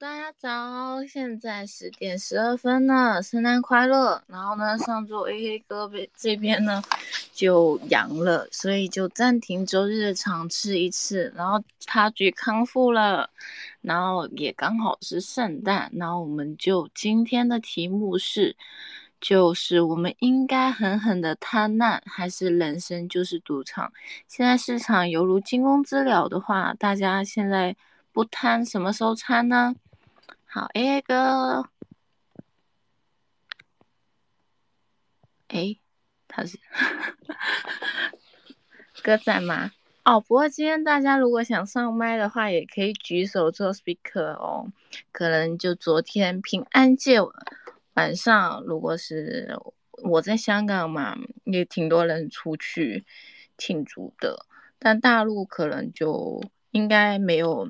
大家早，现在十点十二分了，圣诞快乐。然后呢，上周 A K 哥这边呢就阳了，所以就暂停周日的场次一次。然后他局康复了，然后也刚好是圣诞，然后我们就今天的题目是，就是我们应该狠狠的贪婪，还是人生就是赌场？现在市场犹如惊弓之鸟的话，大家现在。不贪，什么时候贪呢？好，A A 哥，哎，他是 哥在吗？哦，不过今天大家如果想上麦的话，也可以举手做 speaker 哦。可能就昨天平安夜晚上，如果是我在香港嘛，也挺多人出去庆祝的，但大陆可能就。应该没有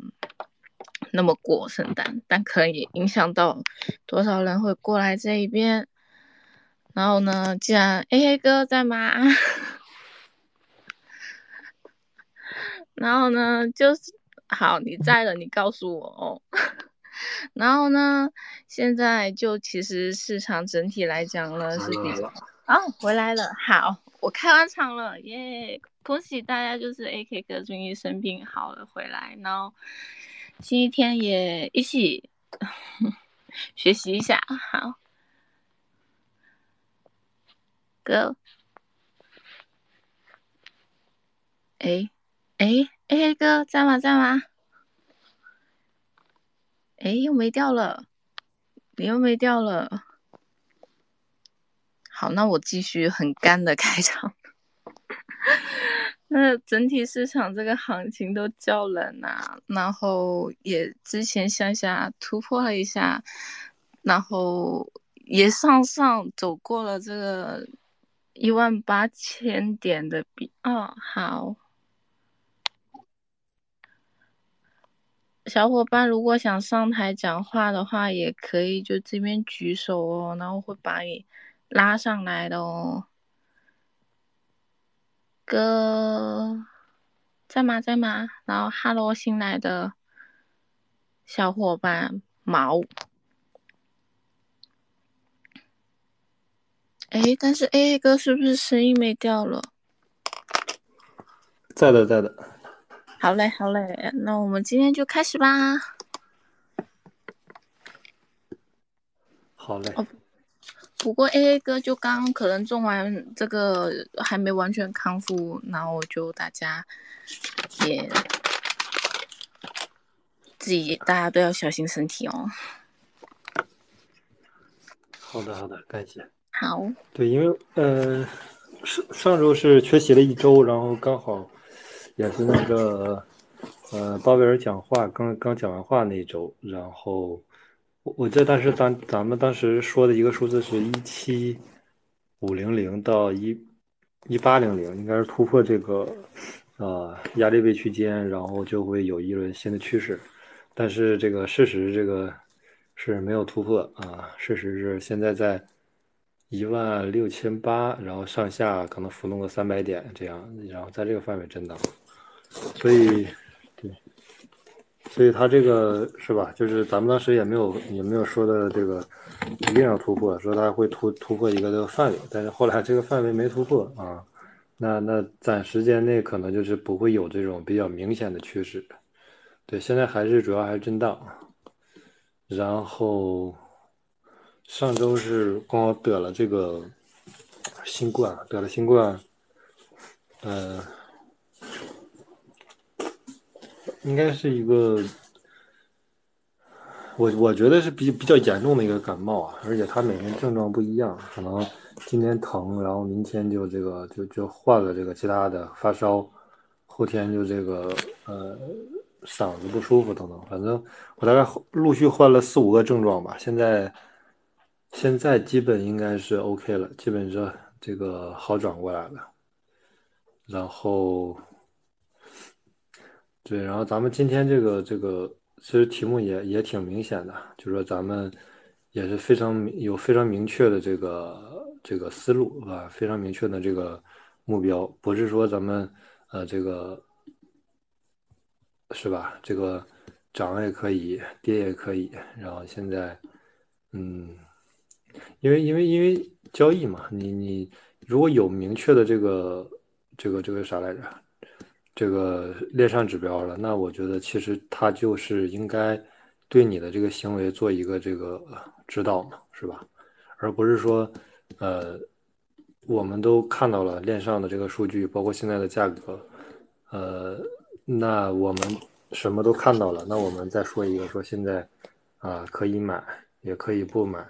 那么过圣诞，但可能也影响到多少人会过来这一边。然后呢，既然 A A 哥在吗？然后呢，就是好，你在了，你告诉我哦。然后呢，现在就其实市场整体来讲呢是比较哦，回来了，好，我开完场了，耶。恭喜大家，就是 A K 哥终于生病好了回来，然后星期天也一起学习一下，好，哥，哎哎，A K 哥在吗？在吗？哎，又没掉了，你又没掉了，好，那我继续很干的开场。那整体市场这个行情都较冷呐，然后也之前向下突破了一下，然后也上上走过了这个一万八千点的比哦，好，小伙伴如果想上台讲话的话，也可以就这边举手哦，然后会把你拉上来的哦。哥在吗？在吗？然后哈喽，新来的小伙伴毛，哎，但是 A A 哥是不是声音没掉了？在的，在的。好嘞，好嘞，那我们今天就开始吧。好嘞。不过 A A 哥就刚可能种完这个还没完全康复，然后就大家也自己大家都要小心身体哦。好的好的，感谢。好。对，因为呃上上周是缺席了一周，然后刚好也是那个呃鲍威尔讲话刚刚讲完话那一周，然后。我记得当时咱咱们当时说的一个数字是一七五零零到一一八零零，应该是突破这个呃压力位区间，然后就会有一轮新的趋势。但是这个事实这个是没有突破啊，事实是现在在一万六千八，然后上下可能浮动个三百点这样，然后在这个范围震荡，所以。所以它这个是吧？就是咱们当时也没有也没有说的这个一定要突破，说它会突突破一个这个范围，但是后来这个范围没突破啊，那那暂时间内可能就是不会有这种比较明显的趋势。对，现在还是主要还是震荡。然后上周是刚好得了这个新冠，得了新冠，呃。应该是一个，我我觉得是比比较严重的一个感冒啊，而且他每天症状不一样，可能今天疼，然后明天就这个就就换了这个其他的发烧，后天就这个呃嗓子不舒服等等，反正我大概陆续换了四五个症状吧，现在现在基本应该是 OK 了，基本是这个好转过来了，然后。对，然后咱们今天这个这个其实题目也也挺明显的，就是说咱们也是非常有非常明确的这个这个思路啊，非常明确的这个目标，不是说咱们呃这个是吧？这个涨也可以，跌也可以，然后现在，嗯，因为因为因为交易嘛，你你如果有明确的这个这个这个啥来着，这个链上指标了，那我觉得其实它就是应该对你的这个行为做一个这个指导嘛，是吧？而不是说，呃，我们都看到了链上的这个数据，包括现在的价格，呃，那我们什么都看到了，那我们再说一个，说现在啊可以买，也可以不买，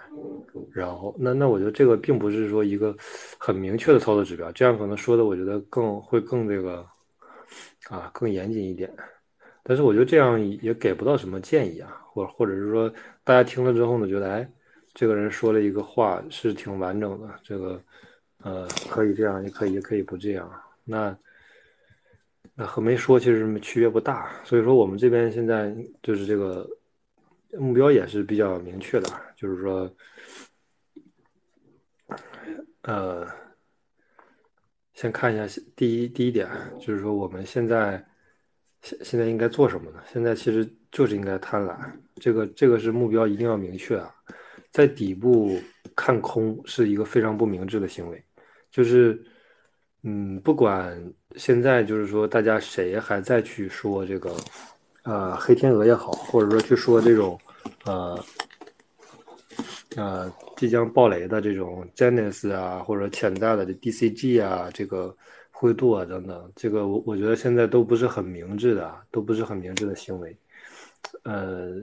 然后那那我觉得这个并不是说一个很明确的操作指标，这样可能说的我觉得更会更这个啊更严谨一点，但是我觉得这样也给不到什么建议啊，或或者是说大家听了之后呢，觉得哎。这个人说了一个话是挺完整的，这个，呃，可以这样，也可以，也可以不这样。那那和没说其实区别不大。所以说我们这边现在就是这个目标也是比较明确的，就是说，呃，先看一下第一第一点，就是说我们现在现现在应该做什么呢？现在其实就是应该贪婪，这个这个是目标一定要明确啊。在底部看空是一个非常不明智的行为，就是，嗯，不管现在就是说大家谁还在去说这个，呃，黑天鹅也好，或者说去说这种，呃，呃，即将爆雷的这种 Genesis 啊，或者潜在的这 DCG 啊，这个灰度啊等等，这个我我觉得现在都不是很明智的，都不是很明智的行为。呃，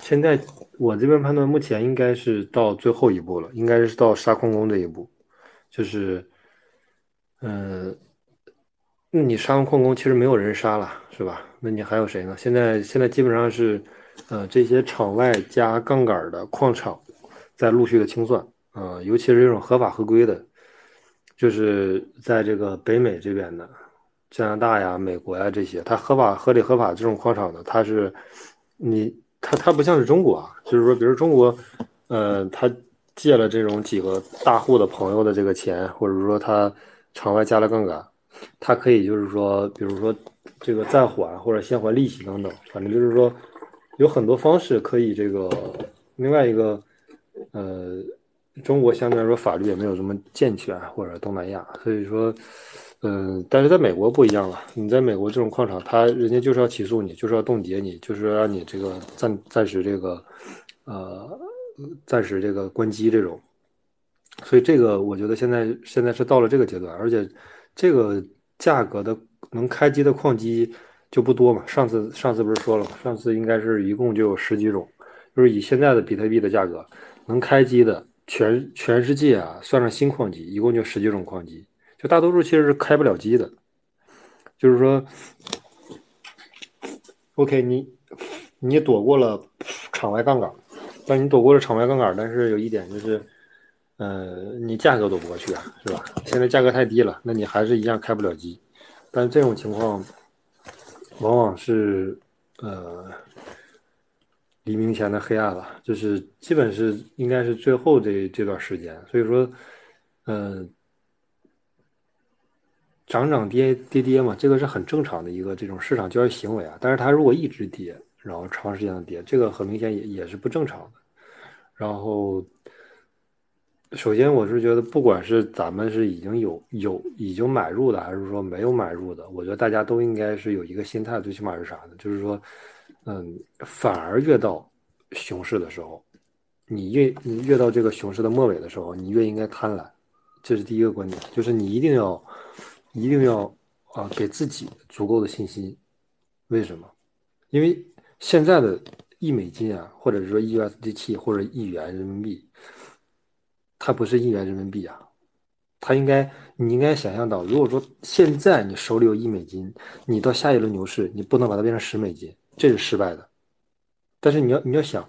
现在我这边判断，目前应该是到最后一步了，应该是到杀空工这一步，就是，嗯，那你杀完矿工，其实没有人杀了，是吧？那你还有谁呢？现在现在基本上是，呃，这些场外加杠杆的矿场在陆续的清算，啊，尤其是这种合法合规的，就是在这个北美这边的加拿大呀、美国呀这些，它合法、合理、合法这种矿场呢，它是。你他他不像是中国啊，就是说，比如中国，呃，他借了这种几个大户的朋友的这个钱，或者说他场外加了杠杆，他可以就是说，比如说这个暂缓或者先还利息等等，反正就是说有很多方式可以这个。另外一个，呃，中国相对来说法律也没有这么健全，或者东南亚，所以说。嗯，但是在美国不一样了。你在美国这种矿场，他人家就是要起诉你，就是要冻结你，就是让你这个暂暂时这个，呃，暂时这个关机这种。所以这个我觉得现在现在是到了这个阶段，而且这个价格的能开机的矿机就不多嘛。上次上次不是说了吗？上次应该是一共就有十几种，就是以现在的比特币的价格能开机的全全世界啊，算上新矿机，一共就十几种矿机。就大多数其实是开不了机的，就是说，OK，你你躲过了场外杠杆，但你躲过了场外杠杆，但是有一点就是，呃，你价格躲不过去啊，是吧？现在价格太低了，那你还是一样开不了机。但这种情况往往是呃黎明前的黑暗了，就是基本是应该是最后这这段时间，所以说，嗯。涨涨跌跌跌嘛，这个是很正常的一个这种市场交易行为啊。但是它如果一直跌，然后长时间的跌，这个很明显也也是不正常的。然后，首先我是觉得，不管是咱们是已经有有已经买入的，还是说没有买入的，我觉得大家都应该是有一个心态，最起码是啥呢？就是说，嗯，反而越到熊市的时候，你越你越到这个熊市的末尾的时候，你越应该贪婪。这是第一个观点，就是你一定要。一定要啊，给自己足够的信心。为什么？因为现在的一美金啊，或者是说 USDT 或者一元人民币，它不是一元人民币啊。它应该，你应该想象到，如果说现在你手里有一美金，你到下一轮牛市，你不能把它变成十美金，这是失败的。但是你要你要想，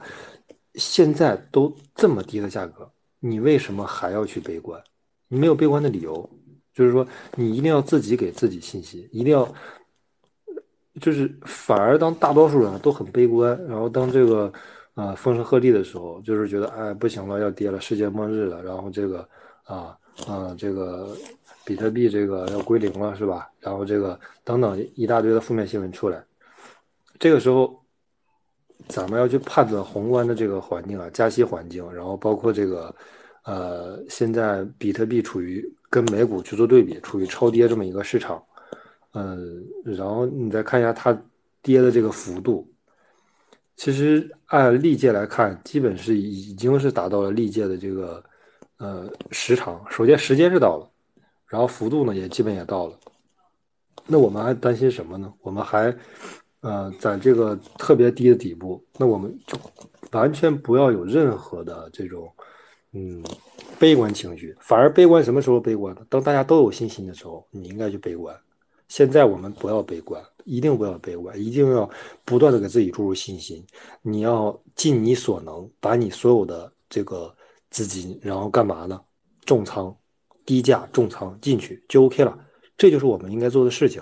现在都这么低的价格，你为什么还要去悲观？你没有悲观的理由。就是说，你一定要自己给自己信心，一定要，就是反而当大多数人都很悲观，然后当这个啊风声鹤唳的时候，就是觉得哎不行了，要跌了，世界末日了，然后这个啊啊这个比特币这个要归零了，是吧？然后这个等等一大堆的负面新闻出来，这个时候咱们要去判断宏观的这个环境啊，加息环境，然后包括这个，呃，现在比特币处于跟美股去做对比，处于超跌这么一个市场，嗯，然后你再看一下它跌的这个幅度，其实按历届来看，基本是已经是达到了历届的这个呃时长。首先时间是到了，然后幅度呢也基本也到了。那我们还担心什么呢？我们还。呃，在这个特别低的底部，那我们就完全不要有任何的这种，嗯，悲观情绪。反而悲观什么时候悲观呢？当大家都有信心的时候，你应该去悲观。现在我们不要悲观，一定不要悲观，一定要不断的给自己注入信心。你要尽你所能，把你所有的这个资金，然后干嘛呢？重仓，低价重仓进去就 OK 了。这就是我们应该做的事情。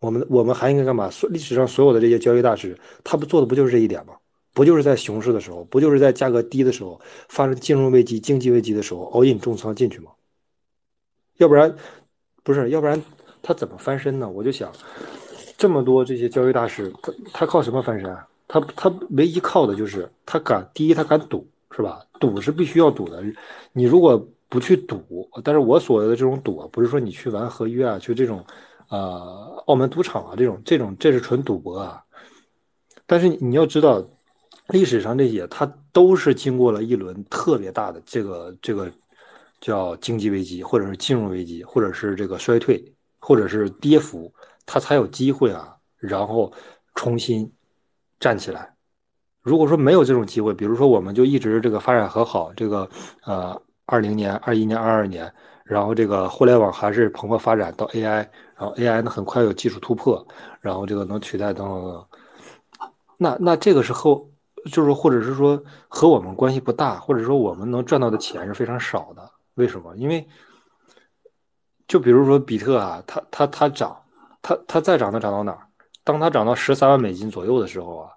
我们我们还应该干嘛？所历史上所有的这些交易大师，他不做的不就是这一点吗？不就是在熊市的时候，不就是在价格低的时候，发生金融危机、经济危机的时候，all in 重仓进去吗？要不然，不是，要不然他怎么翻身呢？我就想，这么多这些交易大师，他他靠什么翻身？他他唯一靠的就是他敢，第一他敢赌，是吧？赌是必须要赌的。你如果不去赌，但是我所谓的这种赌，不是说你去玩合约啊，去这种。呃，澳门赌场啊，这种这种这是纯赌博啊。但是你要知道，历史上这些它都是经过了一轮特别大的这个这个叫经济危机，或者是金融危机，或者是这个衰退，或者是跌幅，它才有机会啊，然后重新站起来。如果说没有这种机会，比如说我们就一直这个发展很好，这个呃二零年、二一年、二二年，然后这个互联网还是蓬勃发展到 AI。然后 AI 呢很快有技术突破，然后这个能取代等等等，那那这个是和就是或者是说和我们关系不大，或者说我们能赚到的钱是非常少的。为什么？因为就比如说比特啊，它它它涨，它它再涨能涨到哪儿？当它涨到十三万美金左右的时候啊，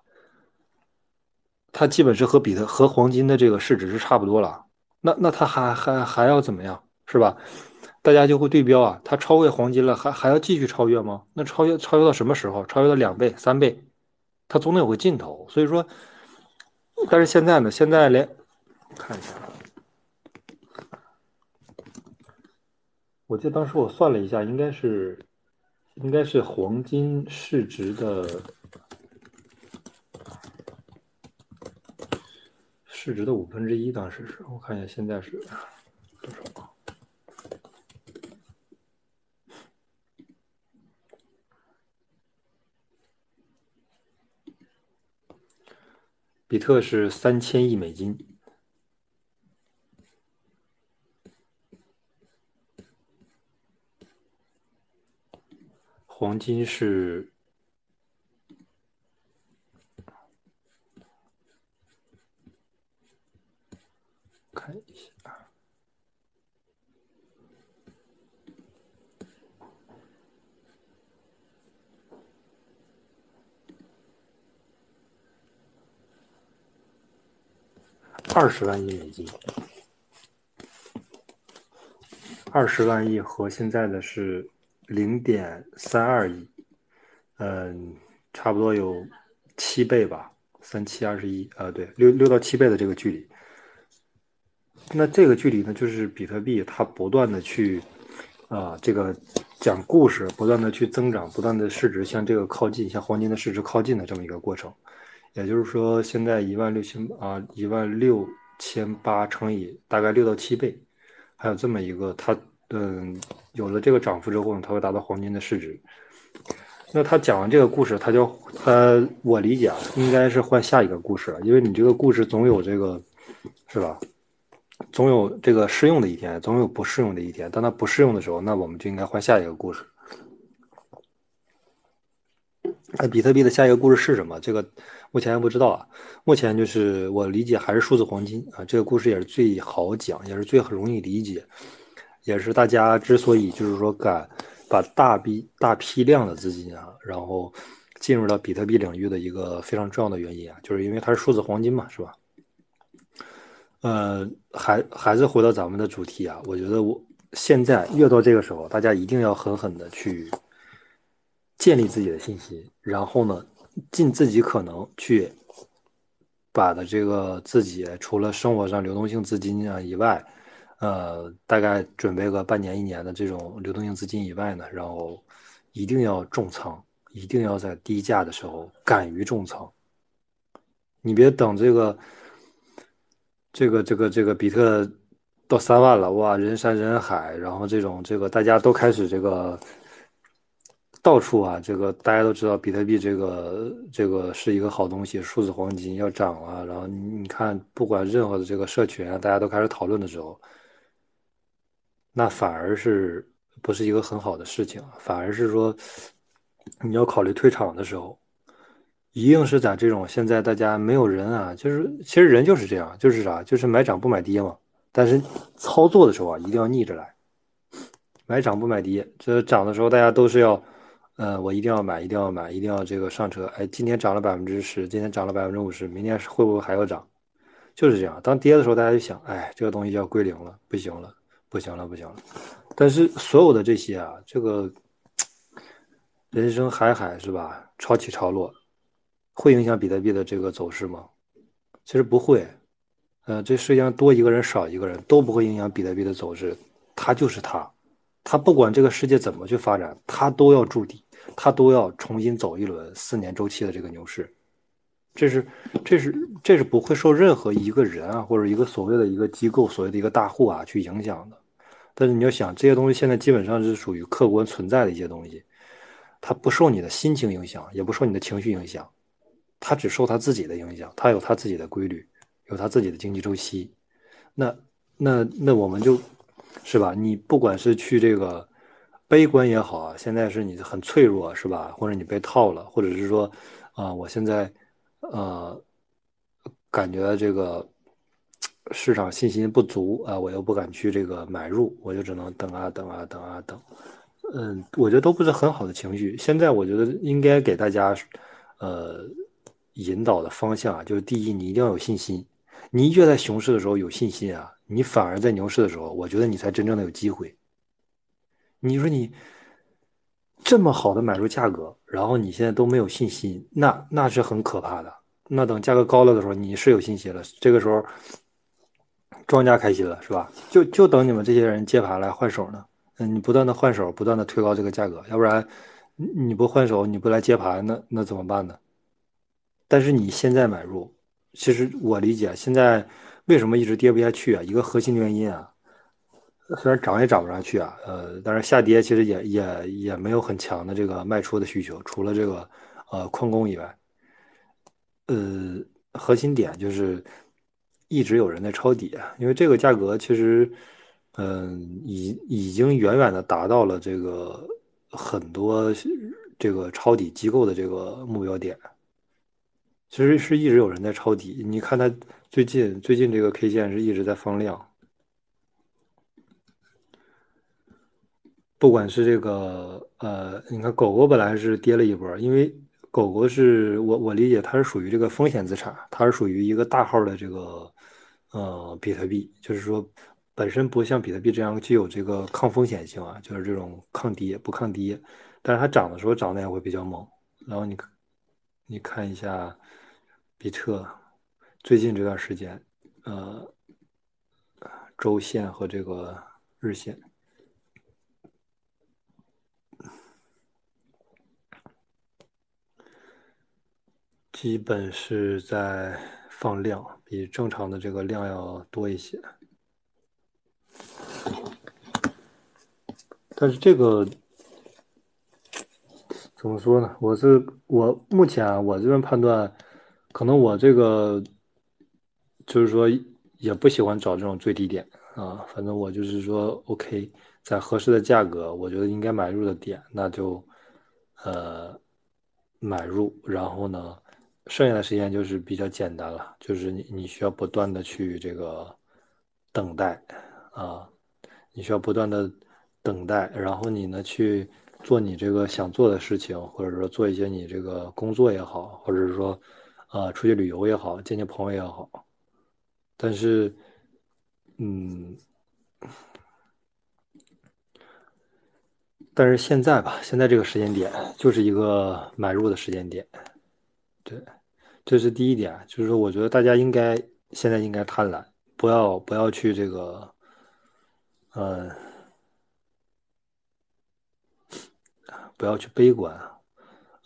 它基本是和比特和黄金的这个市值是差不多了。那那它还还还要怎么样？是吧？大家就会对标啊，它超越黄金了，还还要继续超越吗？那超越超越到什么时候？超越到两倍、三倍，它总得有个尽头。所以说，但是现在呢？现在连看一下，我记得当时我算了一下，应该是应该是黄金市值的市值的五分之一，当时是我看一下，现在是多少啊？比特是三千亿美金，黄金是看一下。二十万亿美金，二十万亿和现在的是零点三二亿，嗯，差不多有七倍吧，三七二十一啊，对，六六到七倍的这个距离。那这个距离呢，就是比特币它不断的去啊，这个讲故事，不断的去增长，不断的市值向这个靠近，向黄金的市值靠近的这么一个过程。也就是说，现在一万六千啊，一万六千八乘以大概六到七倍，还有这么一个，它嗯，有了这个涨幅之后呢，它会达到黄金的市值。那他讲完这个故事，他就他我理解啊，应该是换下一个故事了，因为你这个故事总有这个，是吧？总有这个适用的一天，总有不适用的一天。当它不适用的时候，那我们就应该换下一个故事。那比特币的下一个故事是什么？这个。目前还不知道啊，目前就是我理解还是数字黄金啊，这个故事也是最好讲，也是最容易理解，也是大家之所以就是说敢把大批大批量的资金啊，然后进入到比特币领域的一个非常重要的原因啊，就是因为它是数字黄金嘛，是吧？呃，还还是回到咱们的主题啊，我觉得我现在越到这个时候，大家一定要狠狠的去建立自己的信心，然后呢。尽自己可能去把的这个自己除了生活上流动性资金啊以外，呃，大概准备个半年一年的这种流动性资金以外呢，然后一定要重仓，一定要在低价的时候敢于重仓。你别等这个，这个这个这个比特到三万了，哇，人山人海，然后这种这个大家都开始这个到处啊，这个大家都知道比特币这个这个是一个好东西，数字黄金要涨了，然后你你看，不管任何的这个社群啊，大家都开始讨论的时候，那反而是不是一个很好的事情，反而是说你要考虑退场的时候。一定是在这种现在大家没有人啊，就是其实人就是这样，就是啥，就是买涨不买跌嘛。但是操作的时候啊，一定要逆着来，买涨不买跌。这涨的时候大家都是要，呃，我一定要买，一定要买，一定要这个上车。哎，今天涨了百分之十，今天涨了百分之五十，明天会不会还要涨？就是这样。当跌的时候，大家就想，哎，这个东西就要归零了，不行了，不行了，不行了。但是所有的这些啊，这个人生海海是吧？潮起潮落。会影响比特币的这个走势吗？其实不会，呃，这世界上多一个人少一个人都不会影响比特币的走势，它就是它，它不管这个世界怎么去发展，它都要筑底，它都要重新走一轮四年周期的这个牛市，这是这是这是不会受任何一个人啊或者一个所谓的一个机构所谓的一个大户啊去影响的。但是你要想这些东西现在基本上是属于客观存在的一些东西，它不受你的心情影响，也不受你的情绪影响。它只受它自己的影响，它有它自己的规律，有它自己的经济周期。那那那我们就，是吧？你不管是去这个悲观也好啊，现在是你很脆弱，是吧？或者你被套了，或者是说啊，我现在呃感觉这个市场信心不足啊，我又不敢去这个买入，我就只能等啊等啊等啊等。嗯，我觉得都不是很好的情绪。现在我觉得应该给大家呃。引导的方向啊，就是第一，你一定要有信心。你越在熊市的时候有信心啊，你反而在牛市的时候，我觉得你才真正的有机会。你说你这么好的买入价格，然后你现在都没有信心，那那是很可怕的。那等价格高了的时候，你是有信心了，这个时候庄家开心了，是吧？就就等你们这些人接盘来换手呢。嗯，你不断的换手，不断的推高这个价格，要不然你不换手，你不来接盘，那那怎么办呢？但是你现在买入，其实我理解，现在为什么一直跌不下去啊？一个核心原因啊，虽然涨也涨不上去啊，呃，但是下跌其实也也也没有很强的这个卖出的需求，除了这个呃矿工以外，呃，核心点就是一直有人在抄底，因为这个价格其实嗯已已经远远的达到了这个很多这个抄底机构的这个目标点。其实是一直有人在抄底，你看它最近最近这个 K 线是一直在放量，不管是这个呃，你看狗狗本来是跌了一波，因为狗狗是我我理解它是属于这个风险资产，它是属于一个大号的这个呃比特币，就是说本身不像比特币这样具有这个抗风险性啊，就是这种抗跌不抗跌，但是它涨的时候涨的也会比较猛，然后你你看一下。比特最近这段时间，呃，周线和这个日线。基本是在放量，比正常的这个量要多一些。但是这个怎么说呢？我是我目前啊，我这边判断。可能我这个就是说也不喜欢找这种最低点啊，反正我就是说，OK，在合适的价格，我觉得应该买入的点，那就呃买入，然后呢，剩下的时间就是比较简单了，就是你你需要不断的去这个等待啊，你需要不断的等待，然后你呢去做你这个想做的事情，或者说做一些你这个工作也好，或者是说。啊，出去旅游也好，见见朋友也好，但是，嗯，但是现在吧，现在这个时间点就是一个买入的时间点，对，这是第一点，就是说我觉得大家应该现在应该贪婪，不要不要去这个，呃，不要去悲观，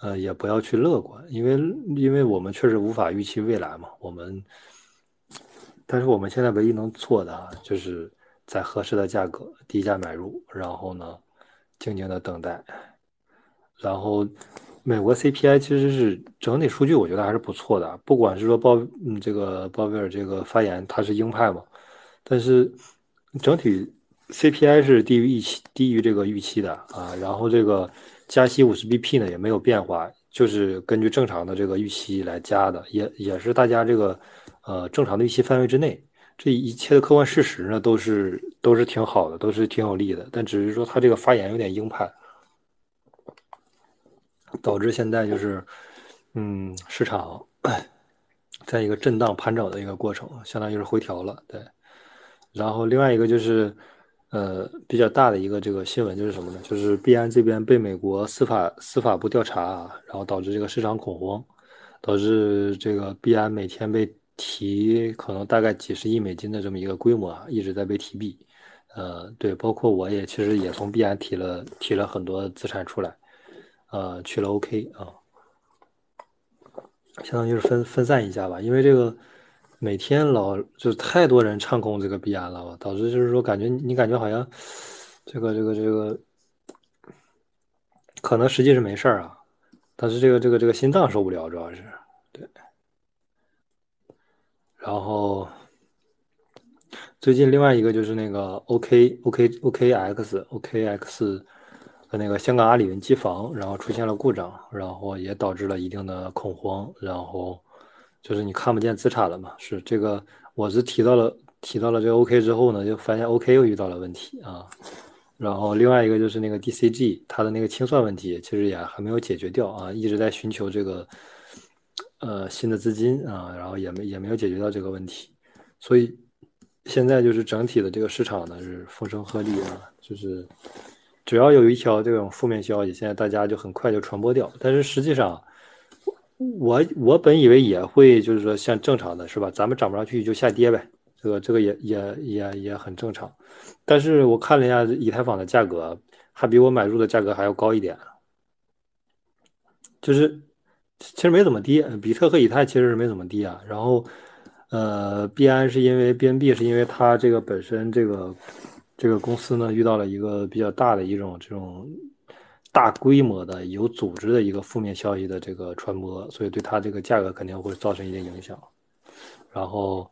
呃，也不要去乐观，因为因为我们确实无法预期未来嘛，我们，但是我们现在唯一能做的，就是在合适的价格低价买入，然后呢，静静的等待，然后。美国 CPI 其实是整体数据，我觉得还是不错的。不管是说鲍嗯这个鲍威尔这个发言，他是鹰派嘛，但是整体 CPI 是低于预期，低于这个预期的啊。然后这个加息五十 BP 呢也没有变化，就是根据正常的这个预期来加的，也也是大家这个呃正常的预期范围之内。这一切的客观事实呢都是都是挺好的，都是挺有利的。但只是说他这个发言有点鹰派。导致现在就是，嗯，市场在一个震荡盘整的一个过程，相当于是回调了，对。然后另外一个就是，呃，比较大的一个这个新闻就是什么呢？就是币安这边被美国司法司法部调查，然后导致这个市场恐慌，导致这个币安每天被提可能大概几十亿美金的这么一个规模，一直在被提币。呃，对，包括我也其实也从币安提了提了很多资产出来。呃，去了 OK 啊，相当于是分分散一下吧，因为这个每天老就太多人唱空这个币安了，导致就是说感觉你感觉好像这个这个这个可能实际是没事儿啊，但是这个这个这个心脏受不了，主要是对。然后最近另外一个就是那个 OK OK OKX OKX。和那个香港阿里云机房，然后出现了故障，然后也导致了一定的恐慌，然后就是你看不见资产了嘛？是这个，我是提到了提到了这个 OK 之后呢，就发现 OK 又遇到了问题啊。然后另外一个就是那个 DCG，它的那个清算问题其实也还没有解决掉啊，一直在寻求这个呃新的资金啊，然后也没也没有解决到这个问题，所以现在就是整体的这个市场呢是风声鹤唳啊，就是。只要有一条这种负面消息，现在大家就很快就传播掉。但是实际上，我我本以为也会，就是说像正常的是吧？咱们涨不上去就下跌呗，这个这个也也也也很正常。但是我看了一下以太坊的价格，还比我买入的价格还要高一点，就是其实没怎么跌。比特和以太其实是没怎么跌啊。然后，呃，币安是因为 BNB 是因为它这个本身这个。这个公司呢遇到了一个比较大的一种这种大规模的有组织的一个负面消息的这个传播，所以对它这个价格肯定会造成一定影响。然后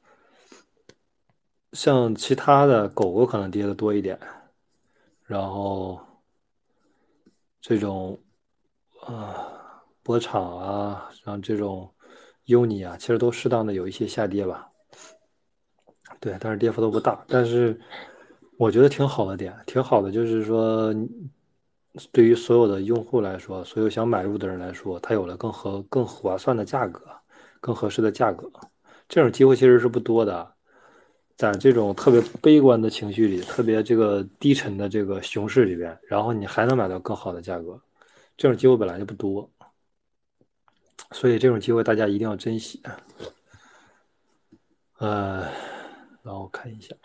像其他的狗狗可能跌的多一点，然后这种啊波场啊，像这种优尼啊，其实都适当的有一些下跌吧。对，但是跌幅都不大，但是。我觉得挺好的点，挺好的，就是说，对于所有的用户来说，所有想买入的人来说，它有了更合、更划算的价格，更合适的价格。这种机会其实是不多的，在这种特别悲观的情绪里，特别这个低沉的这个熊市里边，然后你还能买到更好的价格，这种机会本来就不多，所以这种机会大家一定要珍惜。呃，然后看一下。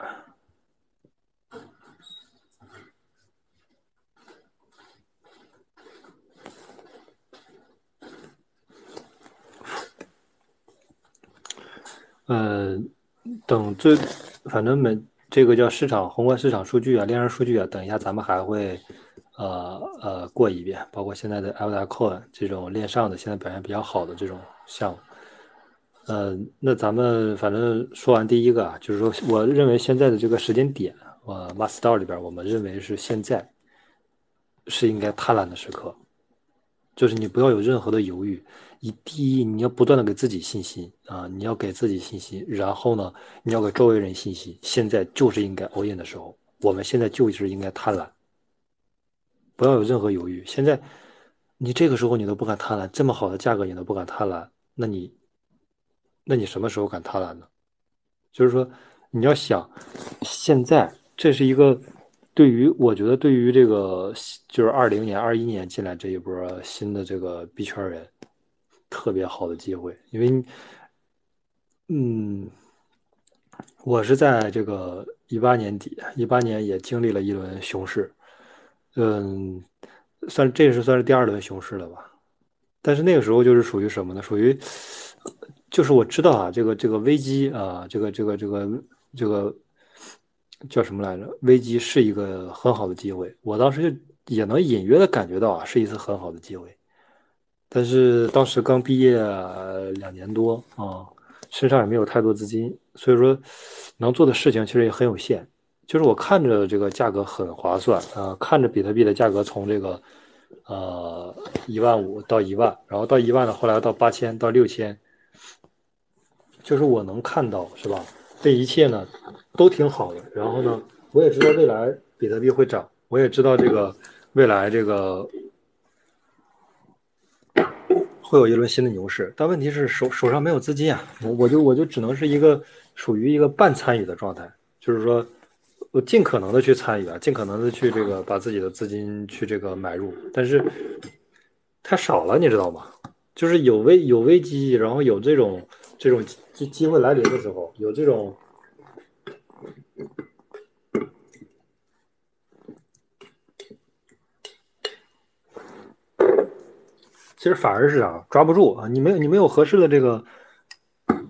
呃，等最，反正每这个叫市场宏观市场数据啊，链上数据啊，等一下咱们还会，呃呃过一遍，包括现在的 l d Coin 这种链上的现在表现比较好的这种项目。呃，那咱们反正说完第一个啊，就是说我认为现在的这个时间点，呃 m a s t o r 里边，我们认为是现在是应该贪婪的时刻，就是你不要有任何的犹豫。你第一，你要不断的给自己信心啊，你要给自己信心，然后呢，你要给周围人信心。现在就是应该 all in 的时候，我们现在就是应该贪婪，不要有任何犹豫。现在你这个时候你都不敢贪婪，这么好的价格你都不敢贪婪，那你，那你什么时候敢贪婪呢？就是说你要想，现在这是一个对于我觉得对于这个就是二零年、二一年进来这一波新的这个币圈人。特别好的机会，因为，嗯，我是在这个一八年底，一八年也经历了一轮熊市，嗯，算这是算是第二轮熊市了吧？但是那个时候就是属于什么呢？属于，就是我知道啊，这个这个危机啊，这个这个这个这个叫什么来着？危机是一个很好的机会，我当时就也能隐约的感觉到啊，是一次很好的机会。但是当时刚毕业两年多啊，身上也没有太多资金，所以说能做的事情其实也很有限。就是我看着这个价格很划算啊，看着比特币的价格从这个。呃，一万五到一万，然后到一万呢，后来到八千到六千，就是我能看到，是吧？这一切呢，都挺好的。然后呢，我也知道未来比特币会涨，我也知道这个未来这个会有一轮新的牛市。但问题是手手上没有资金啊，我我就我就只能是一个属于一个半参与的状态，就是说。我尽可能的去参与啊，尽可能的去这个把自己的资金去这个买入，但是太少了，你知道吗？就是有危有危机，然后有这种这种机机会来临的时候，有这种，其实反而是啊抓不住啊，你没有你没有合适的这个，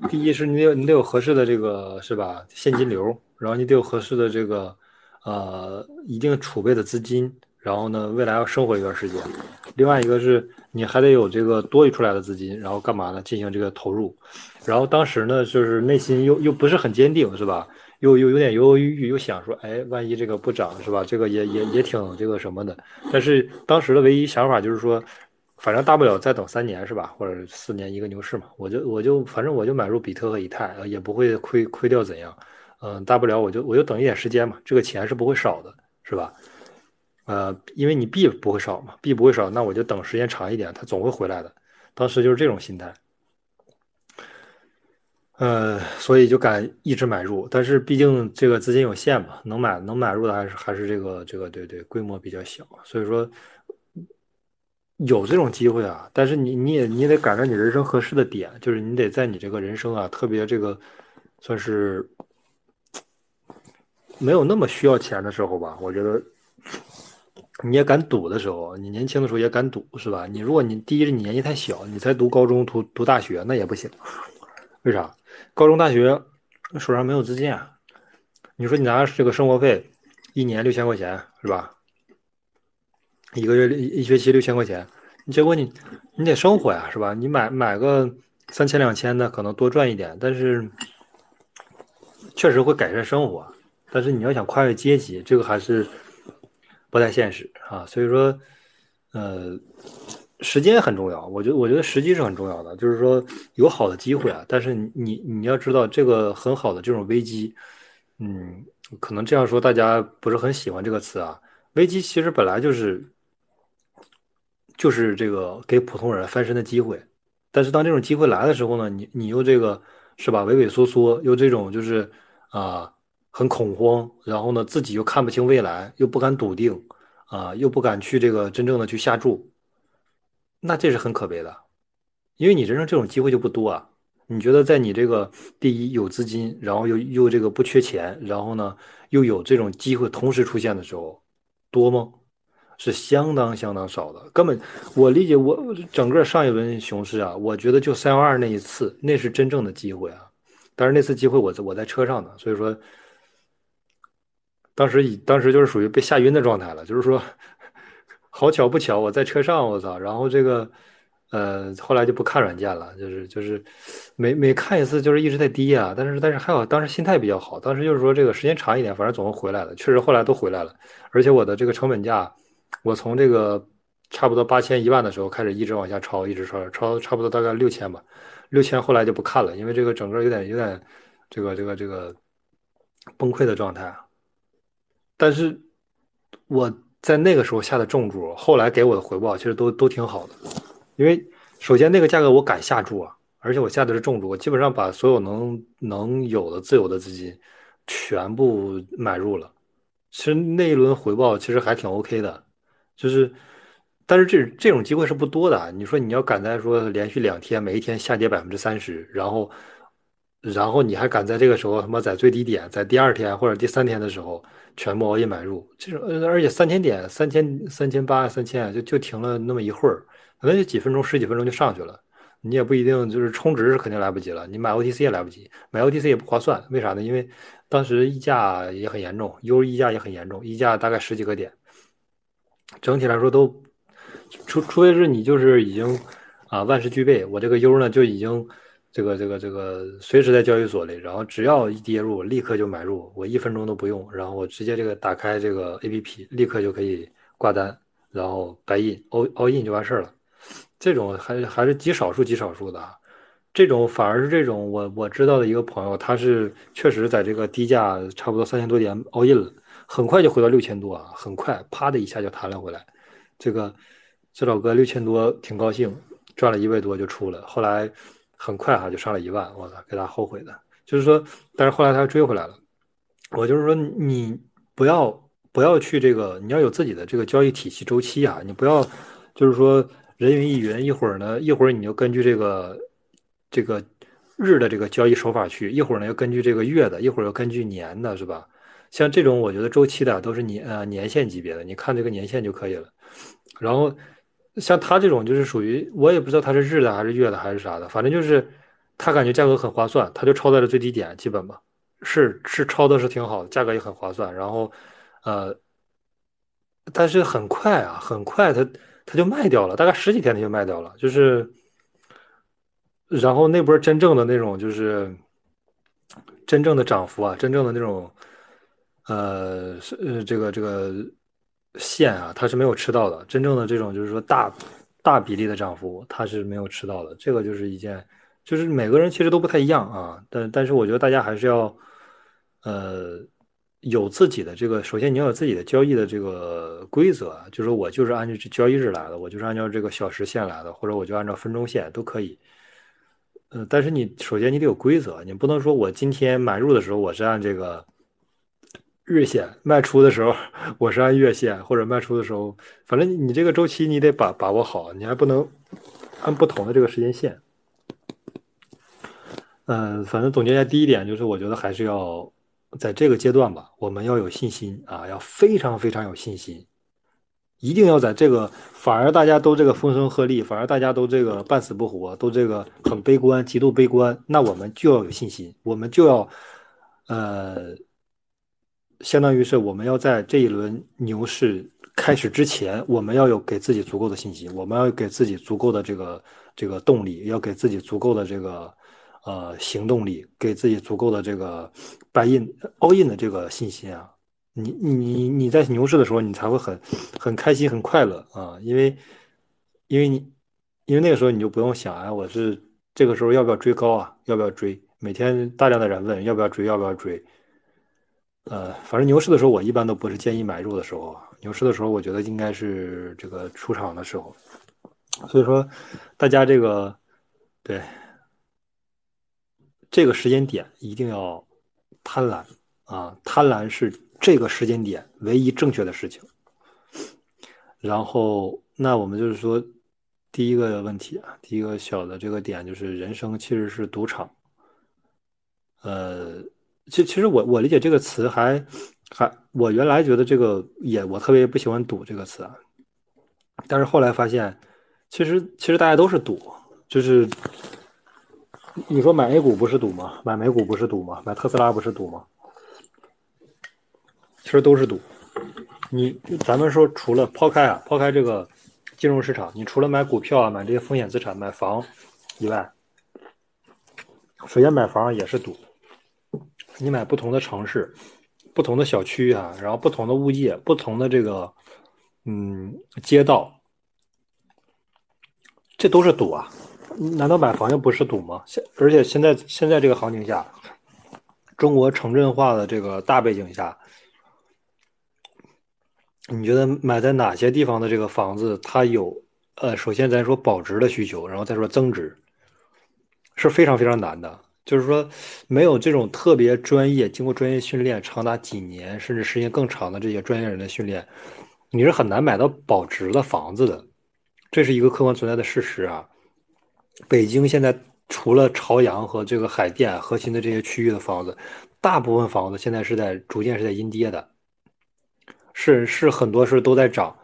第一是你得你得有合适的这个是吧现金流。然后你得有合适的这个，呃，一定储备的资金。然后呢，未来要生活一段时间。另外一个是，你还得有这个多余出来的资金，然后干嘛呢？进行这个投入。然后当时呢，就是内心又又不是很坚定，是吧？又又有点犹犹豫豫，又想说，哎，万一这个不涨，是吧？这个也也也挺这个什么的。但是当时的唯一想法就是说，反正大不了再等三年，是吧？或者四年一个牛市嘛。我就我就反正我就买入比特和以太，也不会亏亏掉怎样。嗯，大不了我就我就等一点时间嘛，这个钱是不会少的，是吧？呃，因为你币不会少嘛，币不会少，那我就等时间长一点，它总会回来的。当时就是这种心态，呃，所以就敢一直买入。但是毕竟这个资金有限嘛，能买能买入的还是还是这个这个对对，规模比较小，所以说有这种机会啊。但是你你也你也得赶上你人生合适的点，就是你得在你这个人生啊特别这个算是。没有那么需要钱的时候吧，我觉得你也敢赌的时候，你年轻的时候也敢赌，是吧？你如果你第一是你年纪太小，你才读高中、读读大学，那也不行。为啥？高中、大学手上没有资金啊。你说你拿这个生活费，一年六千块钱，是吧？一个月一学期六千块钱，结果你你得生活呀，是吧？你买买个三千两千的，可能多赚一点，但是确实会改善生活。但是你要想跨越阶级，这个还是不太现实啊。所以说，呃，时间很重要。我觉得，我觉得时机是很重要的。就是说，有好的机会啊，但是你你你要知道，这个很好的这种危机，嗯，可能这样说大家不是很喜欢这个词啊。危机其实本来就是就是这个给普通人翻身的机会，但是当这种机会来的时候呢，你你又这个是吧，畏畏缩缩，又这种就是啊。很恐慌，然后呢，自己又看不清未来，又不敢笃定，啊，又不敢去这个真正的去下注，那这是很可悲的，因为你人生这种机会就不多啊。你觉得在你这个第一有资金，然后又又这个不缺钱，然后呢又有这种机会同时出现的时候，多吗？是相当相当少的，根本我理解我整个上一轮熊市啊，我觉得就三幺二那一次，那是真正的机会啊。但是那次机会我在我在车上呢，所以说。当时以当时就是属于被吓晕的状态了，就是说，好巧不巧我在车上，我操，然后这个，呃，后来就不看软件了，就是就是每每看一次就是一直在低啊，但是但是还好当时心态比较好，当时就是说这个时间长一点，反正总会回来的，确实后来都回来了，而且我的这个成本价，我从这个差不多八千一万的时候开始一直往下抄，一直抄抄差不多大概六千吧，六千后来就不看了，因为这个整个有点有点这个这个这个崩溃的状态啊。但是我在那个时候下的重注，后来给我的回报其实都都挺好的，因为首先那个价格我敢下注啊，而且我下的是重注，我基本上把所有能能有的自由的资金全部买入了。其实那一轮回报其实还挺 OK 的，就是但是这这种机会是不多的。你说你要赶在说连续两天，每一天下跌百分之三十，然后，然后你还赶在这个时候他妈在最低点，在第二天或者第三天的时候全部熬夜买入，这种而且三千点、三千、三千八、三千就就停了那么一会儿，可能就几分钟、十几分钟就上去了。你也不一定就是充值是肯定来不及了，你买 OTC 也来不及，买 OTC 也不划算。为啥呢？因为当时溢价也很严重，U 溢价也很严重，溢价大概十几个点。整体来说都，除除非是你就是已经啊万事俱备，我这个 U 呢就已经这个这个这个随时在交易所里，然后只要一跌入立刻就买入，我一分钟都不用，然后我直接这个打开这个 APP，立刻就可以挂单，然后白印 all all in 就完事儿了。这种还还是极少数极少数的啊，这种反而是这种我我知道的一个朋友，他是确实在这个低价差不多三千多点 all in 了，很快就回到六千多啊，很快啪的一下就弹了回来。这个这老哥六千多挺高兴，赚了一万多就出了，后来很快哈就上了一万，我操，给他后悔的。就是说，但是后来他追回来了。我就是说，你不要不要去这个，你要有自己的这个交易体系周期啊，你不要就是说。人云亦云，一会儿呢，一会儿你就根据这个这个日的这个交易手法去，一会儿呢要根据这个月的，一会儿要根据年的，是吧？像这种我觉得周期的都是年呃年限级别的，你看这个年限就可以了。然后像他这种就是属于我也不知道他是日的还是月的还是啥的，反正就是他感觉价格很划算，他就抄在了最低点，基本吧，是是抄的是挺好的，价格也很划算。然后呃，但是很快啊，很快他。他就卖掉了，大概十几天他就卖掉了，就是，然后那波真正的那种就是真正的涨幅啊，真正的那种，呃，是呃这个这个线啊，它是没有吃到的。真正的这种就是说大大比例的涨幅，它是没有吃到的。这个就是一件，就是每个人其实都不太一样啊。但但是我觉得大家还是要，呃。有自己的这个，首先你要有自己的交易的这个规则，就是我就是按照交易日来的，我就是按照这个小时线来的，或者我就按照分钟线都可以。嗯，但是你首先你得有规则，你不能说我今天买入的时候我是按这个日线，卖出的时候我是按月线，或者卖出的时候，反正你这个周期你得把把握好，你还不能按不同的这个时间线。嗯，反正总结一下，第一点就是我觉得还是要。在这个阶段吧，我们要有信心啊，要非常非常有信心，一定要在这个反而大家都这个风声鹤唳，反而大家都这个半死不活，都这个很悲观，极度悲观，那我们就要有信心，我们就要，呃，相当于是我们要在这一轮牛市开始之前，我们要有给自己足够的信心，我们要给自己足够的这个这个动力，要给自己足够的这个。呃，行动力给自己足够的这个 buy in all in 的这个信心啊，你你你在牛市的时候，你才会很很开心很快乐啊，因为因为你因为那个时候你就不用想哎，我是这个时候要不要追高啊，要不要追？每天大量的人问要不要追，要不要追？呃，反正牛市的时候，我一般都不是建议买入的时候，牛市的时候，我觉得应该是这个出场的时候，所以说大家这个对。这个时间点一定要贪婪啊！贪婪是这个时间点唯一正确的事情。然后，那我们就是说，第一个问题啊，第一个小的这个点就是人生其实是赌场。呃，其其实我我理解这个词还还，我原来觉得这个也我特别不喜欢“赌”这个词啊，但是后来发现，其实其实大家都是赌，就是。你说买 A 股不是赌吗？买美股不是赌吗？买特斯拉不是赌吗？其实都是赌。你咱们说，除了抛开啊，抛开这个金融市场，你除了买股票啊，买这些风险资产，买房以外，首先买房也是赌。你买不同的城市、不同的小区啊，然后不同的物业、不同的这个嗯街道，这都是赌啊。难道买房就不是赌吗？现而且现在现在这个行情下，中国城镇化的这个大背景下，你觉得买在哪些地方的这个房子，它有呃，首先咱说保值的需求，然后再说增值，是非常非常难的。就是说，没有这种特别专业、经过专业训练、长达几年甚至时间更长的这些专业人的训练，你是很难买到保值的房子的。这是一个客观存在的事实啊。北京现在除了朝阳和这个海淀核心的这些区域的房子，大部分房子现在是在逐渐是在阴跌的，是是很多是都在涨，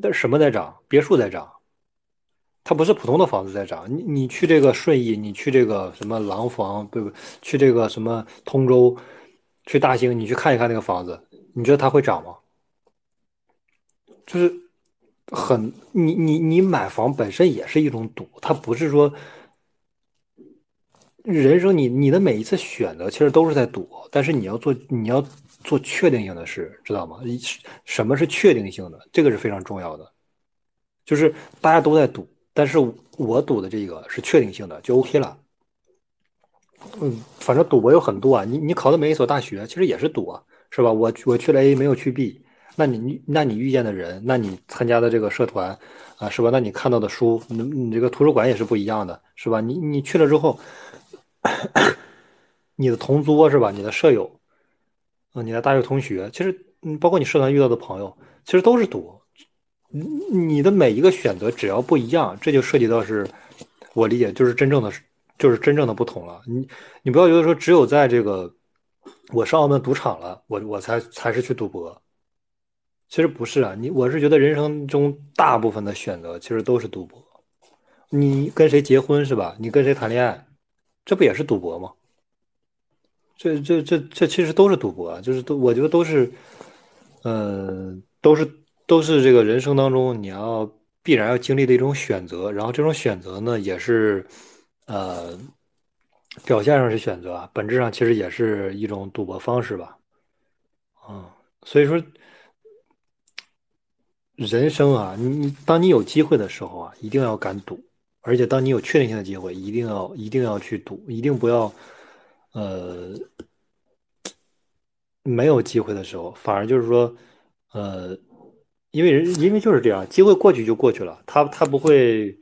但什么在涨？别墅在涨，它不是普通的房子在涨。你你去这个顺义，你去这个什么廊坊，对不？去这个什么通州，去大兴，你去看一看那个房子，你觉得它会涨吗？就是很你你你买房本身也是一种赌，它不是说人生你你的每一次选择其实都是在赌，但是你要做你要做确定性的事，知道吗？什么是确定性的？这个是非常重要的。就是大家都在赌，但是我赌的这个是确定性的，就 OK 了。嗯，反正赌博有很多啊，你你考的每一所大学其实也是赌啊，是吧？我我去了 A 没有去 B。那你那你遇见的人，那你参加的这个社团，啊，是吧？那你看到的书，你你这个图书馆也是不一样的，是吧？你你去了之后，你的同桌是吧？你的舍友，啊，你的大学同学，其实嗯，包括你社团遇到的朋友，其实都是赌。你的每一个选择只要不一样，这就涉及到是，我理解就是真正的就是真正的不同了。你你不要觉得说只有在这个我上澳门赌场了，我我才才是去赌博。其实不是啊，你我是觉得人生中大部分的选择其实都是赌博。你跟谁结婚是吧？你跟谁谈恋爱，这不也是赌博吗？这这这这其实都是赌博，就是都我觉得都是，呃，都是都是这个人生当中你要必然要经历的一种选择。然后这种选择呢，也是呃，表现上是选择，本质上其实也是一种赌博方式吧。啊，所以说。人生啊，你你当你有机会的时候啊，一定要敢赌，而且当你有确定性的机会，一定要一定要去赌，一定不要，呃，没有机会的时候，反而就是说，呃，因为人因为就是这样，机会过去就过去了，他他不会，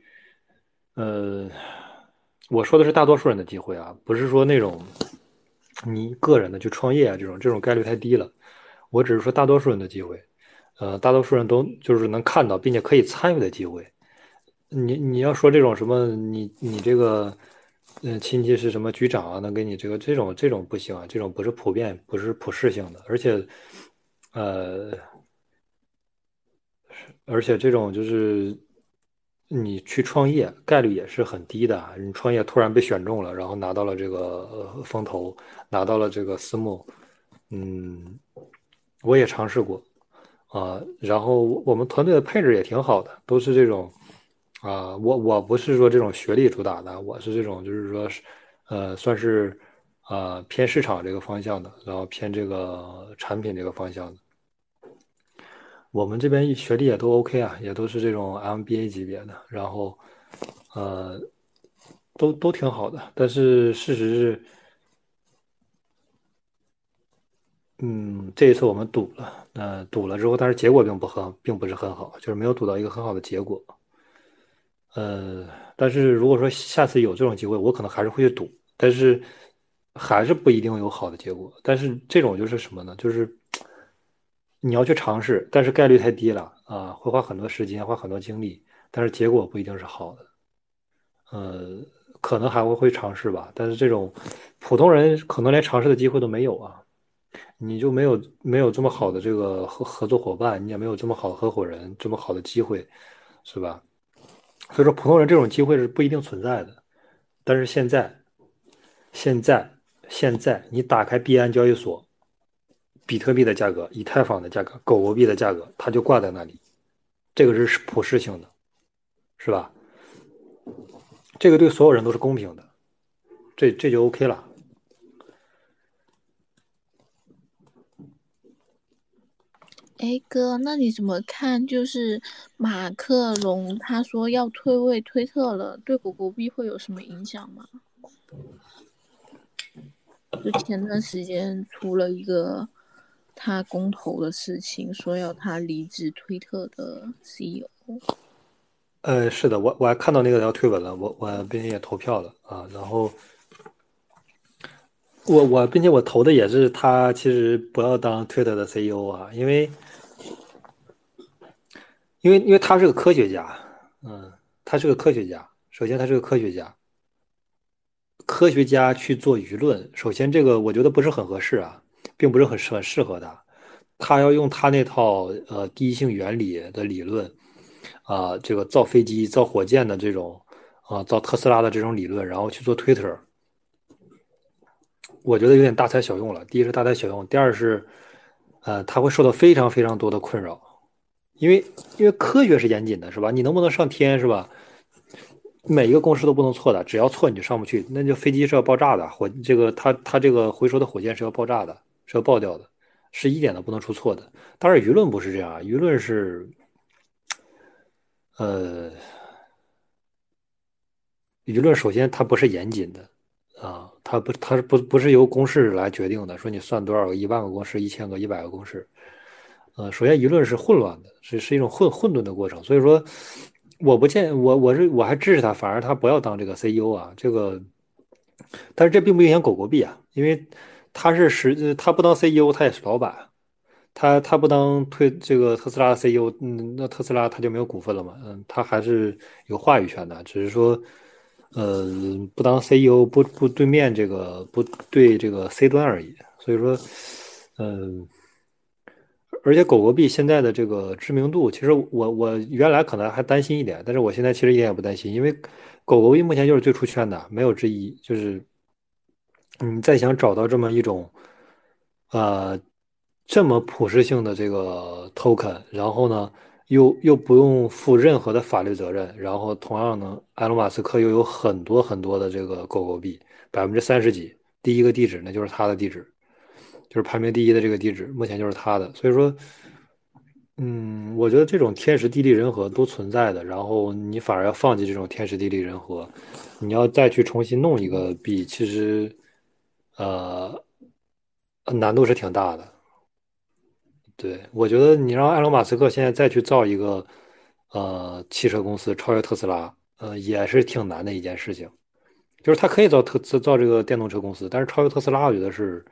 呃，我说的是大多数人的机会啊，不是说那种你个人的去创业啊这种这种概率太低了，我只是说大多数人的机会。呃，大多数人都就是能看到并且可以参与的机会。你你要说这种什么，你你这个，嗯，亲戚是什么局长啊，能给你这个这种这种不行啊，这种不是普遍不是普适性的，而且，呃，而且这种就是你去创业概率也是很低的。你创业突然被选中了，然后拿到了这个风投，拿到了这个私募，嗯，我也尝试过。啊，然后我们团队的配置也挺好的，都是这种，啊，我我不是说这种学历主打的，我是这种就是说，呃，算是，啊，偏市场这个方向的，然后偏这个产品这个方向的。我们这边学历也都 OK 啊，也都是这种 MBA 级别的，然后，呃，都都挺好的，但是事实是。嗯，这一次我们赌了，那赌了之后，但是结果并不很，并不是很好，就是没有赌到一个很好的结果。呃，但是如果说下次有这种机会，我可能还是会去赌，但是还是不一定有好的结果。但是这种就是什么呢？就是你要去尝试，但是概率太低了啊，会花很多时间，花很多精力，但是结果不一定是好的。呃，可能还会会尝试吧，但是这种普通人可能连尝试的机会都没有啊。你就没有没有这么好的这个合合作伙伴，你也没有这么好的合伙人，这么好的机会，是吧？所以说，普通人这种机会是不一定存在的。但是现在，现在，现在，你打开币安交易所，比特币的价格、以太坊的价格、狗狗币的价格，它就挂在那里，这个是普适性的，是吧？这个对所有人都是公平的，这这就 OK 了。哎哥，那你怎么看？就是马克龙他说要退位推特了，对狗狗币会有什么影响吗？就前段时间出了一个他公投的事情，说要他离职推特的 CEO。呃，是的，我我还看到那个要推文了，我我并且也投票了啊，然后我我并且我投的也是他，其实不要当推特的 CEO 啊，因为。因为因为他是个科学家，嗯，他是个科学家。首先，他是个科学家。科学家去做舆论，首先这个我觉得不是很合适啊，并不是很适很适合他。他要用他那套呃第一性原理的理论，啊，这个造飞机、造火箭的这种啊，造特斯拉的这种理论，然后去做 Twitter。我觉得有点大材小用了。第一是大材小用，第二是，呃，他会受到非常非常多的困扰，因为因为科学是严谨的，是吧？你能不能上天，是吧？每一个公式都不能错的，只要错你就上不去，那就飞机是要爆炸的，火这个它它这个回收的火箭是要爆炸的，是要爆掉的，是一点都不能出错的。当然舆论不是这样啊，舆论是，呃，舆论首先它不是严谨的啊，它不它是不不是由公式来决定的，说你算多少个一万个公式、一千个、一百个公式，呃，首先舆论是混乱的，是是一种混混沌的过程，所以说。我不建我我是我还支持他，反而他不要当这个 CEO 啊，这个，但是这并不影响狗狗币啊，因为他是实他不当 CEO，他也是老板，他他不当推这个特斯拉的 CEO，嗯，那特斯拉他就没有股份了嘛，嗯，他还是有话语权的，只是说，呃，不当 CEO 不不对面这个不对这个 C 端而已，所以说，嗯。而且狗狗币现在的这个知名度，其实我我原来可能还担心一点，但是我现在其实一点也不担心，因为狗狗币目前就是最出圈的，没有之一。就是你再想找到这么一种，呃，这么普适性的这个 token，然后呢，又又不用负任何的法律责任，然后同样呢，埃隆·马斯克又有很多很多的这个狗狗币，百分之三十几，第一个地址那就是他的地址。就是排名第一的这个地址，目前就是他的，所以说，嗯，我觉得这种天时地利人和都存在的，然后你反而要放弃这种天时地利人和，你要再去重新弄一个币，其实，呃，难度是挺大的。对，我觉得你让埃隆·马斯克现在再去造一个，呃，汽车公司超越特斯拉，呃，也是挺难的一件事情。就是他可以造特造这个电动车公司，但是超越特斯拉，我觉得是。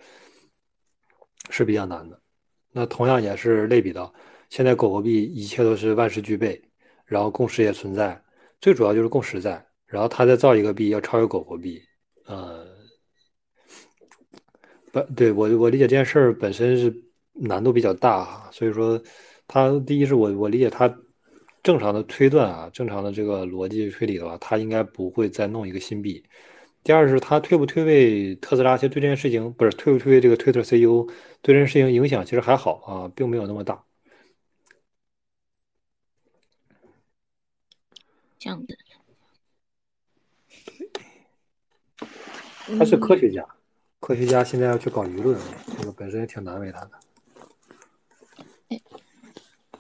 是比较难的，那同样也是类比到现在狗狗币一切都是万事俱备，然后共识也存在，最主要就是共识在，然后他再造一个币要超越狗狗币，呃，不对我我理解这件事儿本身是难度比较大哈，所以说他第一是我我理解他正常的推断啊，正常的这个逻辑推理的话，他应该不会再弄一个新币。第二是他退不退位特斯拉，其实对这件事情不是退不退位这个 Twitter CEO 对这件事情影响其实还好啊，并没有那么大。这样子，他是科学家，科学家现在要去搞舆论，这个本身也挺难为他的。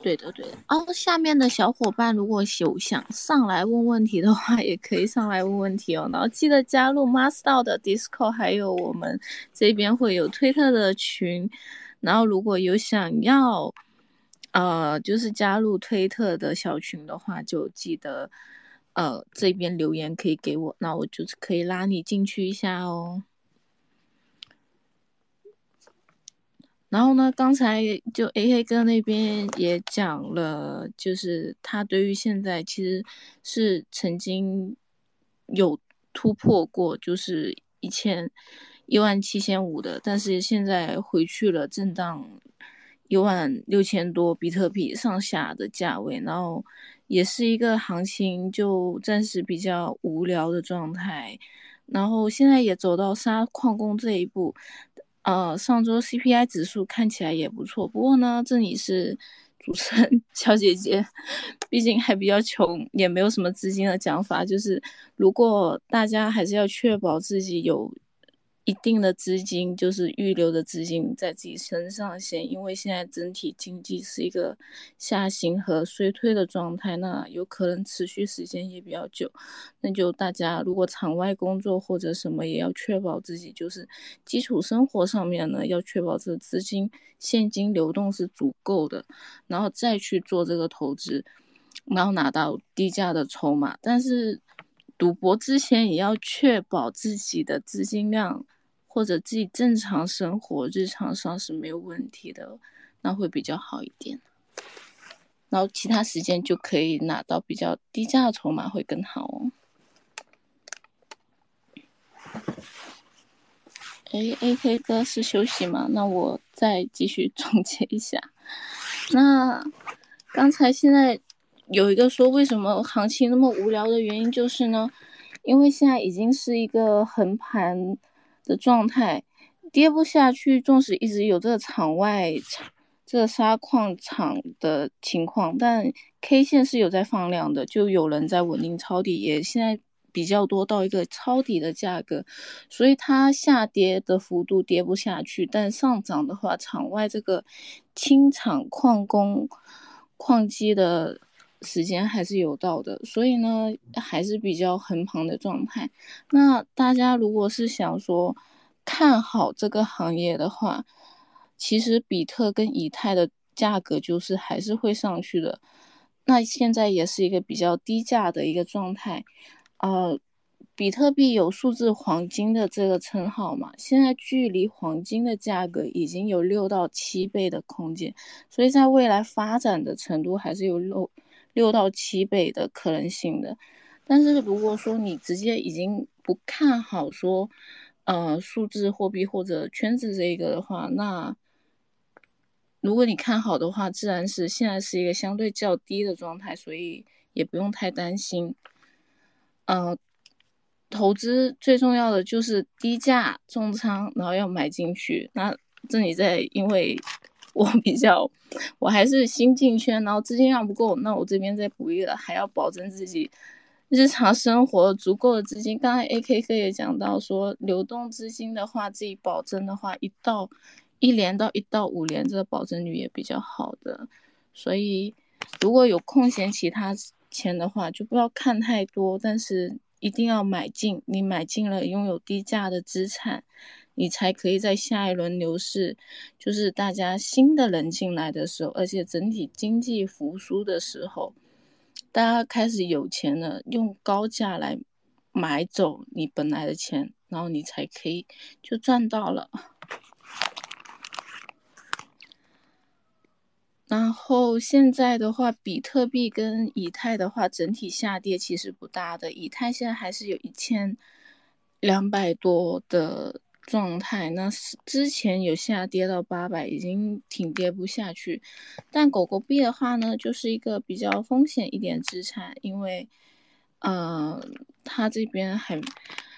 对的，对的。哦，下面的小伙伴如果有想上来问问题的话，也可以上来问问题哦。然后记得加入 Master 的 Discord，还有我们这边会有推特的群。然后如果有想要，呃，就是加入推特的小群的话，就记得，呃，这边留言可以给我，那我就是可以拉你进去一下哦。然后呢，刚才就 A K 哥那边也讲了，就是他对于现在其实是曾经有突破过，就是一千一万七千五的，但是现在回去了震荡一万六千多比特币上下的价位，然后也是一个行情就暂时比较无聊的状态，然后现在也走到杀矿工这一步。呃，上周 CPI 指数看起来也不错，不过呢，这里是主持人 小姐姐，毕竟还比较穷，也没有什么资金的讲法，就是如果大家还是要确保自己有。一定的资金就是预留的资金在自己身上先，因为现在整体经济是一个下行和衰退的状态，那有可能持续时间也比较久。那就大家如果场外工作或者什么，也要确保自己就是基础生活上面呢，要确保这资金现金流动是足够的，然后再去做这个投资，然后拿到低价的筹码。但是赌博之前也要确保自己的资金量。或者自己正常生活日常上是没有问题的，那会比较好一点。然后其他时间就可以拿到比较低价的筹码会更好哦。哎，AK 哥是休息吗？那我再继续 总结一下。那刚才现在有一个说为什么行情那么无聊的原因就是呢，因为现在已经是一个横盘的状态，跌不下去，纵使一直有这个场外场这个沙矿场的情况，但 K 线是有在放量的，就有人在稳定抄底，也现在。比较多到一个抄底的价格，所以它下跌的幅度跌不下去，但上涨的话，场外这个清场矿工矿机的时间还是有到的，所以呢还是比较横盘的状态。那大家如果是想说看好这个行业的话，其实比特跟以太的价格就是还是会上去的，那现在也是一个比较低价的一个状态。呃，比特币有数字黄金的这个称号嘛？现在距离黄金的价格已经有六到七倍的空间，所以在未来发展的程度还是有六六到七倍的可能性的。但是如果说你直接已经不看好说，呃，数字货币或者圈子这个的话，那如果你看好的话，自然是现在是一个相对较低的状态，所以也不用太担心。嗯，投资最重要的就是低价重仓，然后要买进去。那这里在，因为我比较，我还是新进圈，然后资金量不够，那我这边再补一个，还要保证自己日常生活足够的资金。刚才 A K K 也讲到说，流动资金的话，自己保证的话，一到一年到一到五年，这个保证率也比较好的。所以如果有空闲其他。钱的话就不要看太多，但是一定要买进。你买进了，拥有低价的资产，你才可以在下一轮牛市，就是大家新的人进来的时候，而且整体经济复苏的时候，大家开始有钱了，用高价来买走你本来的钱，然后你才可以就赚到了。然后现在的话，比特币跟以太的话，整体下跌其实不大的。以太现在还是有一千两百多的状态，那之前有下跌到八百，已经挺跌不下去。但狗狗币的话呢，就是一个比较风险一点资产，因为，呃，它这边还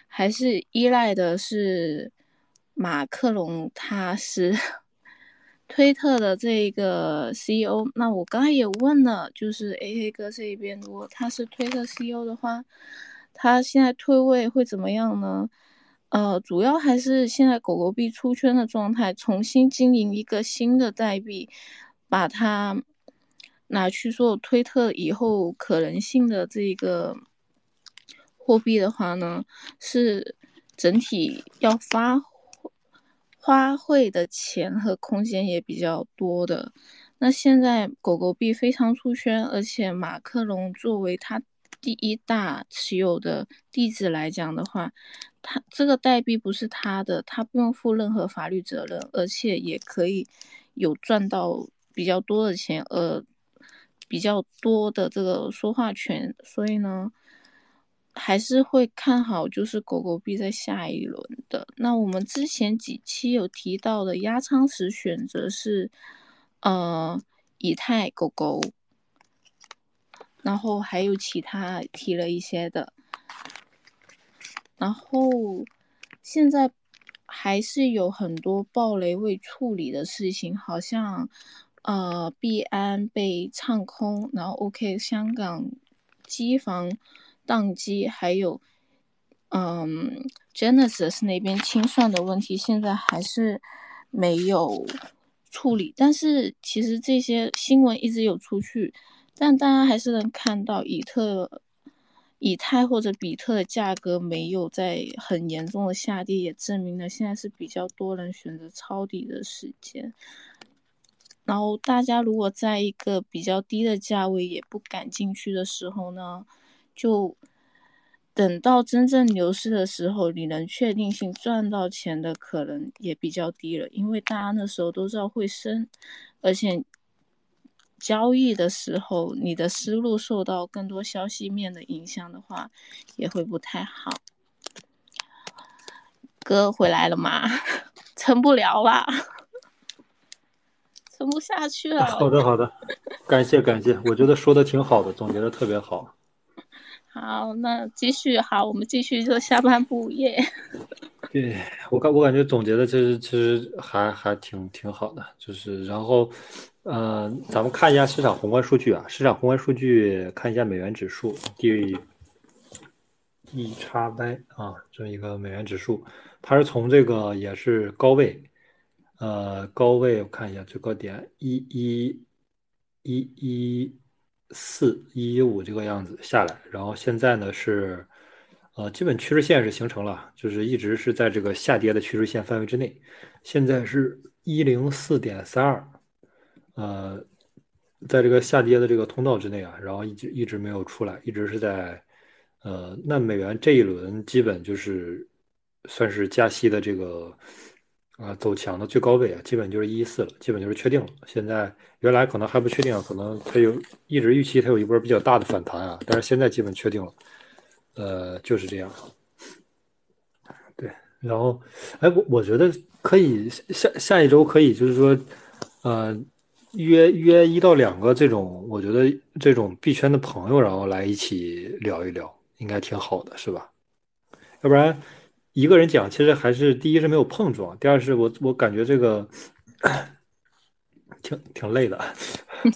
还是依赖的是马克龙，他是。推特的这个 CEO，那我刚才也问了，就是 AK 哥这一边，如果他是推特 CEO 的话，他现在退位会怎么样呢？呃，主要还是现在狗狗币出圈的状态，重新经营一个新的代币，把它拿去做推特以后可能性的这个货币的话呢，是整体要发。花卉的钱和空间也比较多的，那现在狗狗币非常出圈，而且马克龙作为他第一大持有的地址来讲的话，他这个代币不是他的，他不用负任何法律责任，而且也可以有赚到比较多的钱，呃，比较多的这个说话权，所以呢。还是会看好，就是狗狗币在下一轮的。那我们之前几期有提到的压仓时选择是，呃，以太狗狗，然后还有其他提了一些的，然后现在还是有很多暴雷未处理的事情，好像呃币安被唱空，然后 OK 香港机房。宕机，还有，嗯，Genesis 那边清算的问题，现在还是没有处理。但是其实这些新闻一直有出去，但大家还是能看到以特、以太或者比特的价格没有在很严重的下跌，也证明了现在是比较多人选择抄底的时间。然后大家如果在一个比较低的价位也不敢进去的时候呢？就等到真正牛市的时候，你能确定性赚到钱的可能也比较低了，因为大家那时候都知道会升，而且交易的时候，你的思路受到更多消息面的影响的话，也会不太好。哥回来了吗？撑不了啦，撑不下去了。好的，好的，感谢感谢，我觉得说的挺好的，总结的特别好。好，那继续，好，我们继续就下半部耶。对我感我感觉总结的其实其实还还挺挺好的，就是然后，呃，咱们看一下市场宏观数据啊，市场宏观数据看一下美元指数 D D 叉 Y 啊，这么一个美元指数，它是从这个也是高位，呃，高位我看一下最高点一一一一四一一五这个样子下来，然后现在呢是。呃，基本趋势线是形成了，就是一直是在这个下跌的趋势线范围之内。现在是一零四点三二，呃，在这个下跌的这个通道之内啊，然后一直一直没有出来，一直是在呃，那美元这一轮基本就是算是加息的这个啊走强的最高位啊，基本就是一四了，基本就是确定了。现在原来可能还不确定，可能它有一直预期它有一波比较大的反弹啊，但是现在基本确定了。呃，就是这样。对，然后，哎，我我觉得可以下下一周可以就是说，呃，约约一到两个这种，我觉得这种币圈的朋友，然后来一起聊一聊，应该挺好的，是吧？要不然一个人讲，其实还是第一是没有碰撞，第二是我我感觉这个挺挺累的。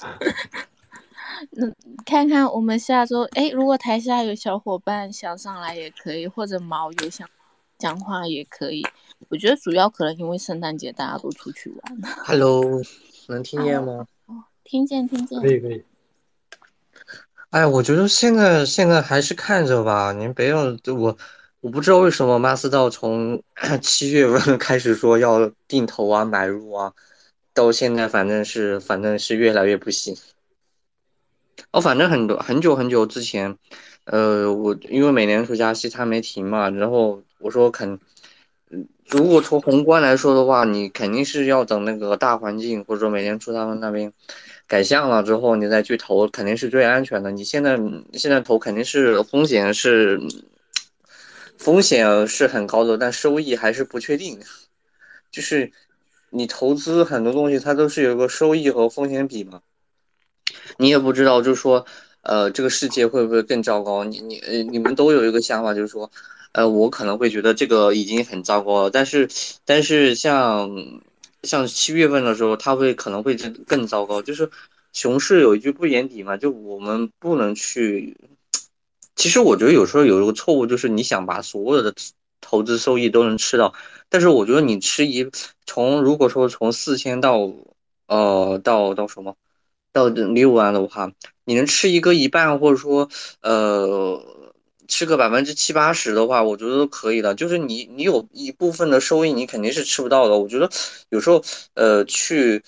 那看看我们下周，哎，如果台下有小伙伴想上来也可以，或者毛有想讲话也可以。我觉得主要可能因为圣诞节大家都出去玩。Hello，能听见吗？哦，听见，听见。可以，可以。哎，我觉得现在现在还是看着吧，您不要我，我不知道为什么马斯道从七月份开始说要定投啊、买入啊，到现在反正是反正是越来越不行。哦，反正很多很久很久之前，呃，我因为美联储加息它没停嘛，然后我说肯，如果从宏观来说的话，你肯定是要等那个大环境或者说美联储他们那边改向了之后，你再去投肯定是最安全的。你现在现在投肯定是风险是风险是很高的，但收益还是不确定。就是你投资很多东西，它都是有个收益和风险比嘛。你也不知道，就是说，呃，这个世界会不会更糟糕？你你呃，你们都有一个想法，就是说，呃，我可能会觉得这个已经很糟糕了。但是，但是像像七月份的时候，它会可能会更糟糕。就是熊市有一句不言底嘛，就我们不能去。其实我觉得有时候有一个错误，就是你想把所有的投资收益都能吃到，但是我觉得你吃一从如果说从四千到呃到到什么？到六万的话，你能吃一个一半，或者说，呃，吃个百分之七八十的话，我觉得都可以的。就是你，你有一部分的收益，你肯定是吃不到的。我觉得有时候，呃，去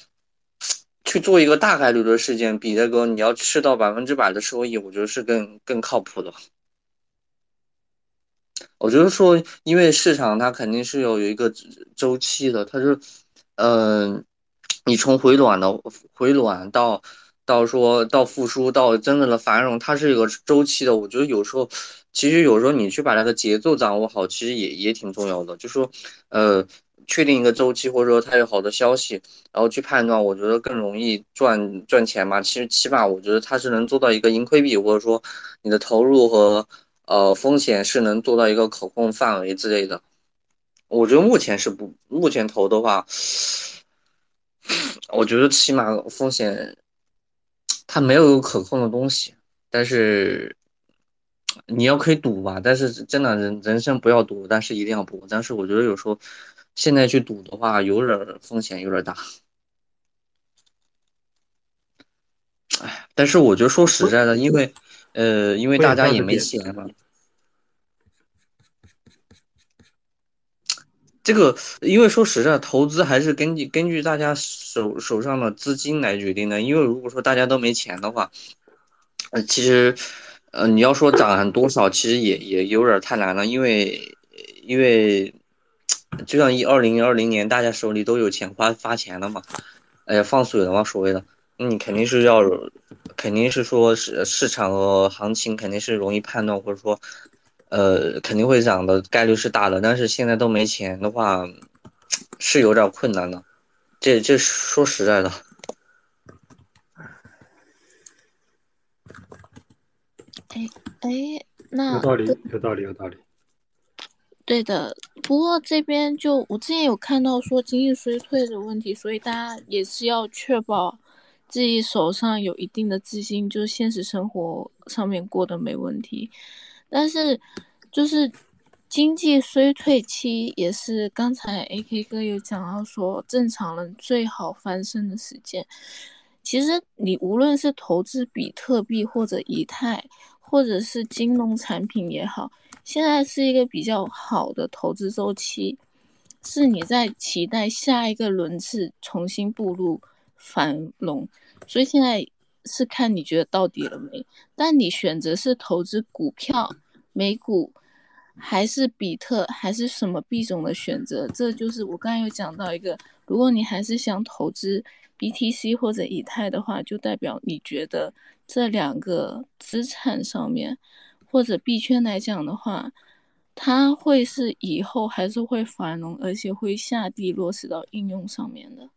去做一个大概率的事件，比那个你要吃到百分之百的收益，我觉得是更更靠谱的。我觉得说，因为市场它肯定是有有一个周期的，它是，嗯。你从回暖的回暖到，到说到复苏到真正的繁荣，它是一个周期的。我觉得有时候，其实有时候你去把那个节奏掌握好，其实也也挺重要的。就说，呃，确定一个周期，或者说它有好的消息，然后去判断，我觉得更容易赚赚钱嘛。其实起码我觉得它是能做到一个盈亏比，或者说你的投入和呃风险是能做到一个可控范围之类的。我觉得目前是不，目前投的话。我觉得起码风险，它没有可控的东西，但是你要可以赌吧，但是真的人人生不要赌，但是一定要搏。但是我觉得有时候现在去赌的话，有点风险有点大。哎，但是我觉得说实在的，因为呃，因为大家也没钱嘛。这个，因为说实在，投资还是根据根据大家手手上的资金来决定的。因为如果说大家都没钱的话，呃，其实，呃，你要说涨多少，其实也也有点太难了。因为，因为，就像一二零二零年，大家手里都有钱发发钱了嘛，哎呀，放水了嘛，所谓的。你肯定是要，肯定是说市市场和行情肯定是容易判断，或者说，呃，肯定会涨的概率是大的。但是现在都没钱的话，是有点困难的。这这说实在的。哎哎，那有道理，有道理，有道理。对的，不过这边就我之前有看到说经济衰退的问题，所以大家也是要确保自己手上有一定的资金，就是现实生活上面过得没问题。但是就是经济衰退期也是刚才 A K 哥有讲到说正常人最好翻身的时间。其实你无论是投资比特币或者以太，或者是金融产品也好。现在是一个比较好的投资周期，是你在期待下一个轮次重新步入繁荣，所以现在是看你觉得到底了没。但你选择是投资股票、美股，还是比特，还是什么币种的选择，这就是我刚才有讲到一个，如果你还是想投资 BTC 或者以太的话，就代表你觉得这两个资产上面。或者币圈来讲的话，它会是以后还是会繁荣，而且会下地落实到应用上面的。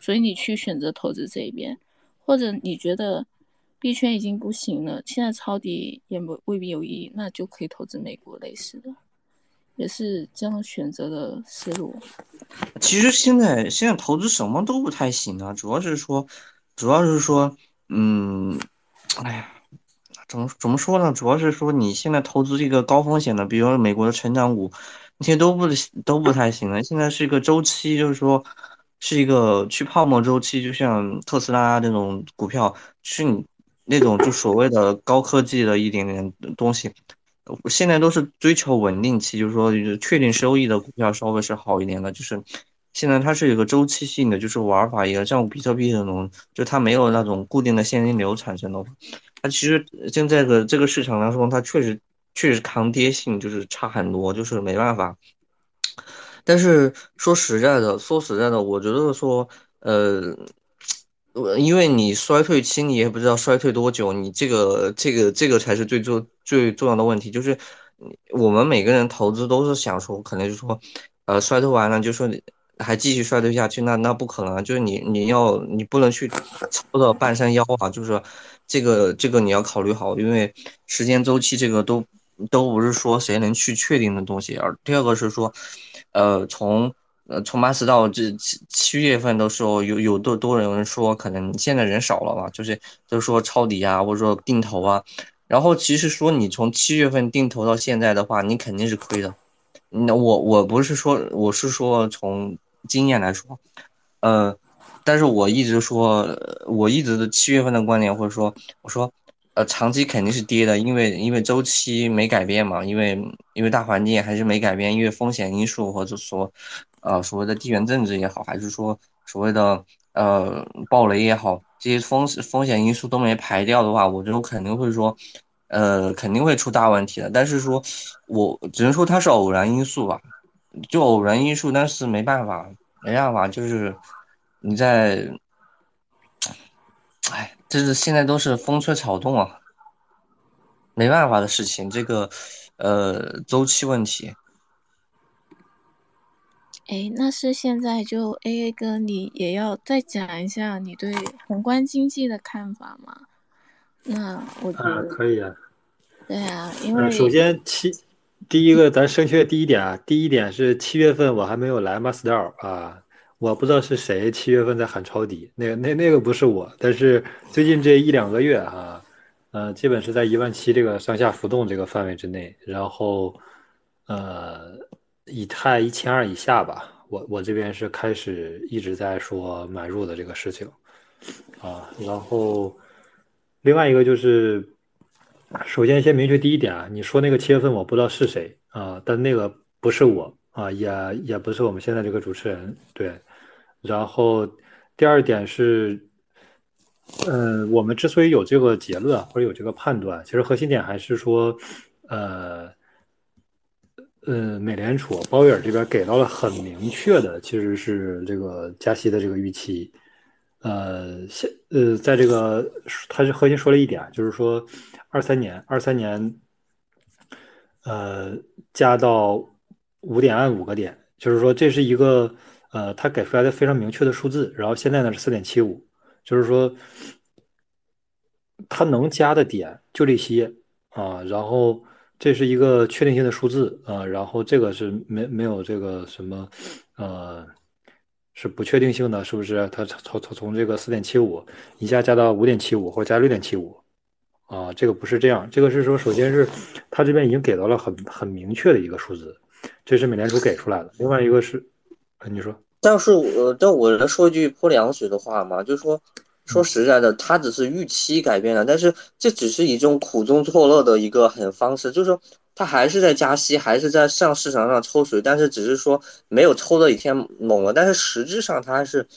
所以你去选择投资这一边，或者你觉得币圈已经不行了，现在抄底也未未必有意义，那就可以投资美国类似的，也是这样选择的思路。其实现在现在投资什么都不太行啊，主要是说，主要是说，嗯，哎呀。怎么怎么说呢？主要是说你现在投资一个高风险的，比如说美国的成长股，那些都不都不太行了。现在是一个周期，就是说是一个去泡沫周期，就像特斯拉这种股票，是你那种就所谓的高科技的一点点东西，现在都是追求稳定期，就是说确定收益的股票稍微是好一点的。就是现在它是有个周期性的，就是玩法一个，像比特币这种，就它没有那种固定的现金流产生的。它其实现在的这个市场来说，它确实确实抗跌性就是差很多，就是没办法。但是说实在的，说实在的，我觉得说，呃，因为你衰退期，你也不知道衰退多久，你这个这个这个才是最重最重要的问题。就是我们每个人投资都是想说，可能就说，呃，衰退完了就说你还继续衰退下去，那那不可能，就是你你要你不能去操到半山腰啊，就是。这个这个你要考虑好，因为时间周期这个都都不是说谁能去确定的东西。而第二个是说，呃，从呃从八十到这七七月份的时候，有有多多人说可能现在人少了嘛，就是就是说抄底啊，或者说定投啊。然后其实说你从七月份定投到现在的话，你肯定是亏的。那我我不是说，我是说从经验来说，呃。但是我一直说，我一直的七月份的观点，或者说我说，呃，长期肯定是跌的，因为因为周期没改变嘛，因为因为大环境还是没改变，因为风险因素或者说，呃，所谓的地缘政治也好，还是说所谓的呃暴雷也好，这些风风险因素都没排掉的话，我觉得肯定会说，呃，肯定会出大问题的。但是说，我只能说它是偶然因素吧，就偶然因素，但是没办法，没办法，就是。你在，哎，这是现在都是风吹草动啊，没办法的事情。这个，呃，周期问题。哎，那是现在就 A A 哥，你也要再讲一下你对宏观经济的看法吗？那我觉得可以啊。对啊，因为首先七，第一个咱升学第一点啊，第一点是七月份我还没有来 Master 啊。我不知道是谁七月份在喊抄底，那个那那个不是我，但是最近这一两个月啊，呃，基本是在一万七这个上下浮动这个范围之内，然后呃，以太一千二以下吧，我我这边是开始一直在说买入的这个事情啊，然后另外一个就是，首先先明确第一点啊，你说那个七月份我不知道是谁啊，但那个不是我啊，也也不是我们现在这个主持人，对。然后第二点是，嗯，我们之所以有这个结论或者有这个判断，其实核心点还是说，呃，呃，美联储鲍威尔这边给到了很明确的，其实是这个加息的这个预期，呃，现呃，在这个他是核心说了一点，就是说二三年二三年，呃，加到五点二五个点，就是说这是一个呃，他给出来的非常明确的数字。然后现在呢是四点七五，就是说它能加的点就这些啊。然后这是一个确定性的数字啊。然后这个是没没有这个什么呃。是不确定性的，是不是？它从从从这个四点七五一下加到五点七五，或者加六点七五，啊，这个不是这样。这个是说，首先是它这边已经给到了很很明确的一个数字，这是美联储给出来的。另外一个是，你说，但是我但我能说一句泼凉水的话吗？就是说，说实在的，他只是预期改变了，但是这只是一种苦中作乐的一个很方式，就是说。他还是在加息，还是在向市场上抽水，但是只是说没有抽的一天猛了，但是实质上它是，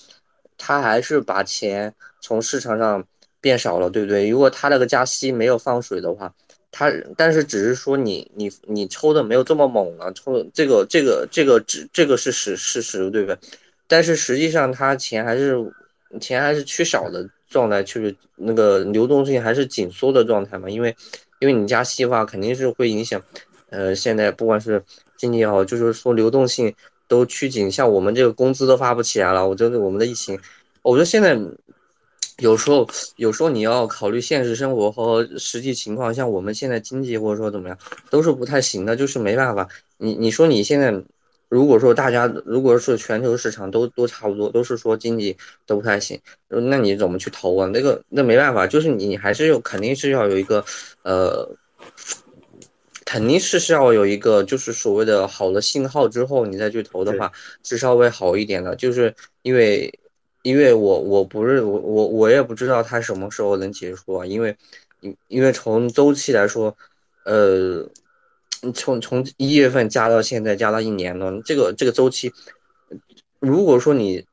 他还是把钱从市场上变少了，对不对？如果他那个加息没有放水的话，他但是只是说你你你抽的没有这么猛了，抽这个这个这个只这个是实事实，对不对？但是实际上他钱还是钱还是缺少的状态，就是那个流动性还是紧缩的状态嘛，因为。因为你加息的话，肯定是会影响，呃，现在不管是经济也好，就是说流动性都趋紧，像我们这个工资都发不起来了。我觉得我们的疫情，我觉得现在有时候有时候你要考虑现实生活和实际情况，像我们现在经济或者说怎么样，都是不太行的，就是没办法。你你说你现在。如果说大家如果是全球市场都都差不多，都是说经济都不太行，那你怎么去投啊？那个那没办法，就是你还是有肯定是要有一个，呃，肯定是是要有一个就是所谓的好的信号之后你再去投的话是稍微好一点的，就是因为因为我我不是我我我也不知道它什么时候能结束啊，因为因因为从周期来说，呃。从从一月份加到现在，加到一年了。这个这个周期，如果说你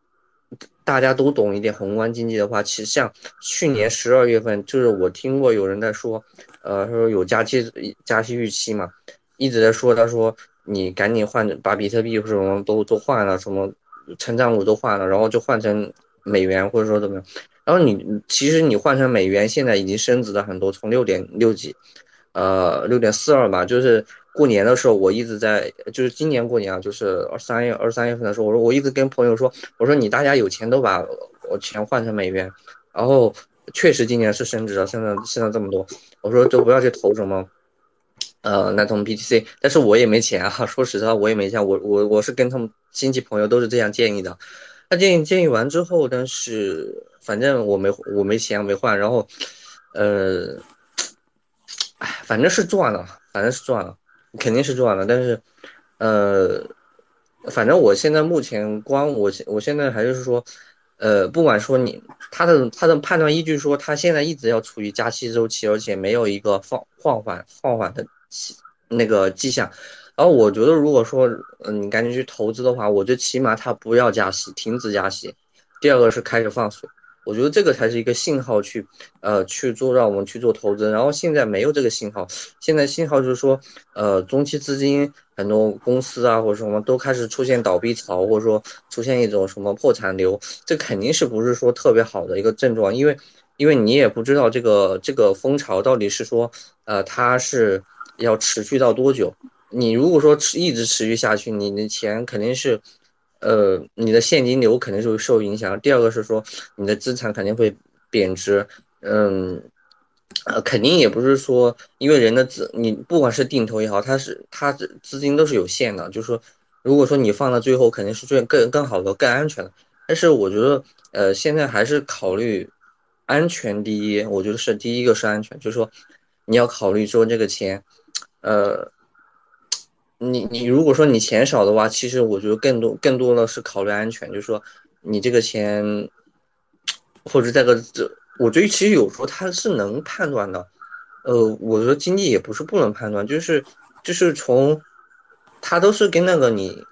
大家都懂一点宏观经济的话，其实像去年十二月份，就是我听过有人在说，呃，说有加息加息预期嘛，一直在说，他说你赶紧换，把比特币或什么都都换了，什么成长股都换了，然后就换成美元或者说怎么样。然后你其实你换成美元，现在已经升值了很多，从六点六几，呃，六点四二吧，就是。过年的时候，我一直在，就是今年过年啊，就是二三月二三月份的时候，我说我一直跟朋友说，我说你大家有钱都把我钱换成美元，然后确实今年是升值了，现在现在这么多，我说都不要去投什么，呃，那种 BTC，但是我也没钱啊，说实话我也没钱，我我我是跟他们亲戚朋友都是这样建议的，他建议建议完之后，但是反正我没我没钱没换，然后，呃，哎，反正是赚了，反正是赚了。肯定是赚了，但是，呃，反正我现在目前光我现我现在还是说，呃，不管说你他的他的判断依据说他现在一直要处于加息周期，而且没有一个放放缓放缓的那个迹象，然后我觉得如果说嗯你赶紧去投资的话，我觉得起码它不要加息，停止加息，第二个是开始放水。我觉得这个才是一个信号，去，呃，去做让我们去做投资。然后现在没有这个信号，现在信号就是说，呃，中期资金很多公司啊或者什么都开始出现倒闭潮，或者说出现一种什么破产流，这肯定是不是说特别好的一个症状？因为，因为你也不知道这个这个风潮到底是说，呃，它是要持续到多久？你如果说持一直持续下去，你的钱肯定是。呃，你的现金流肯定是会受影响。第二个是说，你的资产肯定会贬值。嗯，呃，肯定也不是说，因为人的资，你不管是定投也好，它是它资金都是有限的。就是说，如果说你放到最后，肯定是最更更好的、更安全的。但是我觉得，呃，现在还是考虑安全第一。我觉得是第一个是安全，就是说，你要考虑说这个钱，呃。你你如果说你钱少的话，其实我觉得更多更多的是考虑安全，就是说你这个钱，或者这个这，我觉得其实有时候他是能判断的，呃，我觉得经济也不是不能判断，就是就是从，他都是跟那个你，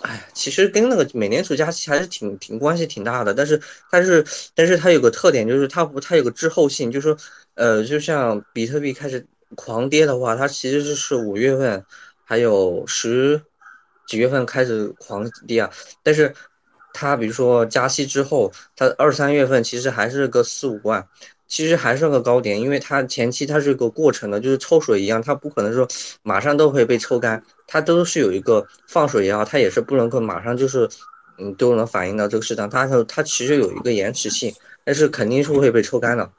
哎，其实跟那个美联储加息还是挺挺关系挺大的，但是但是但是它有个特点就是它不它有个滞后性，就是说呃，就像比特币开始狂跌的话，它其实是是五月份。还有十几月份开始狂跌啊，但是它比如说加息之后，它二三月份其实还是个四五万，其实还是个高点，因为它前期它是个过程的，就是抽水一样，它不可能说马上都会被抽干，它都是有一个放水也好，它也是不能够马上就是嗯都能反映到这个市场，它它其实有一个延迟性，但是肯定是会被抽干的，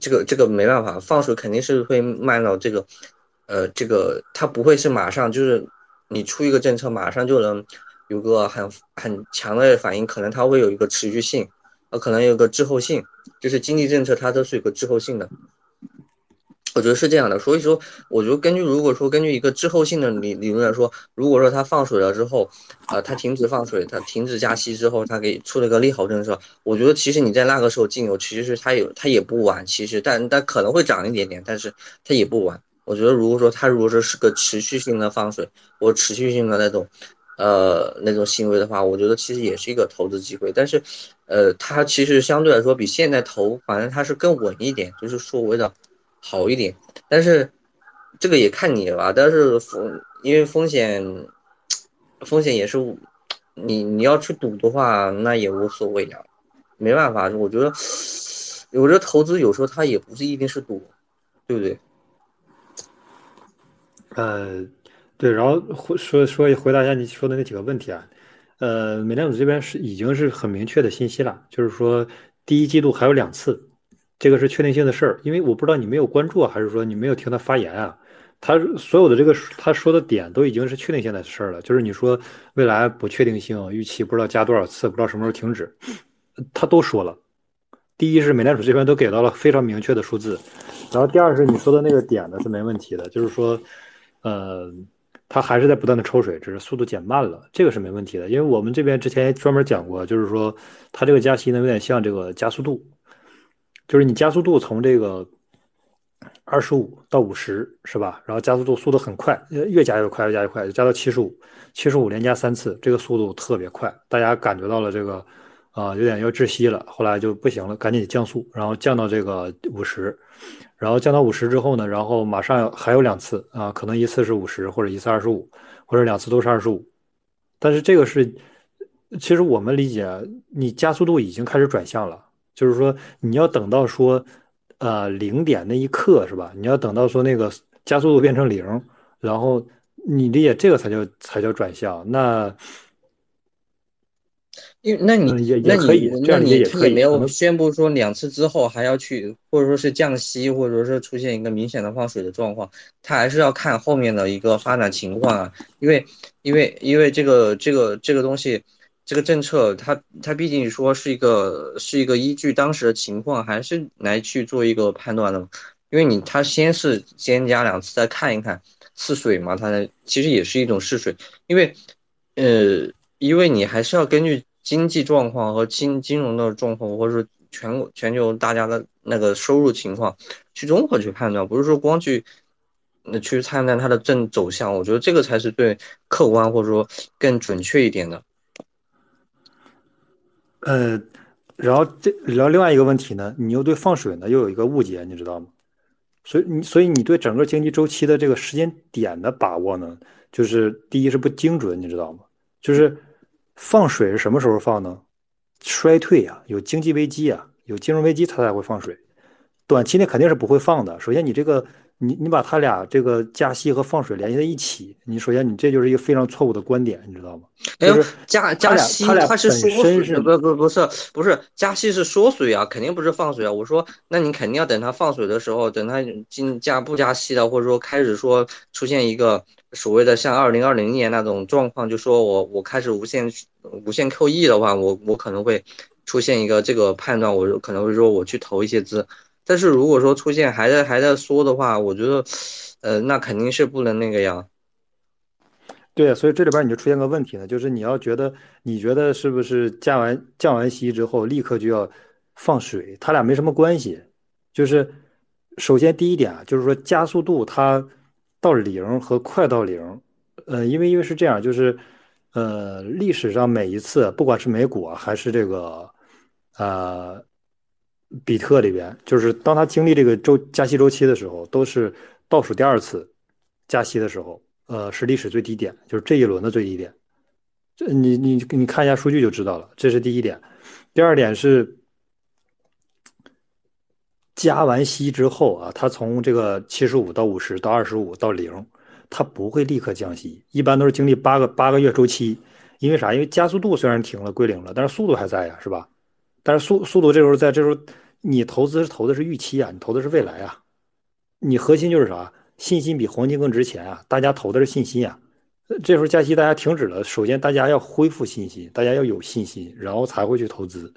这个这个没办法，放水肯定是会慢到这个，呃，这个它不会是马上就是你出一个政策马上就能。有个很很强的反应，可能它会有一个持续性，呃，可能有个滞后性，就是经济政策它都是有个滞后性的，我觉得是这样的。所以说，我觉得根据如果说根据一个滞后性的理理论来说，如果说它放水了之后，呃，它停止放水，它停止加息之后，它给出了一个利好政策，我觉得其实你在那个时候进油，其实它有它也不晚，其实但但可能会涨一点点，但是它也不晚。我觉得如果说它如果说是个持续性的放水，或持续性的那种。呃，那种行为的话，我觉得其实也是一个投资机会，但是，呃，它其实相对来说比现在投，反正它是更稳一点，就是所谓的好一点。但是这个也看你吧，但是风因为风险，风险也是你你要去赌的话，那也无所谓呀，没办法，我觉得我觉得投资有时候它也不是一定是赌，对不对？呃。对，然后回说说回答一下你说的那几个问题啊，呃，美联储这边是已经是很明确的信息了，就是说第一季度还有两次，这个是确定性的事儿。因为我不知道你没有关注，还是说你没有听他发言啊？他所有的这个他说的点都已经是确定性的事儿了，就是你说未来不确定性预期不知道加多少次，不知道什么时候停止，他都说了。第一是美联储这边都给到了非常明确的数字，然后第二是你说的那个点呢是没问题的，就是说，呃。它还是在不断的抽水，只是速度减慢了，这个是没问题的。因为我们这边之前专门讲过，就是说它这个加息呢有点像这个加速度，就是你加速度从这个二十五到五十是吧？然后加速度速度很快，越加越快，越加越快，加到七十五，七十五连加三次，这个速度特别快，大家感觉到了这个啊有点要窒息了，后来就不行了，赶紧降速，然后降到这个五十。然后降到五十之后呢，然后马上还有两次啊，可能一次是五十，或者一次二十五，或者两次都是二十五。但是这个是，其实我们理解，你加速度已经开始转向了，就是说你要等到说，呃，零点那一刻是吧？你要等到说那个加速度变成零，然后你理解这个才叫才叫转向。那。因为那你那你那你他也没有宣布说两次之后还要去，或者说是降息，或者说是出现一个明显的放水的状况，它还是要看后面的一个发展情况啊。因为因为因为这个这个这个东西，这个政策它它毕竟说是一个是一个依据当时的情况，还是来去做一个判断的。因为你他先是先加两次再看一看试水嘛，它其实也是一种试水。因为呃，因为你还是要根据。经济状况和金金融的状况，或者说全国全球大家的那个收入情况，去综合去判断，不是说光去那去判断它的正走向。我觉得这个才是最客观或者说更准确一点的。呃，然后这然后另外一个问题呢，你又对放水呢又有一个误解，你知道吗？所以你所以你对整个经济周期的这个时间点的把握呢，就是第一是不精准，你知道吗？就是。放水是什么时候放呢？衰退啊，有经济危机啊，有金融危机，它才会放水。短期内肯定是不会放的。首先，你这个，你你把他俩这个加息和放水联系在一起，你首先你这就是一个非常错误的观点，你知道吗？就是加加息，它是缩水，不不不是不是加息是缩水啊，肯定不是放水啊。我说，那你肯定要等它放水的时候，等它进加不加息的，或者说开始说出现一个。所谓的像二零二零年那种状况，就说我我开始无限无限 QE 的话，我我可能会出现一个这个判断，我可能会说我去投一些资。但是如果说出现还在还在缩的话，我觉得，呃，那肯定是不能那个呀。对，所以这里边你就出现个问题呢，就是你要觉得你觉得是不是降完降完息之后立刻就要放水？它俩没什么关系。就是首先第一点啊，就是说加速度它。到零和快到零，呃，因为因为是这样，就是，呃，历史上每一次，不管是美股还是这个，呃，比特里边，就是当它经历这个周加息周期的时候，都是倒数第二次加息的时候，呃，是历史最低点，就是这一轮的最低点。这你你你看一下数据就知道了，这是第一点。第二点是加完息之后啊，它从这个七十五到五十到二十五到零，它不会立刻降息，一般都是经历八个八个月周期。因为啥？因为加速度虽然停了归零了，但是速度还在呀，是吧？但是速速度这时候在这时候，你投资投的是预期啊，你投的是未来啊。你核心就是啥？信心比黄金更值钱啊！大家投的是信心啊。这时候加息，大家停止了。首先，大家要恢复信心，大家要有信心，然后才会去投资。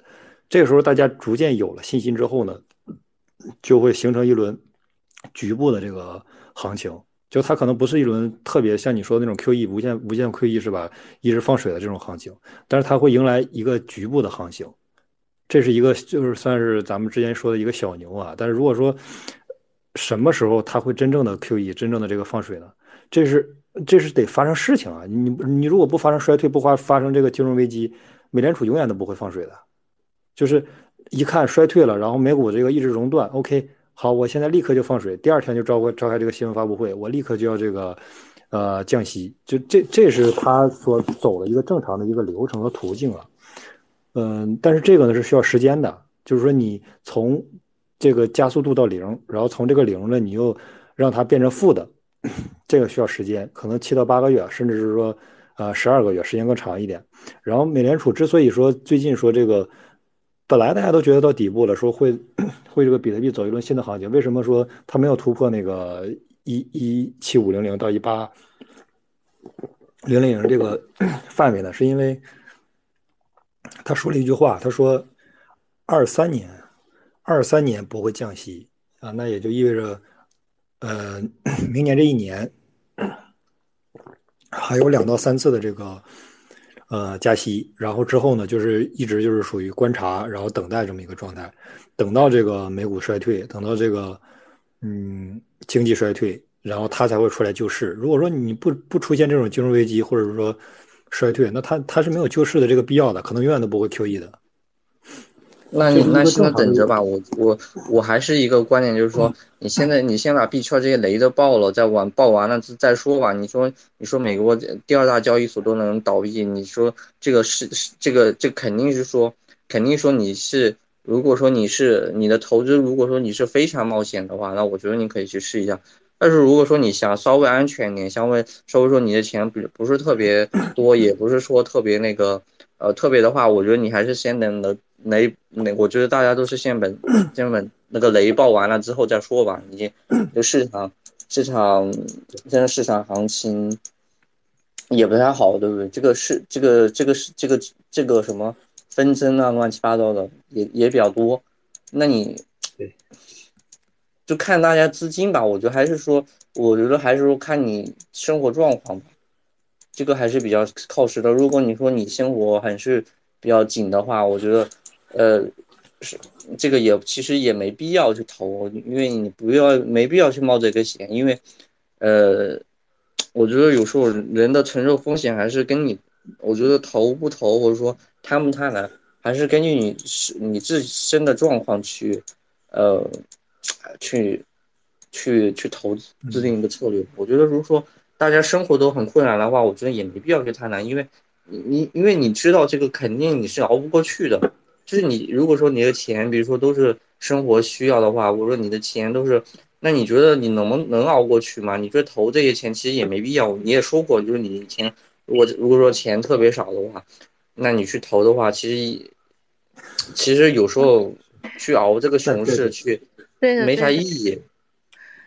这个时候，大家逐渐有了信心之后呢，就会形成一轮局部的这个行情。就它可能不是一轮特别像你说的那种 QE 无限无限 QE 是吧？一直放水的这种行情，但是它会迎来一个局部的行情。这是一个就是算是咱们之前说的一个小牛啊。但是如果说什么时候它会真正的 QE 真正的这个放水呢？这是。这是得发生事情啊！你你如果不发生衰退，不发发生这个金融危机，美联储永远都不会放水的。就是一看衰退了，然后美股这个一直熔断，OK，好，我现在立刻就放水，第二天就召开召开这个新闻发布会，我立刻就要这个呃降息，就这这是他所走的一个正常的一个流程和途径啊。嗯，但是这个呢是需要时间的，就是说你从这个加速度到零，然后从这个零呢，你又让它变成负的。这个需要时间，可能七到八个月，甚至是说，呃，十二个月，时间更长一点。然后美联储之所以说最近说这个，本来大家都觉得到底部了，说会 会这个比特币走一轮新的行情，为什么说它没有突破那个一一七五零零到一八零零零这个范围呢？是因为他说了一句话，他说二三年二三年不会降息啊，那也就意味着。呃，明年这一年还有两到三次的这个呃加息，然后之后呢，就是一直就是属于观察，然后等待这么一个状态，等到这个美股衰退，等到这个嗯经济衰退，然后他才会出来救市。如果说你不不出现这种金融危机或者说衰退，那它它是没有救市的这个必要的，可能永远都不会 QE 的。那你那现在等着吧，我我我还是一个观点，就是说，你现在你先把币圈这些雷都爆了，再完爆完了再说吧。你说你说美国第二大交易所都能倒闭，你说这个是是这个这肯定是说肯定说你是如果说你是你的投资，如果说你是非常冒险的话，那我觉得你可以去试一下。但是如果说你想稍微安全点，稍微稍微说你的钱不不是特别多，也不是说特别那个呃特别的话，我觉得你还是先等的。雷雷，我觉得大家都是先本 先本那个雷爆完了之后再说吧。已经就市场市场现在市场行情也不太好，对不对？这个是这个这个是这个这个什么纷争啊，乱七八糟的也也比较多。那你对，就看大家资金吧。我觉得还是说，我觉得还是说看你生活状况吧。这个还是比较靠实的。如果你说你生活还是比较紧的话，我觉得。呃，是这个也其实也没必要去投，因为你不要没必要去冒这个险，因为，呃，我觉得有时候人的承受风险还是跟你，我觉得投不投或者说贪不贪婪，还是根据你是你自身的状况去，呃，去，去去投资制定一个策略。我觉得如果说大家生活都很困难的话，我觉得也没必要去贪婪，因为你你因为你知道这个肯定你是熬不过去的。就是你如果说你的钱，比如说都是生活需要的话，我说你的钱都是，那你觉得你能不能熬过去吗？你觉得投这些钱其实也没必要。你也说过，就是你以前如果如果说钱特别少的话，那你去投的话，其实其实有时候去熬这个熊市去，没啥意义。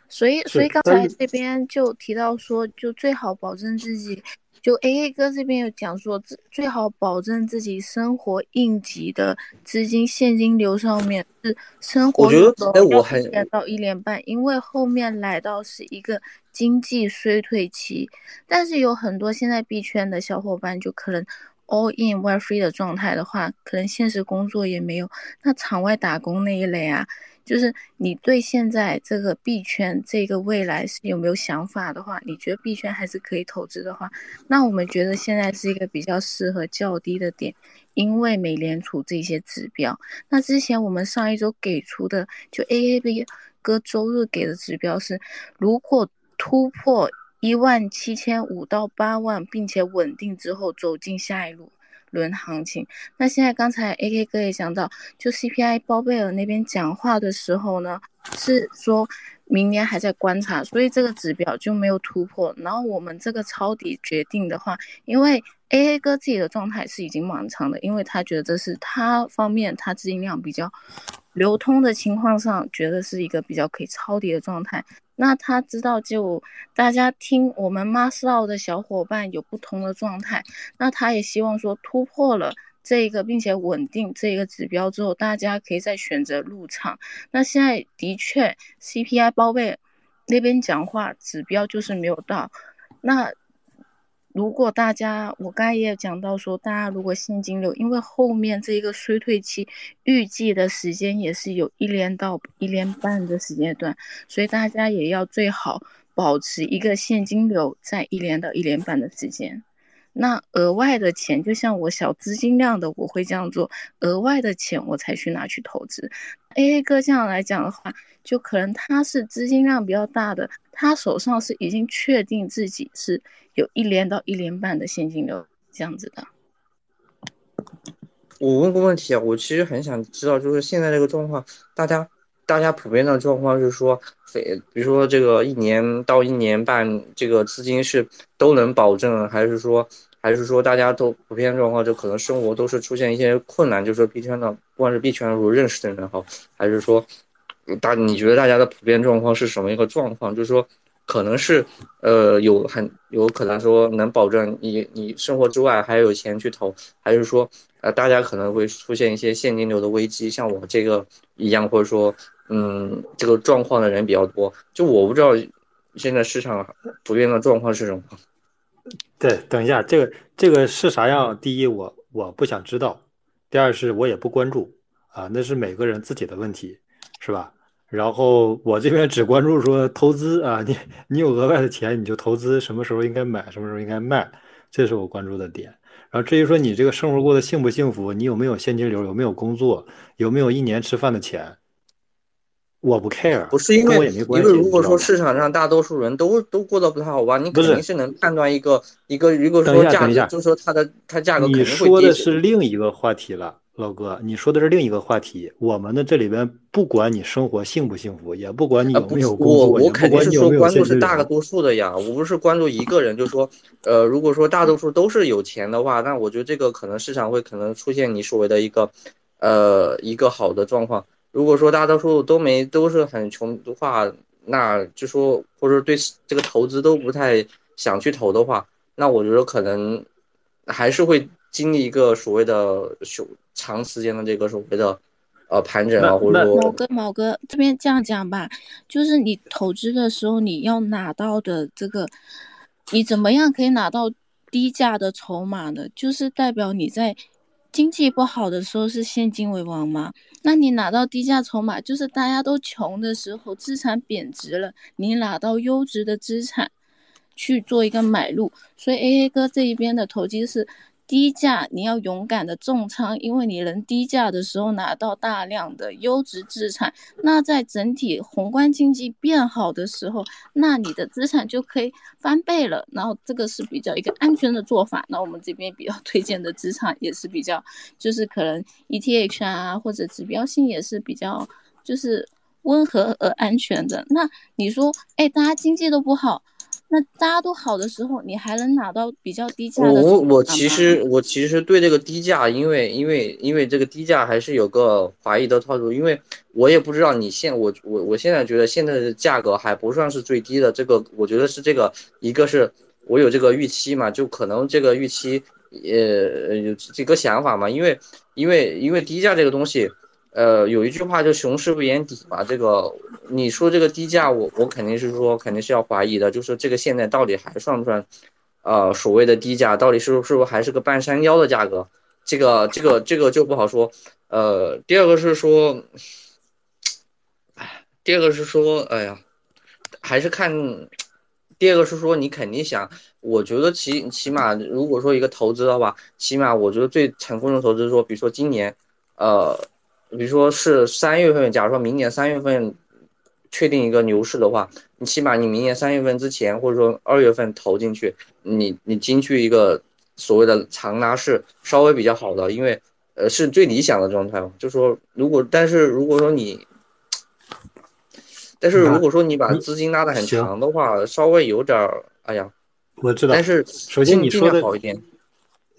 所以所以刚才这边就提到说，就最好保证自己。就 A A 哥这边有讲说，最最好保证自己生活应急的资金现金流上面是生活流要一年到一年半，因为后面来到是一个经济衰退期。但是有很多现在币圈的小伙伴就可能 all in one free 的状态的话，可能现实工作也没有，那场外打工那一类啊。就是你对现在这个币圈这个未来是有没有想法的话，你觉得币圈还是可以投资的话，那我们觉得现在是一个比较适合较低的点，因为美联储这些指标。那之前我们上一周给出的，就 A A B 哥周日给的指标是，如果突破。一万七千五到八万，并且稳定之后走进下一轮轮行情。那现在刚才 A K 哥也讲到，就 C P I 包贝尔那边讲话的时候呢，是说明年还在观察，所以这个指标就没有突破。然后我们这个抄底决定的话，因为 A A 哥自己的状态是已经满仓的，因为他觉得这是他方面他资金量比较流通的情况上，觉得是一个比较可以抄底的状态。那他知道，就大家听我们 m a s l 的小伙伴有不同的状态，那他也希望说突破了这个，并且稳定这个指标之后，大家可以再选择入场。那现在的确 CPI 包贝那边讲话指标就是没有到，那。如果大家，我刚才也讲到说，大家如果现金流，因为后面这一个衰退期预计的时间也是有一年到一年半的时间段，所以大家也要最好保持一个现金流在一年到一年半的时间。那额外的钱，就像我小资金量的，我会这样做，额外的钱我才去拿去投资。A A 哥这样来讲的话，就可能他是资金量比较大的，他手上是已经确定自己是。有一年到一年半的现金流这样子的。我问个问题啊，我其实很想知道，就是现在这个状况，大家大家普遍的状况是说，非比如说这个一年到一年半，这个资金是都能保证，还是说还是说大家都普遍状况就可能生活都是出现一些困难，就是说币圈的，不管是币圈如认识的人好，还是说大你觉得大家的普遍状况是什么一个状况？就是说。可能是，呃，有很有可能说能保证你你生活之外还有钱去投，还是说，呃，大家可能会出现一些现金流的危机，像我这个一样，或者说，嗯，这个状况的人比较多。就我不知道现在市场普遍的状况是什么。对，等一下，这个这个是啥样？第一，我我不想知道；第二，是我也不关注啊，那是每个人自己的问题，是吧？然后我这边只关注说投资啊，你你有额外的钱你就投资，什么时候应该买，什么时候应该卖，这是我关注的点。然后至于说你这个生活过得幸不幸福，你有没有现金流，有没有工作，有没有一年吃饭的钱，我不 care，不是因为因为如果说市场上大多数人都都过得不太好吧，你肯定是能判断一个一个如果说价格，就是说它的它价格肯定会跌。你说的是另一个话题了。老哥，你说的是另一个话题。我们的这里边，不管你生活幸不幸福，也不管你有没有工作，我我肯定是说关注是大个多数的呀，我不是关注一个人。就说，呃，如果说大多数都是有钱的话，那我觉得这个可能市场会可能出现你所谓的一个，呃，一个好的状况。如果说大多数都没都是很穷的话，那就说或者对这个投资都不太想去投的话，那我觉得可能还是会经历一个所谓的熊。长时间的这个所谓的，呃，盘整啊，或者说，毛哥，毛哥这边这样讲吧，就是你投资的时候，你要拿到的这个，你怎么样可以拿到低价的筹码呢？就是代表你在经济不好的时候是现金为王吗？那你拿到低价筹码，就是大家都穷的时候，资产贬值了，你拿到优质的资产去做一个买入。所以 A A 哥这一边的投机是。低价你要勇敢的重仓，因为你能低价的时候拿到大量的优质资产，那在整体宏观经济变好的时候，那你的资产就可以翻倍了。然后这个是比较一个安全的做法。那我们这边比较 推荐的资产也是比较，就是可能 ETH 啊或者指标性也是比较就是温和而安全的。那你说，哎，大家经济都不好。那大家都好的时候，你还能拿到比较低价的？我我其实我其实对这个低价，因为因为因为这个低价还是有个怀疑的套路，因为我也不知道你现我我我现在觉得现在的价格还不算是最低的，这个我觉得是这个一个是我有这个预期嘛，就可能这个预期呃有几个想法嘛，因为因为因为低价这个东西。呃，有一句话就“熊市不言底”嘛，这个你说这个低价，我我肯定是说肯定是要怀疑的，就是这个现在到底还算不算，呃，所谓的低价，到底是是不是还是个半山腰的价格？这个这个这个就不好说。呃，第二个是说，哎第二个是说，哎呀，还是看，第二个是说你肯定想，我觉得起起码如果说一个投资的话，起码我觉得最成功的投资说，比如说今年，呃。比如说是三月份，假如说明年三月份确定一个牛市的话，你起码你明年三月份之前，或者说二月份投进去，你你进去一个所谓的长拉是稍微比较好的，因为呃是最理想的状态嘛。就说如果但是如果说你，但是如果说你把资金拉得很长的话，稍微有点儿，哎呀，我知道。但是首先你说的好一点，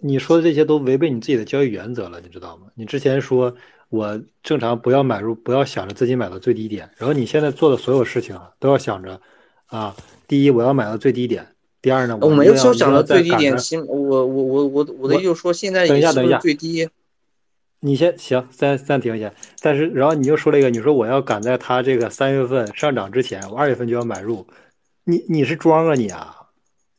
你说的这些都违背你自己的交易原则了，你知道吗？你之前说。我正常不要买入，不要想着自己买到最低点。然后你现在做的所有事情啊，都要想着，啊，第一我要买到最低点，第二呢，我没有说想到最低点。行，我我我我我的意思说现在等一下等一下最低。你先行，暂暂停一下。但是然后你又说了一个，你说我要赶在它这个三月份上涨之前，我二月份就要买入。你你是装啊你啊？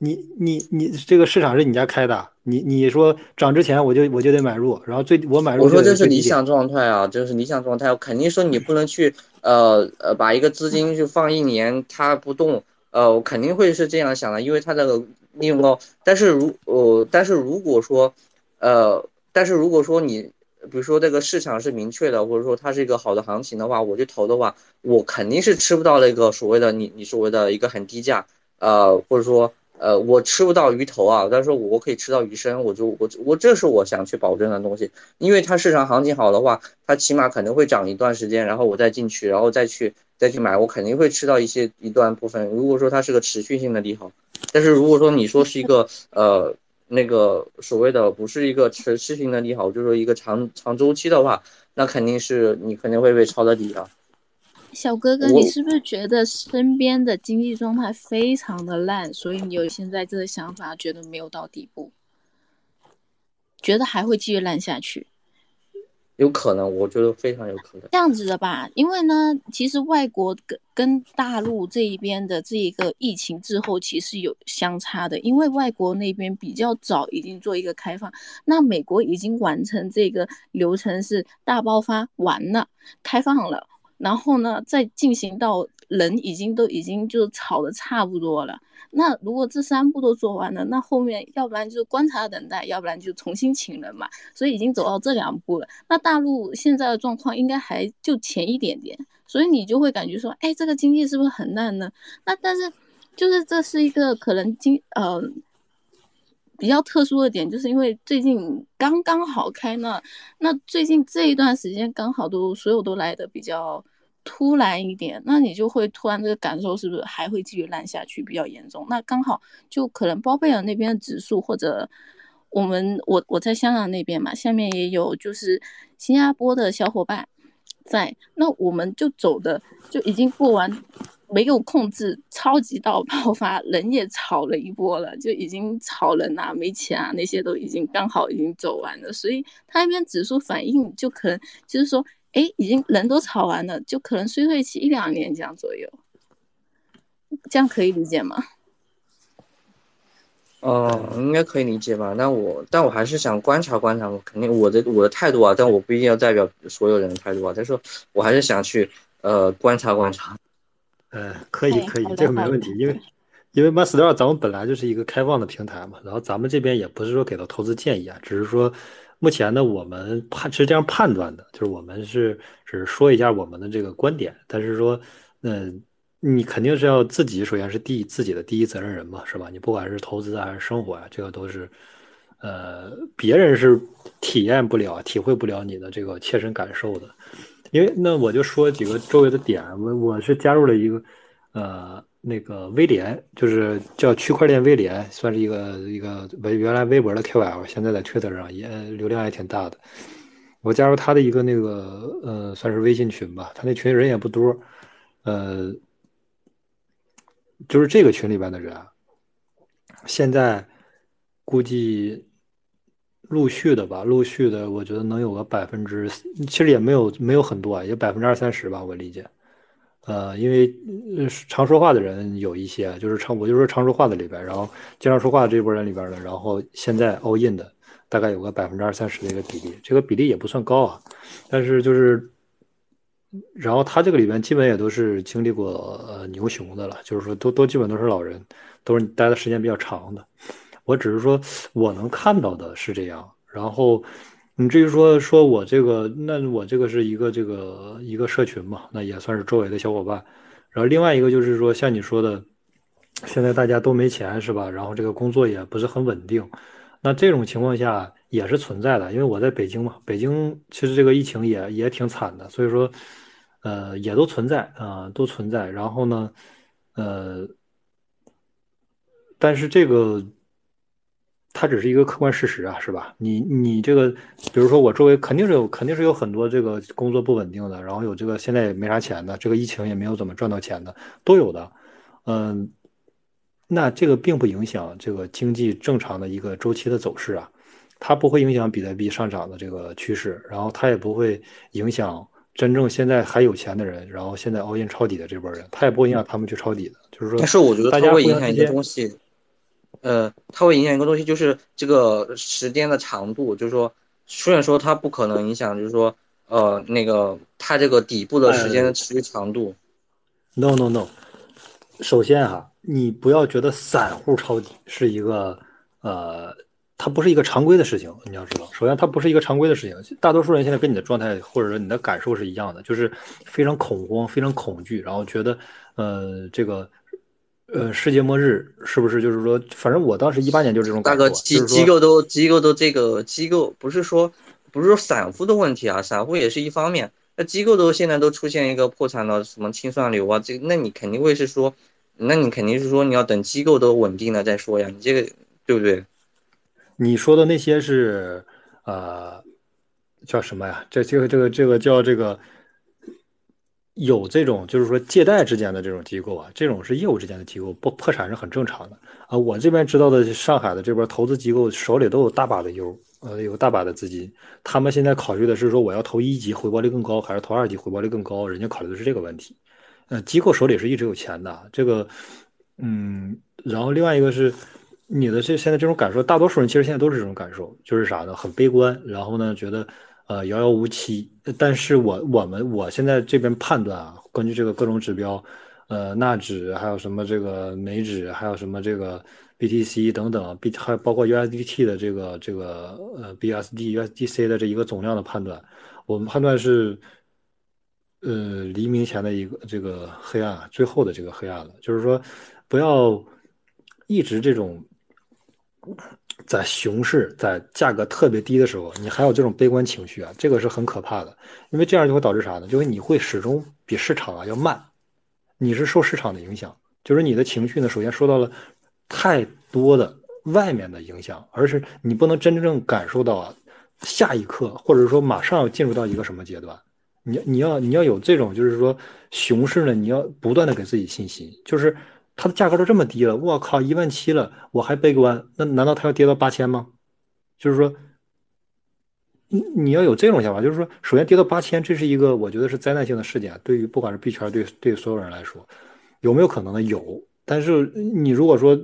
你你你这个市场是你家开的？你你说涨之前我就我就得买入，然后最我买入。我说这是理想状态啊，这是理想状态。我肯定说你不能去呃呃把一个资金就放一年它不动，呃我肯定会是这样想的，因为它的利润高。但是如呃但是如果说呃但是如果说你比如说这个市场是明确的，或者说它是一个好的行情的话，我去投的话，我肯定是吃不到那个所谓的你你所谓的一个很低价，呃或者说。呃，我吃不到鱼头啊，但是我可以吃到鱼身，我就我我这是我想去保证的东西，因为它市场行情好的话，它起码肯定会涨一段时间，然后我再进去，然后再去再去买，我肯定会吃到一些一段部分。如果说它是个持续性的利好，但是如果说你说是一个呃那个所谓的不是一个持续性的利好，就是说一个长长周期的话，那肯定是你肯定会被抄的底啊。小哥哥，你是不是觉得身边的经济状态非常的烂，所以你有现在这个想法，觉得没有到底部，觉得还会继续烂下去？有可能，我觉得非常有可能。这样子的吧，因为呢，其实外国跟跟大陆这一边的这一个疫情滞后期是有相差的，因为外国那边比较早已经做一个开放，那美国已经完成这个流程是大爆发完了，开放了。然后呢，再进行到人已经都已经就炒的差不多了。那如果这三步都做完了，那后面要不然就观察等待，要不然就重新请人嘛。所以已经走到这两步了。那大陆现在的状况应该还就前一点点，所以你就会感觉说，哎，这个经济是不是很烂呢？那但是就是这是一个可能经呃。比较特殊的点，就是因为最近刚刚好开那，那最近这一段时间刚好都所有都来的比较突然一点，那你就会突然这个感受是不是还会继续烂下去比较严重？那刚好就可能包贝尔那边的指数或者我们我我在香港那边嘛，下面也有就是新加坡的小伙伴在，那我们就走的就已经过完。没有控制，超级到爆发，人也炒了一波了，就已经炒人啊，没钱啊，那些都已经刚好已经走完了，所以他那边指数反应就可能就是说，哎，已经人都炒完了，就可能衰退期一两年这样左右，这样可以理解吗？哦，应该可以理解吧？那我但我还是想观察观察，我肯定我的我的态度啊，但我不一定要代表所有人的态度啊，但是我还是想去呃观察观察。呃，可以可以，这个没问题，因为因为 Master 咱们本来就是一个开放的平台嘛，然后咱们这边也不是说给到投资建议啊，只是说目前呢，我们判是这样判断的，就是我们是只是说一下我们的这个观点，但是说，嗯，你肯定是要自己首先是第自己的第一责任人嘛，是吧？你不管是投资还是生活啊，这个都是，呃，别人是体验不了、体会不了你的这个切身感受的。因为那我就说几个周围的点，我我是加入了一个，呃，那个威廉，就是叫区块链威廉，算是一个一个微原来微博的 QL，现在在 Twitter 上也流量也挺大的。我加入他的一个那个呃，算是微信群吧，他那群人也不多，呃，就是这个群里边的人，现在估计。陆续的吧，陆续的，我觉得能有个百分之，其实也没有没有很多啊，也百分之二三十吧，我理解。呃，因为常说话的人有一些，就是常我就说常说话的里边，然后经常说话的这波人里边的，然后现在 all in 的大概有个百分之二三十的一个比例，这个比例也不算高啊。但是就是，然后他这个里边基本也都是经历过呃牛熊的了，就是说都都基本都是老人，都是待的时间比较长的。我只是说，我能看到的是这样。然后，你至于说说我这个，那我这个是一个这个一个社群嘛，那也算是周围的小伙伴。然后另外一个就是说，像你说的，现在大家都没钱是吧？然后这个工作也不是很稳定，那这种情况下也是存在的。因为我在北京嘛，北京其实这个疫情也也挺惨的，所以说，呃，也都存在啊，都存在。然后呢，呃，但是这个。它只是一个客观事实啊，是吧？你你这个，比如说我周围肯定是有，肯定是有很多这个工作不稳定的，然后有这个现在也没啥钱的，这个疫情也没有怎么赚到钱的，都有的。嗯，那这个并不影响这个经济正常的一个周期的走势啊，它不会影响比特币上涨的这个趋势，然后它也不会影响真正现在还有钱的人，然后现在 all in 抄底的这波人，它也不会影响他们去抄底的。就是说，但是我觉得它会影响一些东西。呃，它会影响一个东西，就是这个时间的长度。就是说，虽然说它不可能影响，就是说，呃，那个它这个底部的时间的持续长度。No no no，首先哈，你不要觉得散户抄底是一个，呃，它不是一个常规的事情。你要知道，首先它不是一个常规的事情。大多数人现在跟你的状态或者说你的感受是一样的，就是非常恐慌、非常恐惧，然后觉得，呃，这个。呃，世界末日是不是就是说，反正我当时一八年就这种感觉。大哥，机机构都机构都这个机构不是说不是说散户的问题啊，散户也是一方面。那机构都现在都出现一个破产了，什么清算流啊，这那你肯定会是说，那你肯定是说你要等机构都稳定了再说呀，你这个对不对？你说的那些是呃叫什么呀？这这个这个这个叫这个。有这种就是说借贷之间的这种机构啊，这种是业务之间的机构，不破产是很正常的啊。我这边知道的上海的这边投资机构手里都有大把的 U，呃，有大把的资金，他们现在考虑的是说我要投一级回报率更高，还是投二级回报率更高？人家考虑的是这个问题。呃，机构手里是一直有钱的，这个，嗯，然后另外一个是你的这现在这种感受，大多数人其实现在都是这种感受，就是啥呢？很悲观，然后呢觉得。呃，遥遥无期。但是我我们我现在这边判断啊，根据这个各种指标，呃，纳指还有什么这个美指，还有什么这个 BTC 等等，B 还包括 USDT 的这个这个呃 BSD、USDC 的这一个总量的判断，我们判断是，呃，黎明前的一个这个黑暗，最后的这个黑暗了。就是说，不要一直这种。在熊市，在价格特别低的时候，你还有这种悲观情绪啊，这个是很可怕的，因为这样就会导致啥呢？就是你会始终比市场啊要慢，你是受市场的影响，就是你的情绪呢，首先受到了太多的外面的影响，而是你不能真正感受到啊，下一刻或者说马上要进入到一个什么阶段，你你要你要有这种就是说熊市呢，你要不断的给自己信心，就是。它的价格都这么低了，我靠，一万七了，我还悲观？那难道它要跌到八千吗？就是说，你你要有这种想法，就是说，首先跌到八千，这是一个我觉得是灾难性的事件，对于不管是币圈，对对所有人来说，有没有可能呢？有，但是你如果说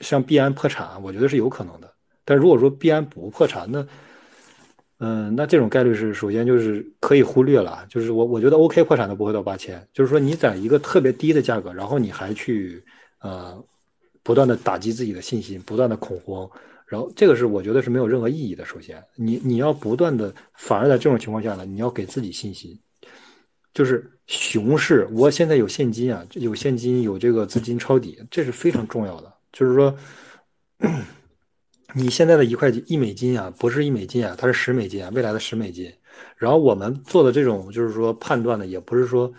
像币安破产，我觉得是有可能的。但如果说币安不破产，那嗯，那这种概率是首先就是可以忽略了，就是我我觉得 OK 破产都不会到八千，就是说你在一个特别低的价格，然后你还去呃不断的打击自己的信心，不断的恐慌，然后这个是我觉得是没有任何意义的。首先，你你要不断的，反而在这种情况下呢，你要给自己信心，就是熊市，我现在有现金啊，有现金有这个资金抄底，这是非常重要的，就是说。你现在的一块一美金啊，不是一美金啊，它是十美金啊，未来的十美金。然后我们做的这种就是说判断呢，也不是说，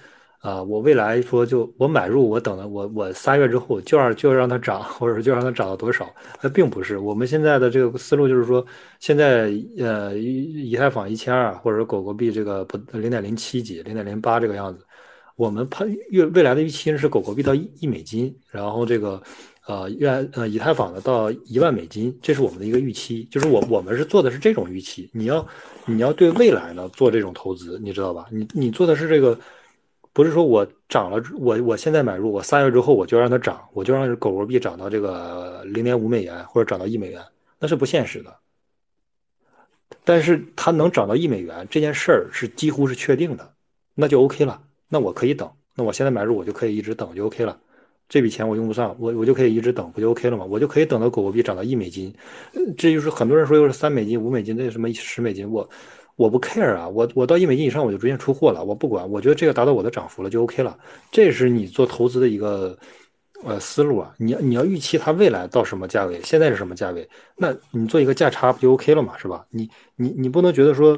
啊，我未来说就我买入，我等了我我仨月之后就让就让它涨，或者就让它涨到多少？那并不是。我们现在的这个思路就是说，现在呃以以太坊一千二，或者说狗狗币这个不零点零七几、零点零八这个样子，我们判预未来的预期是狗狗币到一一美金，然后这个。呃，愿呃以太坊的到一万美金，这是我们的一个预期，就是我我们是做的是这种预期。你要你要对未来呢做这种投资，你知道吧？你你做的是这个，不是说我涨了，我我现在买入，我三月之后我就让它涨，我就让狗狗币涨到这个零点五美元或者涨到一美元，那是不现实的。但是它能涨到一美元这件事儿是几乎是确定的，那就 OK 了。那我可以等，那我现在买入我就可以一直等就 OK 了。这笔钱我用不上，我我就可以一直等，不就 OK 了吗？我就可以等到狗狗币涨到一美金，这就是很多人说又是三美金、五美金，那什么十美金，我我不 care 啊，我我到一美金以上我就逐渐出货了，我不管，我觉得这个达到我的涨幅了就 OK 了，这是你做投资的一个呃思路啊，你你要预期它未来到什么价位，现在是什么价位，那你做一个价差不就 OK 了嘛，是吧？你你你不能觉得说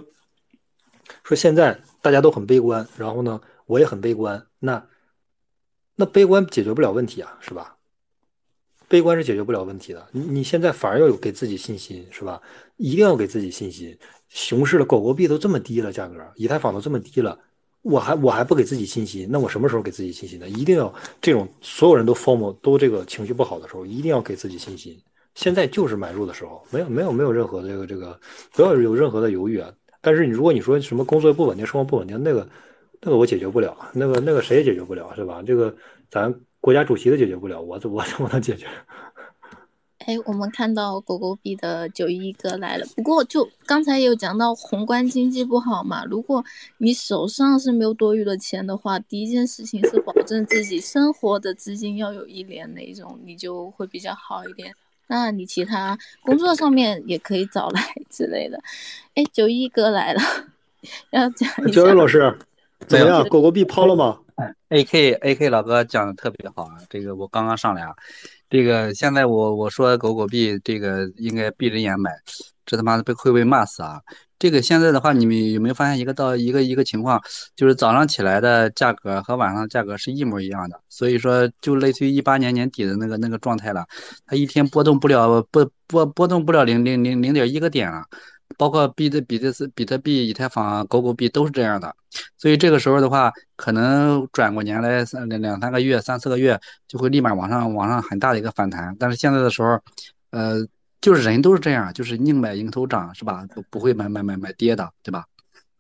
说现在大家都很悲观，然后呢我也很悲观，那那悲观解决不了问题啊，是吧？悲观是解决不了问题的，你你现在反而要有给自己信心，是吧？一定要给自己信心。熊市的狗狗币都这么低了，价格，以太坊都这么低了，我还我还不给自己信心，那我什么时候给自己信心呢？一定要这种所有人都 form 都这个情绪不好的时候，一定要给自己信心。现在就是买入的时候，没有没有没有任何这个这个，不要有任何的犹豫啊。但是你如果你说什么工作不稳定，生活不稳定，那个那个我解决不了，那个那个谁也解决不了，是吧？这个咱国家主席都解决不了，我怎我怎么能解决？哎，我们看到狗狗币的九一哥来了。不过，就刚才有讲到宏观经济不好嘛，如果你手上是没有多余的钱的话，第一件事情是保证自己生活的资金要有一年那种，你就会比较好一点。那你其他工作上面也可以找来之类的。哎，九一哥来了，要讲一下。九一老师，怎么样？狗狗币抛了吗？A K A K 老哥讲的特别好啊，这个我刚刚上来啊。这个现在我我说狗狗币这个应该闭着眼买，这他妈的被会被骂死啊！这个现在的话，你们有没有发现一个到一个一个情况，就是早上起来的价格和晚上价格是一模一样的，所以说就类似于一八年年底的那个那个状态了，它一天波动不了波波波动不了零零零零点一个点了。包括币的比特斯、比特币、以太坊、狗狗币都是这样的，所以这个时候的话，可能转过年来三两两三个月、三四个月就会立马往上往上很大的一个反弹。但是现在的时候，呃，就是人都是这样，就是宁买迎头涨，是吧？不不会买买买买跌的，对吧？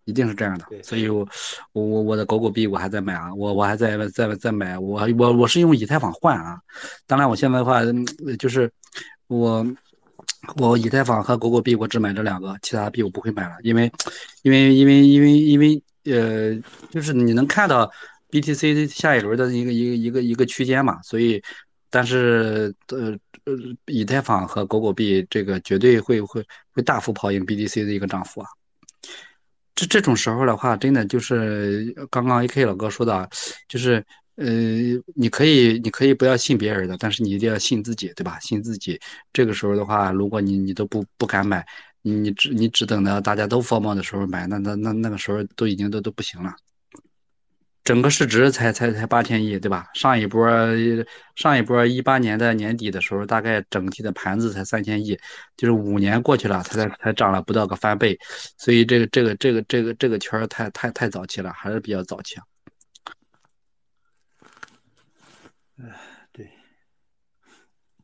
一定是这样的。所以，我我我的狗狗币我还在买啊，我我还在在在买，我我我是用以太坊换啊。当然，我现在的话就是我。我以太坊和狗狗币我只买这两个，其他币我不会买了，因为，因为因为因为因为呃，就是你能看到 BTC 下一轮的一个一个一个一个区间嘛，所以，但是呃呃，以太坊和狗狗币这个绝对会会会大幅跑赢 BTC 的一个涨幅啊。这这种时候的话，真的就是刚刚 AK 老哥说的，就是。呃，你可以，你可以不要信别人的，但是你一定要信自己，对吧？信自己。这个时候的话，如果你你都不不敢买，你只你只等到大家都放爆的时候买，那那那那个时候都已经都都不行了。整个市值才才才八千亿，对吧？上一波上一波一八年的年底的时候，大概整体的盘子才三千亿，就是五年过去了，它才才涨了不到个翻倍。所以这个这个这个这个这个圈太太太早期了，还是比较早期。哎，对。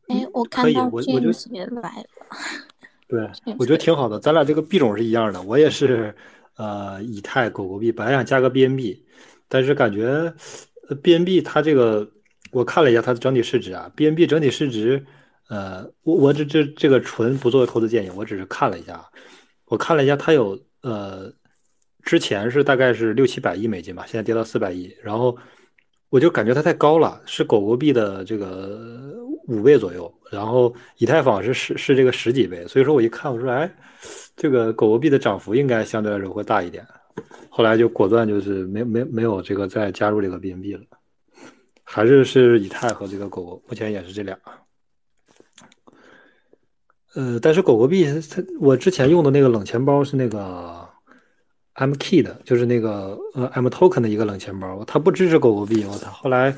哎，我看到俊杰来了。对，我觉得挺好的。咱俩这个币种是一样的，我也是呃以太狗狗币，本来想加个 BNB，但是感觉 BNB 它这个我看了一下它的整体市值啊，BNB 整体市值呃我我这这这个纯不作为投资建议，我只是看了一下，我看了一下它有呃之前是大概是六七百亿美金吧，现在跌到四百亿，然后。我就感觉它太高了，是狗狗币的这个五倍左右，然后以太坊是十是这个十几倍，所以说我一看，我说哎，这个狗狗币的涨幅应该相对来说会大一点，后来就果断就是没没没有这个再加入这个 BNB 了，还是是以太和这个狗狗，目前也是这俩。呃，但是狗狗币它我之前用的那个冷钱包是那个。M Key 的，就是那个呃 M Token 的一个冷钱包，它不支持狗狗币，我操！后来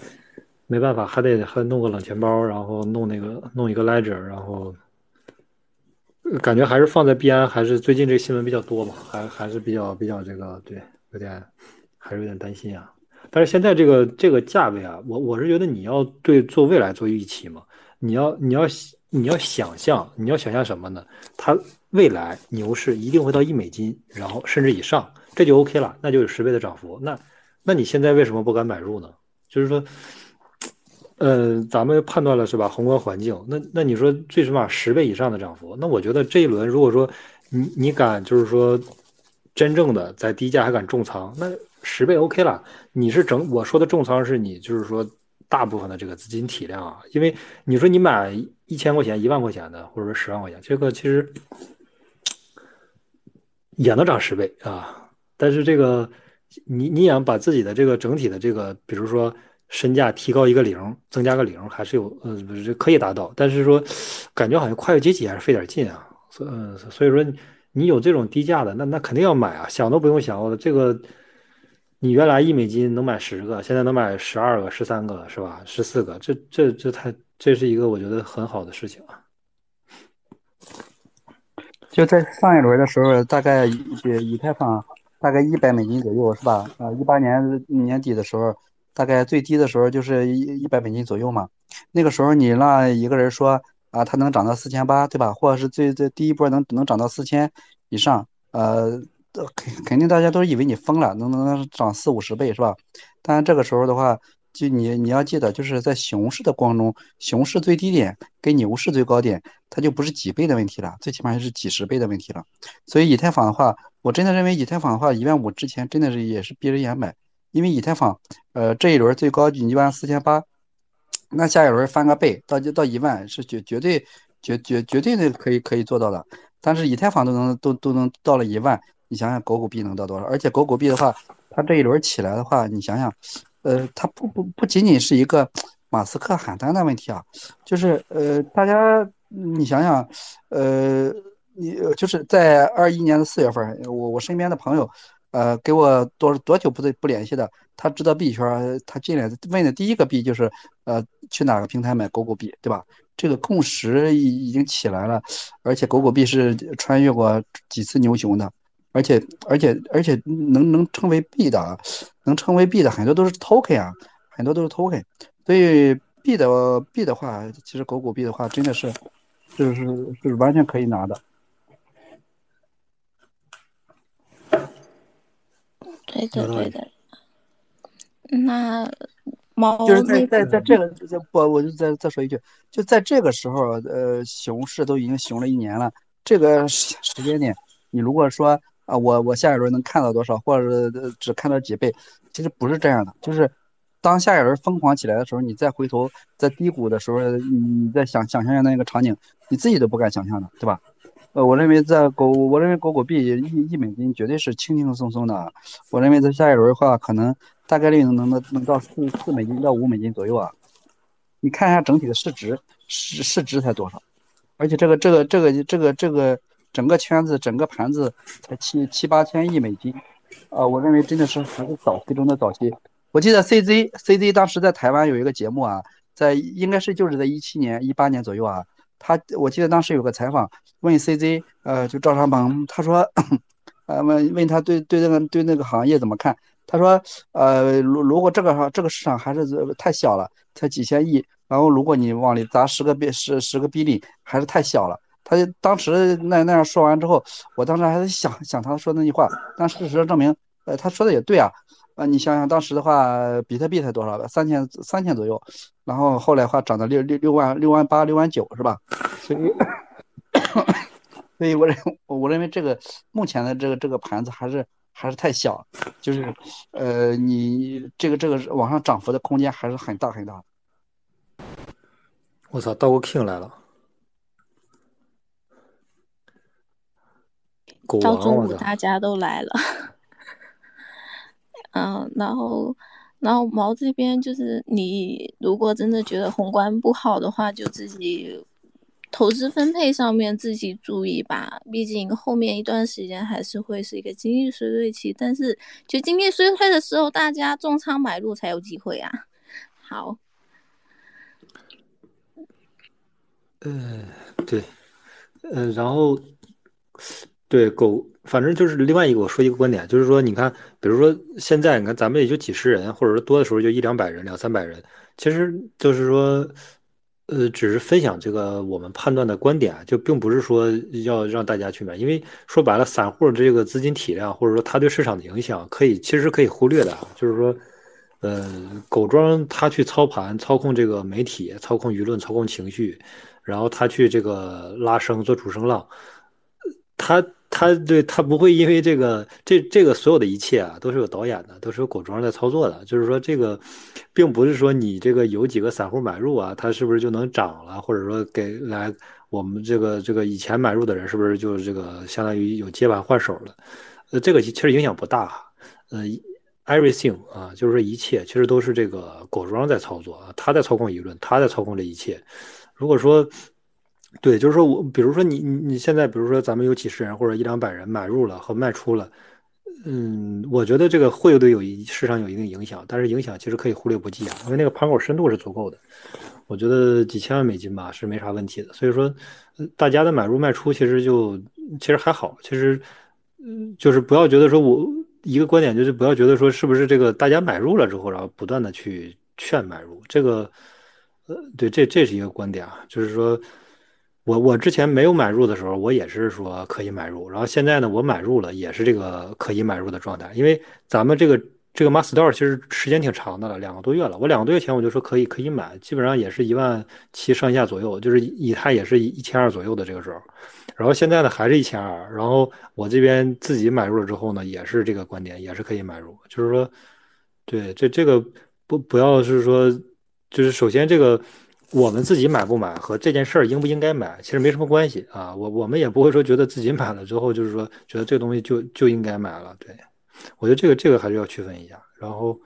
没办法，还得还弄个冷钱包，然后弄那个弄一个 Ledger，然后感觉还是放在币安，还是最近这新闻比较多嘛，还还是比较比较这个对，有点还是有点担心啊。但是现在这个这个价位啊，我我是觉得你要对做未来做预期嘛，你要你要你要想象，你要想象什么呢？它。未来牛市一定会到一美金，然后甚至以上，这就 OK 了，那就有十倍的涨幅。那，那你现在为什么不敢买入呢？就是说，呃，咱们判断了是吧？宏观环境，那那你说最起码十倍以上的涨幅，那我觉得这一轮如果说你你敢就是说真正的在低价还敢重仓，那十倍 OK 了。你是整我说的重仓是你就是说大部分的这个资金体量啊，因为你说你买一千块钱、一万块钱的，或者说十万块钱，这个其实。也能涨十倍啊。但是这个你你想把自己的这个整体的这个，比如说身价提高一个零，增加个零，还是有呃不是可以达到。但是说感觉好像跨越阶级还是费点劲啊。所嗯，所以说你有这种低价的，那那肯定要买啊，想都不用想。我的这个你原来一美金能买十个，现在能买十二个、十三个是吧？十四个，这这这太这是一个我觉得很好的事情啊。就在上一轮的时候，大概以以太坊大概一百美金左右，是吧？啊，一八年年底的时候，大概最低的时候就是一一百美金左右嘛。那个时候你让一个人说啊，它能涨到四千八，对吧？或者是最最第一波能能涨到四千以上，呃，肯肯定大家都以为你疯了，能能能涨四五十倍，是吧？但这个时候的话。就你你要记得，就是在熊市的光中，熊市最低点跟牛市最高点，它就不是几倍的问题了，最起码是几十倍的问题了。所以以太坊的话，我真的认为以太坊的话，一万五之前真的是也是闭着眼买，因为以太坊，呃，这一轮最高一万四千八，那下一轮翻个倍到就到一万是绝绝对绝绝绝对的可以可以做到的。但是以太坊都能都都能到了一万，你想想狗狗币能到多少？而且狗狗币的话，它这一轮起来的话，你想想。呃，它不不不仅仅是一个马斯克喊单的问题啊，就是呃，大家你想想，呃，你就是在二一年的四月份，我我身边的朋友，呃，给我多多久不不联系的，他知道币圈，他进来问的第一个币就是呃，去哪个平台买狗狗币，对吧？这个共识已已经起来了，而且狗狗币是穿越过几次牛熊的。而且而且而且能能称为币的，能称为币的很多都是 token 啊，很多都是 token。所以币的币的话，其实狗狗币的话，真的是就是是完全可以拿的。对的对的。那猫就是在在在这个不，我就再再说一句，就在这个时候，呃，熊市都已经熊了一年了，这个时时间点，你如果说。啊，我我下一轮能看到多少，或者只看到几倍？其实不是这样的，就是当下一轮疯狂起来的时候，你再回头在低谷的时候，你再想想象一下那个场景，你自己都不敢想象的，对吧？呃，我认为在狗，我认为狗狗币一一美金绝对是轻轻松松的。我认为在下一轮的话，可能大概率能能能到四四美金到五美金左右啊。你看一下整体的市值，市市值才多少？而且这个这个这个这个这个。整个圈子，整个盘子才七七八千亿美金，啊，我认为真的是还是早期中的早期。我记得 CZ CZ 当时在台湾有一个节目啊，在应该是就是在一七年、一八年左右啊，他我记得当时有个采访问 CZ，呃，就赵长鹏，他说，呃，问问他对对那个对那个行业怎么看？他说，呃，如如果这个这个市场还是太小了，才几千亿，然后如果你往里砸十个币十十个币里，还是太小了。他就当时那那样说完之后，我当时还在想想他说那句话，但事实证明，呃，他说的也对啊，啊，你想想当时的话，比特币才多少？三千三千左右，然后后来话涨到六六六万六万八六万九是吧？所以，所以我认我认为这个目前的这个这个盘子还是还是太小，就是呃，你这个这个往上涨幅的空间还是很大很大。我操，到过 king 来了。到中午大家都来了，嗯，然后，然后毛这边就是你如果真的觉得宏观不好的话，就自己投资分配上面自己注意吧。毕竟后面一段时间还是会是一个经济衰退期，但是就经济衰退的时候，大家重仓买入才有机会啊。好，嗯，对，嗯，然后。对狗，反正就是另外一个，我说一个观点，就是说，你看，比如说现在，你看咱们也就几十人，或者说多的时候就一两百人、两三百人，其实就是说，呃，只是分享这个我们判断的观点，就并不是说要让大家去买，因为说白了，散户这个资金体量或者说他对市场的影响，可以其实可以忽略的，就是说，呃，狗庄他去操盘、操控这个媒体、操控舆论、操控情绪，然后他去这个拉升做主升浪，他。他对他不会因为这个，这这个所有的一切啊，都是有导演的，都是有狗庄在操作的。就是说，这个并不是说你这个有几个散户买入啊，它是不是就能涨了，或者说给来我们这个这个以前买入的人是不是就这个相当于有接盘换手了？呃，这个其实影响不大。呃，everything 啊，就是说一切其实都是这个狗庄在操作啊，他在操控舆论，他在操控这一切。如果说对，就是说我，比如说你你你现在，比如说咱们有几十人或者一两百人买入了和卖出了，嗯，我觉得这个会对有一市场有一定影响，但是影响其实可以忽略不计啊，因为那个盘口深度是足够的，我觉得几千万美金吧是没啥问题的，所以说大家的买入卖出其实就其实还好，其实嗯就是不要觉得说我一个观点就是不要觉得说是不是这个大家买入了之后，然后不断的去劝买入，这个呃对这这是一个观点啊，就是说。我我之前没有买入的时候，我也是说可以买入，然后现在呢，我买入了，也是这个可以买入的状态。因为咱们这个这个 master 其实时间挺长的了，两个多月了。我两个多月前我就说可以可以买，基本上也是一万七上下左右，就是以太也是一千二左右的这个时候。然后现在呢还是一千二，然后我这边自己买入了之后呢，也是这个观点，也是可以买入。就是说，对这这个不不要是说，就是首先这个。我们自己买不买和这件事儿应不应该买，其实没什么关系啊。我我们也不会说觉得自己买了之后，就是说觉得这个东西就就应该买了。对，我觉得这个这个还是要区分一下。然后，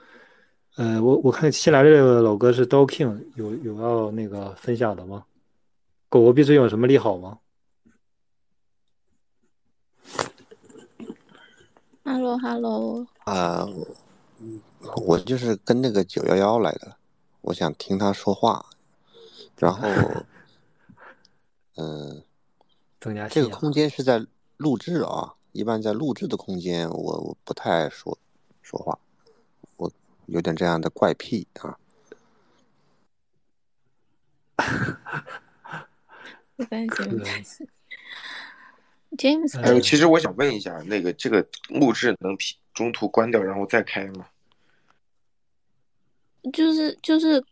呃，我我看新来的这个老哥是 o King，有有要那个分享的吗？狗狗币最近有什么利好吗？Hello Hello，啊，我就是跟那个九幺幺来的，我想听他说话。然后，嗯，增加这个空间是在录制啊，一般在录制的空间，我我不太说说话，我有点这样的怪癖啊。没关系，没关系。James，还有，其实我想问一下，那个这个录制能中途关掉然后再开吗？就是就是。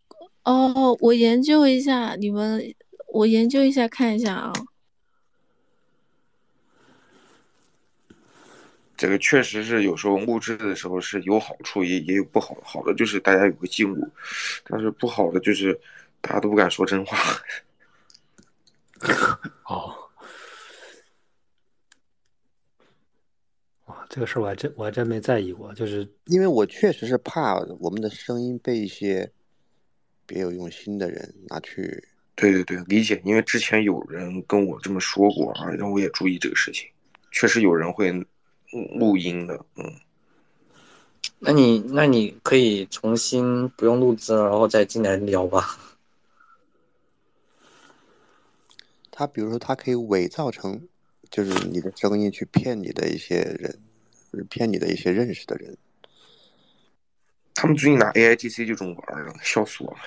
哦，我研究一下，你们，我研究一下看一下啊。这个确实是有时候录制的时候是有好处，也也有不好。好的就是大家有个进步，但是不好的就是大家都不敢说真话。哦，哇，这个事儿我还真我还真没在意过，就是因为我确实是怕我们的声音被一些。别有用心的人拿去，对对对，理解。因为之前有人跟我这么说过啊，让我也注意这个事情。确实有人会录音的，嗯。那你那你可以重新不用录制，然后再进来聊吧。他比如说，他可以伪造成，就是你的声音去骗你的一些人，骗你的一些认识的人。他们最近拿 A I G C 就这么玩了，笑死我了。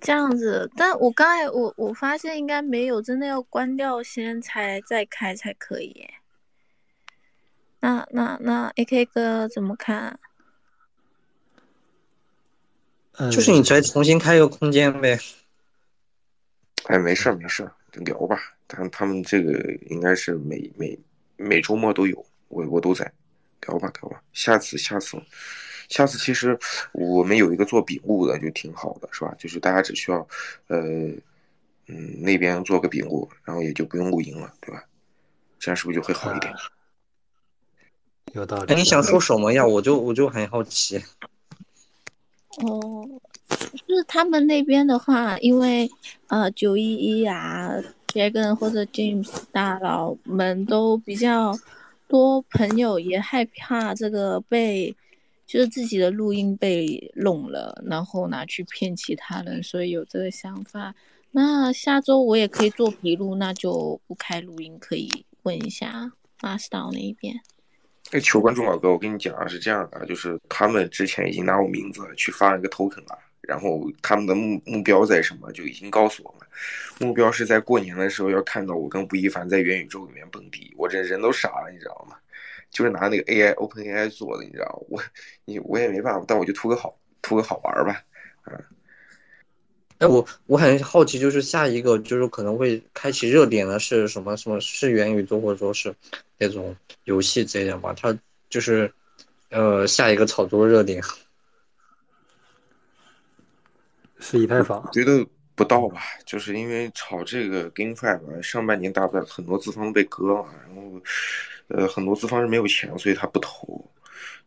这样子，但我刚才我我发现应该没有，真的要关掉先才再开才可以。那那那 A K 哥怎么看？就是你再重新开一个空间呗。哎，没事没事聊吧。他他们这个应该是每每每周末都有，我我都在。聊吧聊吧，下次下次，下次其实我们有一个做笔录的就挺好的，是吧？就是大家只需要，呃，嗯，那边做个笔录，然后也就不用录音了，对吧？这样是不是就会好一点？有道理。你想说什么呀？我就我就很好奇。哦，就是他们那边的话，因为呃，九一一啊，Jagan 或者 James 大佬们都比较。多朋友也害怕这个被，就是自己的录音被弄了，然后拿去骗其他人，所以有这个想法。那下周我也可以做笔录，那就不开录音，可以问一下马斯岛那一边。哎，求观众老哥，我跟你讲啊，是这样的，就是他们之前已经拿我名字去发了一个 token 了。然后他们的目目标在什么就已经告诉我们，目标是在过年的时候要看到我跟吴亦凡在元宇宙里面蹦迪，我这人都傻了，你知道吗？就是拿那个 AI Open AI 做的，你知道我你我也没办法，但我就图个好图个好玩吧，嗯。哎，我我很好奇，就是下一个就是可能会开启热点的是什么？什么是元宇宙，或者说是那种游戏之类的吗？它就是呃下一个炒作热点。是以太坊，觉得不到吧，就是因为炒这个 GameFi 吧，上半年大概很多资方被割了，然后呃很多资方是没有钱，所以他不投。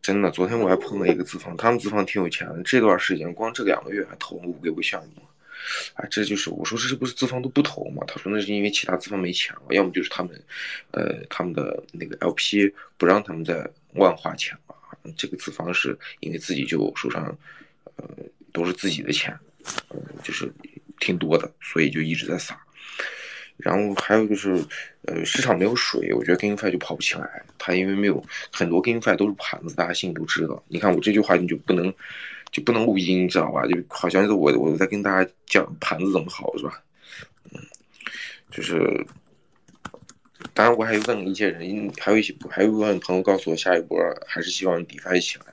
真的，昨天我还碰了一个资方，他们资方挺有钱的，这段时间光这两个月还投了五六个项目。啊，这就是我说这是不是资方都不投嘛？他说那是因为其他资方没钱了，要么就是他们，呃，他们的那个 LP 不让他们在万花钱了。这个资方是因为自己就手上，呃，都是自己的钱，呃，就是挺多的，所以就一直在撒。然后还有就是，呃，市场没有水，我觉得 GameFi 就跑不起来。它因为没有很多 GameFi 都是盘子，大家心里都知道。你看我这句话你就不能。就不能录音，你知道吧？就好像是我我在跟大家讲盘子怎么好，是吧？嗯，就是，当然我还问了一些人，还有一些还有一部分朋友告诉我，下一波还是希望 DeFi 起来。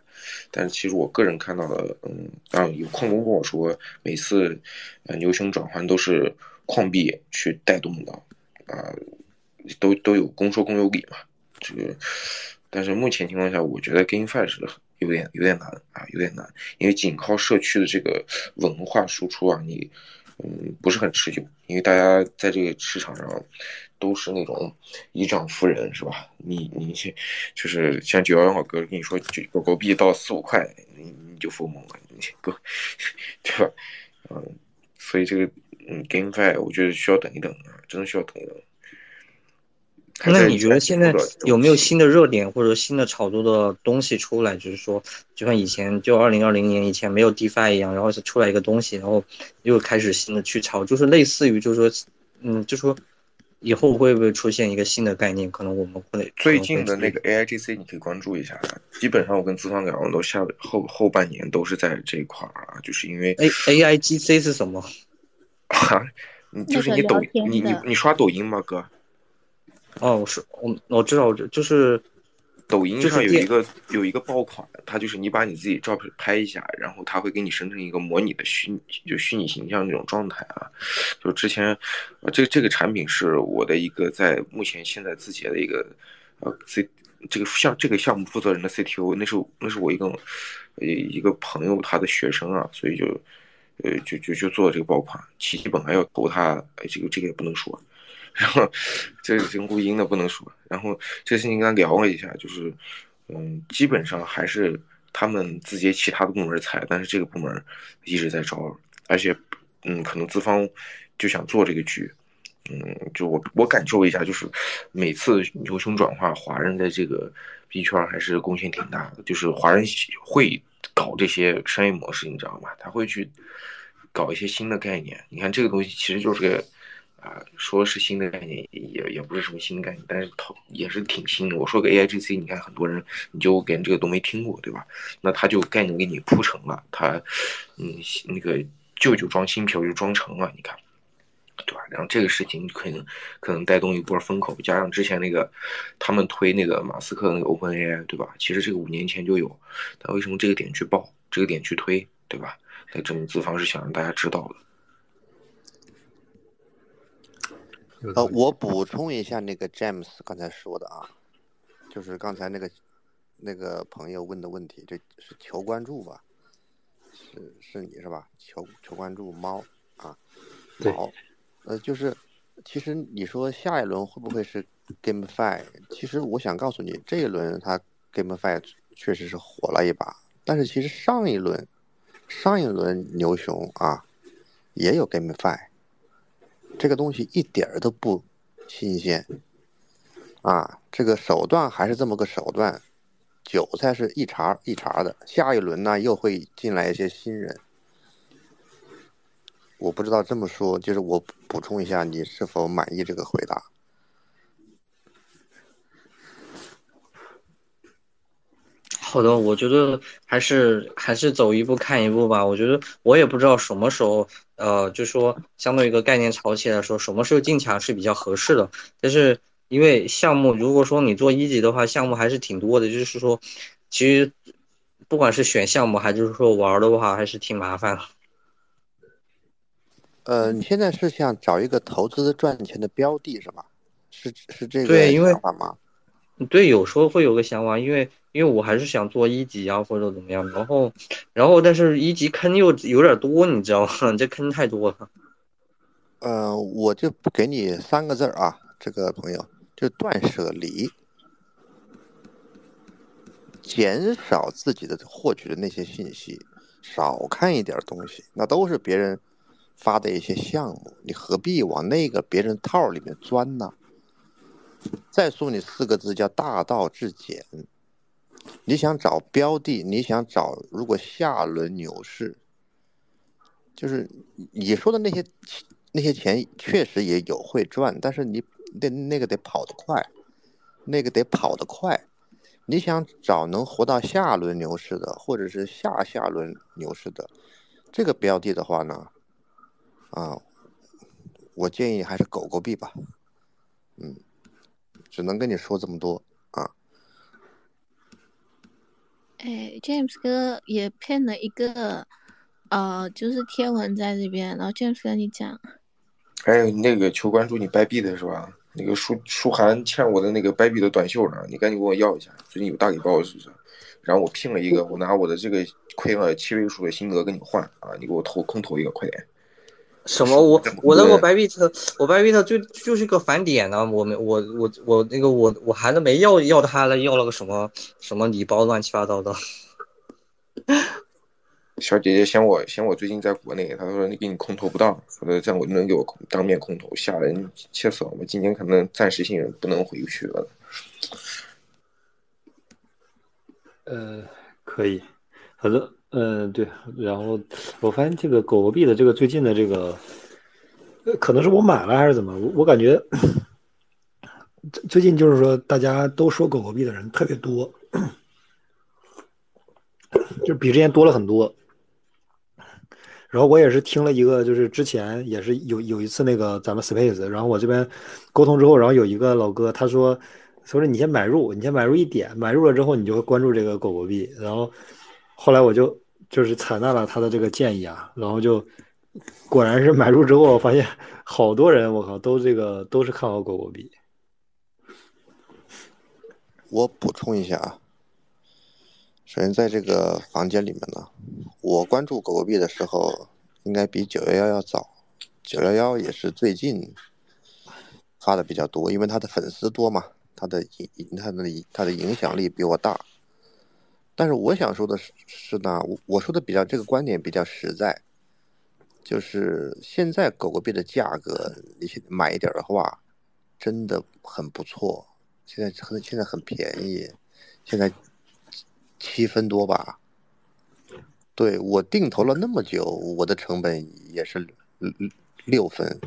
但是其实我个人看到的，嗯，当然有矿工跟我说，每次呃牛熊转换都是矿币去带动的，啊，都都有公说公有理嘛。这个，但是目前情况下，我觉得 GameFi 是。有点有点难啊，有点难，因为仅靠社区的这个文化输出啊，你嗯不是很持久，因为大家在这个市场上都是那种以涨服人，是吧？你你就是像九幺幺老哥跟你说，狗狗币到四五块，你你就疯了，你不 对吧？嗯，所以这个嗯 GameFi 我觉得需要等一等啊，真的需要等一等。那你觉得现在有没有新的热点或者新的炒作的东西出来？就是说，就像以前就二零二零年以前没有 DeFi 一样，然后是出来一个东西，然后又开始新的去炒，就是类似于就是说，嗯，就说以后会不会出现一个新的概念？可能我们会最近的那个 AIGC 你可以关注一下，基本上我跟资方聊都下后后半年都是在这一块儿啊，就是因为 A AIGC 是什么？啊，你就是你抖你你你刷抖音吗，哥？哦，我是我我知道，我就是抖音上有一个有一个爆款，它就是你把你自己照片拍一下，然后它会给你生成一个模拟的虚就虚拟形象那种状态啊。就之前，呃这这个产品是我的一个在目前现在字节的一个呃 C 这个项这个项目负责人的 CTO，那是那是我一个一一个朋友他的学生啊，所以就呃就就就做这个爆款，其实本来要投他，哎这个这个也不能说。然后，这个是录音的，不能说。然后这事情跟他聊了一下，就是，嗯，基本上还是他们字节其他的部门裁，但是这个部门一直在招，而且，嗯，可能资方就想做这个局，嗯，就我我感受一下，就是每次牛熊转化，华人在这个币圈还是贡献挺大的，就是华人会搞这些商业模式，你知道吗？他会去搞一些新的概念。你看这个东西其实就是个。啊，说是新的概念，也也不是什么新概念，但是它也是挺新的。我说个 A I G C，你看很多人，你就连这个都没听过，对吧？那他就概念给你铺成了，他，嗯，那个旧酒装新酒就装成了，你看，对吧？然后这个事情可能可能带动一波风口，加上之前那个他们推那个马斯克那个 Open A I，对吧？其实这个五年前就有，但为什么这个点去爆，这个点去推，对吧？那证明资方是想让大家知道的。呃，我补充一下那个 James 刚才说的啊，就是刚才那个那个朋友问的问题，这是求关注吧？是是你是吧？求求关注猫啊，猫，呃，就是其实你说下一轮会不会是 GameFi？其实我想告诉你，这一轮它 GameFi 确实是火了一把，但是其实上一轮上一轮牛熊啊也有 GameFi。这个东西一点儿都不新鲜，啊，这个手段还是这么个手段，韭菜是一茬一茬的，下一轮呢又会进来一些新人，我不知道这么说，就是我补充一下，你是否满意这个回答？好的，我觉得还是还是走一步看一步吧。我觉得我也不知道什么时候，呃，就说相对一个概念炒起来说，什么时候进场是比较合适的。但是因为项目，如果说你做一级的话，项目还是挺多的。就是说，其实不管是选项目还是说玩的话，还是挺麻烦的。呃，你现在是想找一个投资赚钱的标的，是吧？是是这个想法吗？对，有时候会有个想法，因为因为我还是想做一级啊，或者怎么样。然后，然后但是一级坑又有点多，你知道吗？这坑太多了。呃，我就给你三个字儿啊，这个朋友就断舍离，减少自己的获取的那些信息，少看一点东西，那都是别人发的一些项目，你何必往那个别人套里面钻呢？再送你四个字叫大道至简。你想找标的，你想找如果下轮牛市，就是你说的那些那些钱确实也有会赚，但是你得那个得跑得快，那个得跑得快。你想找能活到下轮牛市的，或者是下下轮牛市的这个标的的话呢，啊，我建议还是狗狗币吧，嗯。只能跟你说这么多啊！哎，James 哥也骗了一个，呃，就是贴文在这边，然后 James 哥你讲。哎，那个求关注你掰币的是吧？那个舒舒涵欠我的那个掰币的短袖呢，你赶紧给我要一下。最近有大礼包是不是？然后我拼了一个，我拿我的这个亏了七位数的心得跟你换啊！你给我投空投一个，快点。什么？我我那个白币特，我白币特就就是个返点呢。我没我我我那个我我孩子没要要他了，要了个什么什么礼包，乱七八糟的。小姐姐嫌我嫌我最近在国内，她说你给你空投不到，说这样我能给我当面空投，吓人气死我！我今年可能暂时性不能回去了。呃，可以，好的。嗯，对，然后我发现这个狗狗币的这个最近的这个，可能是我买了还是怎么，我我感觉最最近就是说大家都说狗狗币的人特别多，就比之前多了很多。然后我也是听了一个，就是之前也是有有一次那个咱们 Space，然后我这边沟通之后，然后有一个老哥他说，他说你先买入，你先买入一点，买入了之后你就会关注这个狗狗币，然后后来我就。就是采纳了他的这个建议啊，然后就果然是买入之后，发现好多人，我靠，都这个都是看好狗狗币。我补充一下啊，首先在这个房间里面呢，我关注狗狗币的时候，应该比九幺幺要早。九幺幺也是最近发的比较多，因为他的粉丝多嘛，他的影他的他的影响力比我大。但是我想说的是是呢，我我说的比较这个观点比较实在，就是现在狗狗币的价格，你买一点的话，真的很不错。现在很现在很便宜，现在七分多吧。对我定投了那么久，我的成本也是六分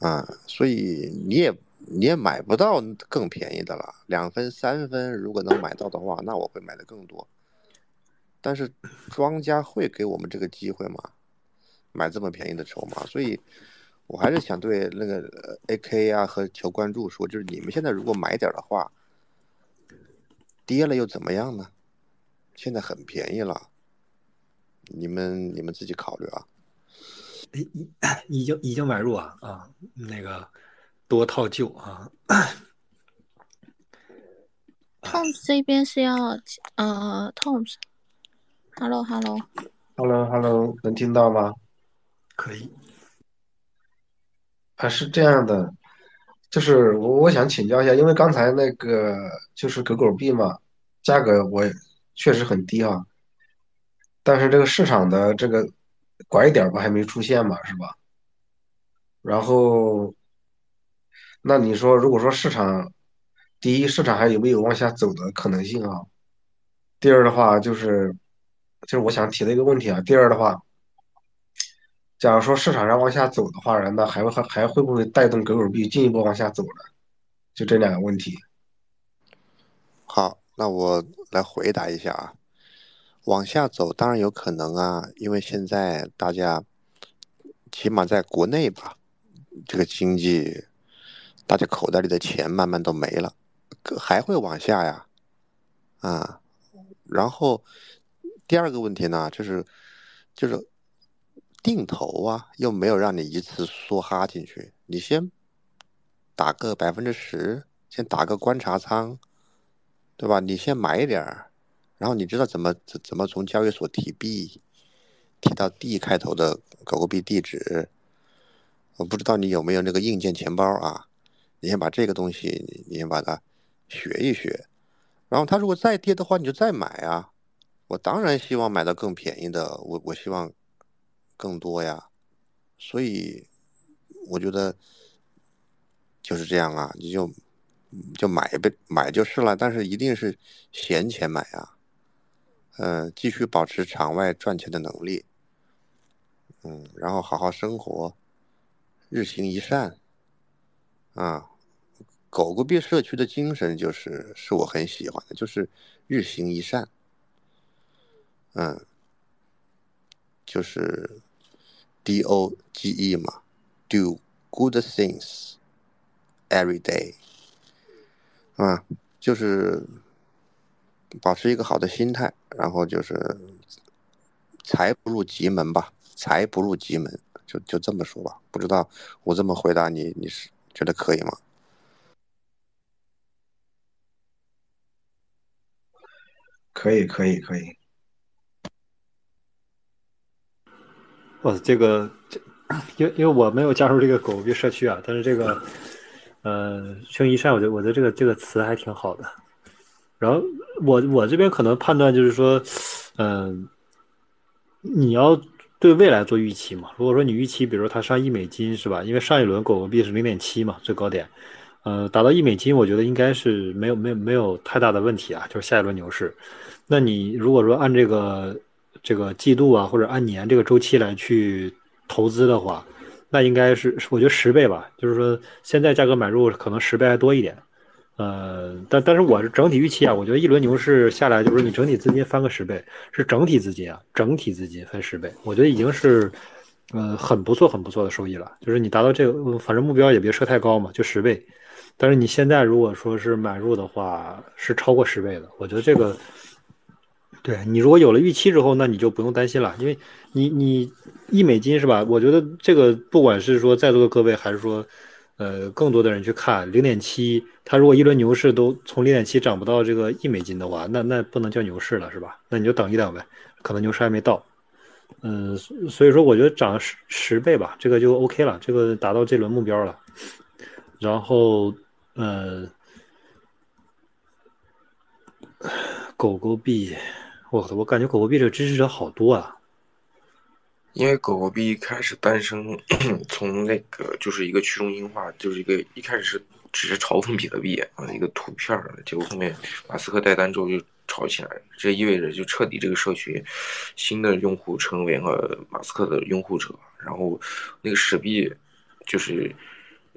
啊，所以你也。你也买不到更便宜的了，两分三分，如果能买到的话，那我会买的更多。但是庄家会给我们这个机会吗？买这么便宜的筹码，所以我还是想对那个 AK 啊和求关注说，就是你们现在如果买点的话，跌了又怎么样呢？现在很便宜了，你们你们自己考虑啊。已已经已经买入啊啊那个。多套旧啊 Tom's 这边是要呃，Tom，Hello Hello，Hello Hello，能听到吗？可以。啊，是这样的，就是我我想请教一下，因为刚才那个就是狗狗币嘛，价格我确实很低啊，但是这个市场的这个拐点不还没出现嘛，是吧？然后。那你说，如果说市场，第一，市场还有没有往下走的可能性啊？第二的话，就是，就是我想提的一个问题啊。第二的话，假如说市场上往下走的话，那还会还会不会带动狗狗币进一步往下走呢？就这两个问题。好，那我来回答一下啊。往下走当然有可能啊，因为现在大家，起码在国内吧，这个经济。大家口袋里的钱慢慢都没了，还会往下呀，啊，然后第二个问题呢，就是就是定投啊，又没有让你一次梭哈进去，你先打个百分之十，先打个观察仓，对吧？你先买一点儿，然后你知道怎么怎怎么从交易所提币，提到 D 开头的狗狗币地址。我不知道你有没有那个硬件钱包啊？你先把这个东西，你你先把它学一学，然后它如果再跌的话，你就再买啊。我当然希望买到更便宜的，我我希望更多呀。所以我觉得就是这样啊，你就就买呗，买就是了。但是一定是闲钱买啊，嗯，继续保持场外赚钱的能力，嗯，然后好好生活。日行一善，啊，狗狗币社区的精神就是是我很喜欢的，就是日行一善，嗯，就是 D O G E 嘛，Do good things every day，啊，就是保持一个好的心态，然后就是财不入急门吧，财不入急门。就就这么说吧，不知道我这么回答你，你是觉得可以吗？可以，可以，可以。哇，这个这，因为因为我没有加入这个狗币社区啊，但是这个，呃，青一善，我觉得我觉得这个这个词还挺好的。然后我我这边可能判断就是说，嗯，你要。对未来做预期嘛？如果说你预期，比如说它上一美金是吧？因为上一轮狗狗币是零点七嘛，最高点，呃，达到一美金，我觉得应该是没有没有没有太大的问题啊，就是下一轮牛市。那你如果说按这个这个季度啊，或者按年这个周期来去投资的话，那应该是我觉得十倍吧，就是说现在价格买入可能十倍还多一点。呃，但但是我是整体预期啊，我觉得一轮牛市下来，就是你整体资金翻个十倍，是整体资金啊，整体资金翻十倍，我觉得已经是，呃，很不错很不错的收益了。就是你达到这个，反正目标也别设太高嘛，就十倍。但是你现在如果说是买入的话，是超过十倍的。我觉得这个，对你如果有了预期之后，那你就不用担心了，因为你你一美金是吧？我觉得这个不管是说在座的各位，还是说。呃，更多的人去看零点七，它如果一轮牛市都从零点七涨不到这个一美金的话，那那不能叫牛市了，是吧？那你就等一等呗，可能牛市还没到。嗯，所以说我觉得涨十十倍吧，这个就 OK 了，这个达到这轮目标了。然后，呃，狗狗币，我我感觉狗狗币这个支持者好多啊。因为狗狗币一开始诞生，从那个就是一个去中心化，就是一个一开始是只是嘲讽比特币啊一个图片儿，结果后面马斯克带单之后就炒起来，这意味着就彻底这个社区新的用户成为了马斯克的拥护者，然后那个史币就是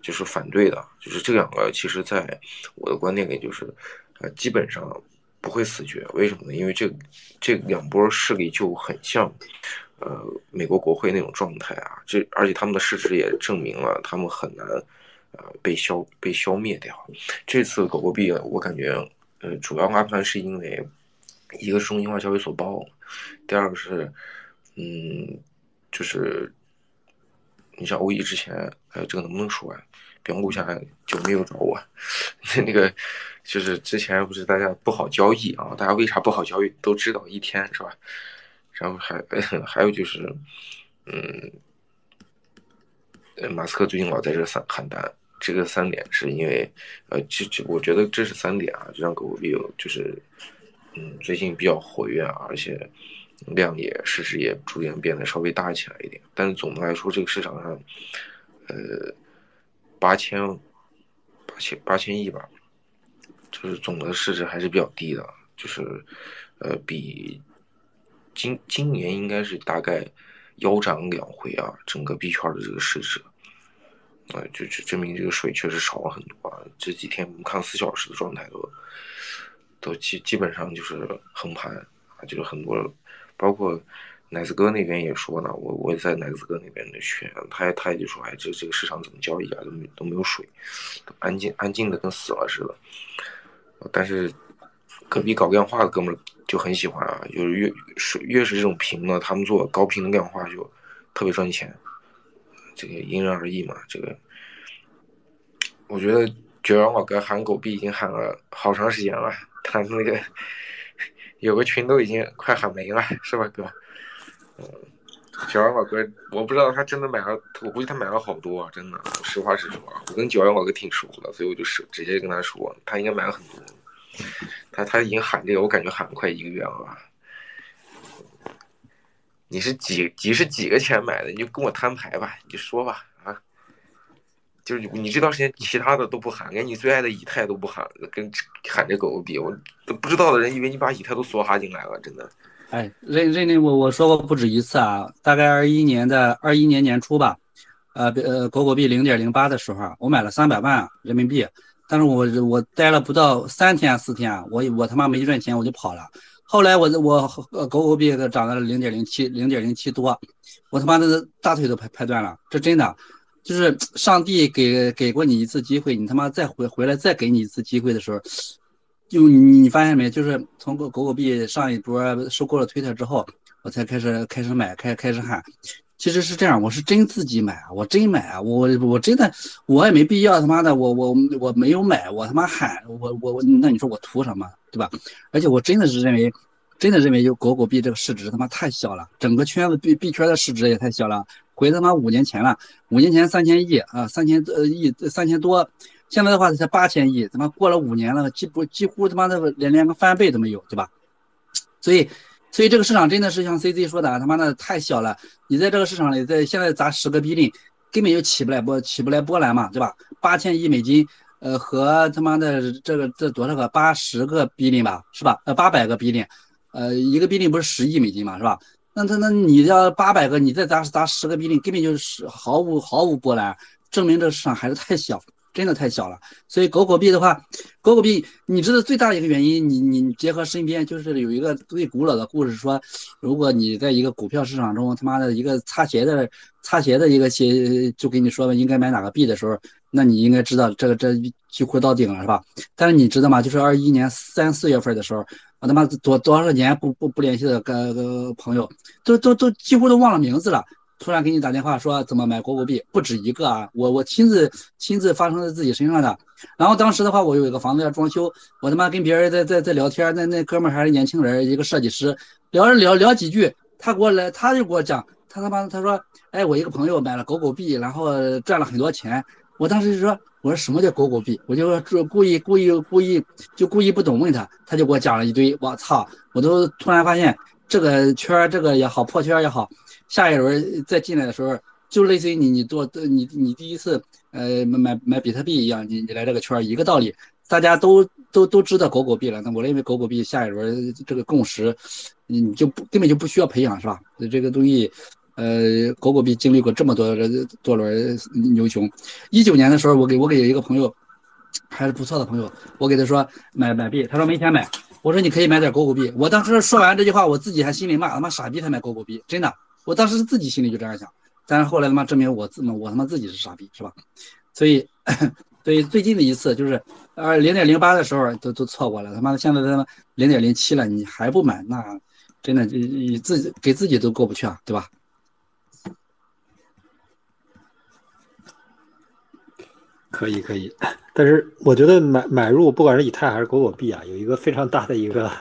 就是反对的，就是这两个其实在我的观点里就是呃基本上不会死绝，为什么呢？因为这这两波势力就很像。呃，美国国会那种状态啊，这而且他们的事实也证明了他们很难，呃，被消被消灭掉。这次狗狗币，我感觉，呃，主要拉盘是因为，一个是中心化交易所爆，第二个是，嗯，就是，你像欧一之前，呃，这个能不能说啊？别录下来就没有找我，那个就是之前不是大家不好交易啊？大家为啥不好交易？都知道一天是吧？然后还还有就是，嗯，马斯克最近老在这三喊单，这个三点是因为，呃，这这我觉得这是三点啊，就让狗狗币就是，嗯，最近比较活跃，而且量也市值也逐渐变得稍微大起来一点。但是总的来说，这个市场上，呃，八千八千八千亿吧，就是总的市值还是比较低的，就是，呃，比。今今年应该是大概腰斩两回啊，整个币圈的这个市值，啊，就就证明这个水确实少了很多啊。这几天我们看四小时的状态都都基基本上就是横盘啊，就是很多，包括奶子哥那边也说呢，我我也在奶子哥那边的群，他他也就说，哎，这这个市场怎么交易啊，都没都没有水，安静安静的跟死了似的。但是隔壁搞量化的哥们儿。就很喜欢啊，就是越是越是这种平的，他们做高频的量化就特别赚钱。这个因人而异嘛，这个我觉得九阳老哥喊狗币已经喊了好长时间了，他那个有个群都已经快喊没了，是吧，哥？嗯，九阳老哥，我不知道他真的买了，我估计他买了好多，真的。实话实说啊，我跟九阳老哥挺熟的，所以我就是直接跟他说，他应该买了很多。他他已经喊这个，我感觉喊了快一个月了吧。你是几几是几个钱买的？你就跟我摊牌吧，你就说吧啊。就是你这段时间其他的都不喊，连你最爱的以太都不喊，跟喊这狗狗币，我都不知道的人以为你把以太都梭哈进来了，真的。哎，认认定我我说过不止一次啊，大概二一年的二一年年初吧，呃呃，狗狗币零点零八的时候，我买了三百万人民币，但是我我待了不到三天四天，我我他妈没赚钱我就跑了。后来我我狗狗币涨到了零点零七零点零七多，我他妈的大腿都拍拍断了，这真的，就是上帝给给过你一次机会，你他妈再回回来再给你一次机会的时候。就你你发现没？就是从狗狗狗币上一波收购了推特之后，我才开始开始买，开开始喊。其实是这样，我是真自己买啊，我真买啊，我我真的我也没必要他妈的，我我我没有买，我他妈喊我我我，那你说我图什么，对吧？而且我真的是认为，真的认为就狗狗币这个市值他妈太小了，整个圈子币币圈的市值也太小了，回他妈五年前了，五年前三千亿啊，三千呃亿三千多。现在的话才八千亿，他妈过了五年了，几不几乎他妈的连连个翻倍都没有，对吧？所以，所以这个市场真的是像 CZ 说的，他妈的太小了。你在这个市场里，在现在砸十个 B 零，根本就起不来波，起不来波澜嘛，对吧？八千亿美金，呃，和他妈的这个这多少个八十个 B 零吧，是吧？呃，八百个 B 零，呃，一个 B 零不是十亿美金嘛，是吧？那他那你要八百个，你再砸砸十个 B 零，根本就是毫无毫无波澜，证明这个市场还是太小。真的太小了，所以狗狗币的话，狗狗币，你知道最大的一个原因，你你结合身边就是有一个最古老的故事说，如果你在一个股票市场中他妈的一个擦鞋的擦鞋的一个鞋，就给你说应该买哪个币的时候，那你应该知道这个这几乎到顶了是吧？但是你知道吗？就是二一年三四月份的时候，我他妈多多少年不不不联系的个个朋友，都都都几乎都忘了名字了。突然给你打电话说怎么买狗狗币，不止一个啊！我我亲自亲自发生在自己身上的。然后当时的话，我有一个房子要装修，我他妈跟别人在在在聊天，那那哥们还是年轻人，一个设计师，聊着聊聊几句，他给我来，他就给我讲，他他妈他说，哎，我一个朋友买了狗狗币，然后赚了很多钱。我当时就说，我说什么叫狗狗币？我就故意故意故意就故意不懂问他，他就给我讲了一堆。我操！我都突然发现这个圈这个也好，破圈也好。下一轮再进来的时候，就类似于你你做你你第一次呃买买买比特币一样，你你来这个圈一个道理，大家都都都知道狗狗币了。那我认为狗狗币下一轮这个共识，你就不根本就不需要培养是吧？这个东西，呃，狗狗币经历过这么多多轮牛熊，一九年的时候，我给我给一个朋友，还是不错的朋友，我给他说买买币，他说没钱买，我说你可以买点狗狗币。我当时说完这句话，我自己还心里骂他妈傻逼才买狗狗币，真的。我当时自己心里就这样想，但是后来他妈证明我自我他妈自己是傻逼，是吧？所以，所以最近的一次就是呃零点零八的时候都都错过了，他妈的现在他妈零点零七了，你还不买，那真的你自己给自己都过不去啊，对吧？可以可以，但是我觉得买买入不管是以太还是狗狗币啊，有一个非常大的一个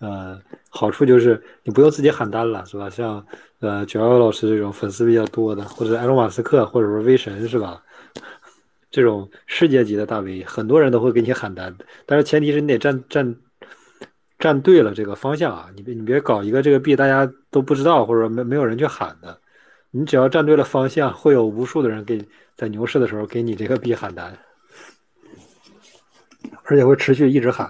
呃。好处就是你不用自己喊单了，是吧？像呃九幺幺老师这种粉丝比较多的，或者埃隆马斯克，或者说威神，是吧？这种世界级的大 V，很多人都会给你喊单，但是前提是你得站站站对了这个方向啊！你别你别搞一个这个币大家都不知道，或者没没有人去喊的，你只要站对了方向，会有无数的人给在牛市的时候给你这个币喊单，而且会持续一直喊。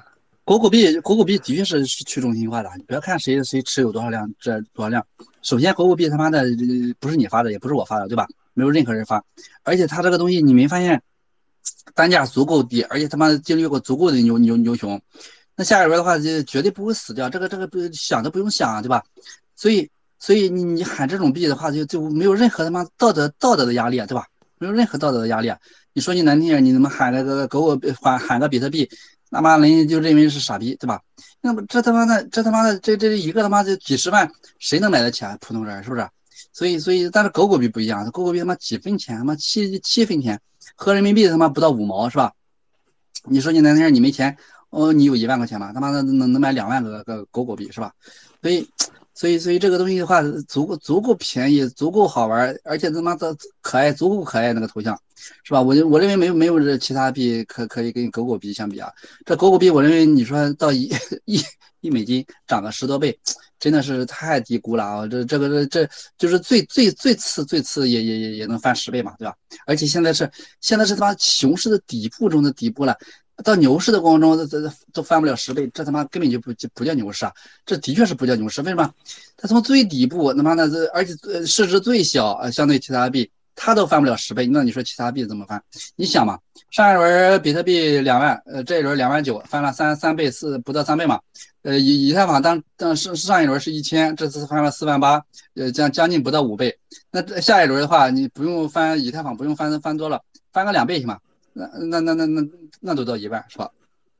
狗狗币，狗狗币的确是是去中心化的。你不要看谁谁持有多少量，这多少量。首先，狗狗币他妈的不是你发的，也不是我发的，对吧？没有任何人发。而且它这个东西，你没发现单价足够低，而且他妈的经历过足够的牛牛牛熊。那下一轮的话，就绝对不会死掉。这个这个不想都不用想，对吧？所以所以你你喊这种币的话，就就没有任何他妈道德道德的压力，对吧？没有任何道德的压力。你说句难听点，你怎么喊那个狗狗喊喊个比特币？那妈人家就认为是傻逼，对吧？那么这他妈的，这他妈的，这这一个他妈的几十万，谁能买得起啊？普通人是不是？所以所以，但是狗狗币不一样，狗狗币他妈几分钱，他妈七七分钱，合人民币他妈不到五毛，是吧？你说你那天你没钱，哦，你有一万块钱吧？他妈的能能买两万个个狗狗币是吧？所以所以所以这个东西的话，足够足够便宜，足够好玩，而且他妈的可爱，足够可爱那个头像，是吧？我我认为没有没有这其他币可可以跟狗狗币相比啊。这狗狗币，我认为你说到一一一美金涨个十多倍，真的是太低估了啊！这这个这这就是最最最次最次也也也也能翻十倍嘛，对吧？而且现在是现在是他妈熊市的底部中的底部了。到牛市的过程中，这这都翻不了十倍，这他妈根本就不就不叫牛市啊！这的确是不叫牛市，为什么？它从最底部，他妈的这而且市值最小啊，相对其他币，它都翻不了十倍，那你说其他币怎么翻？你想嘛，上一轮比特币两万，呃这一轮两万九，翻了三三倍四不到三倍嘛？呃以以太坊当当上上一轮是一千，这次翻了四万八，呃将将近不到五倍。那下一轮的话，你不用翻以太坊，不用翻翻多了，翻个两倍行吗？那那那那那都到一万是吧？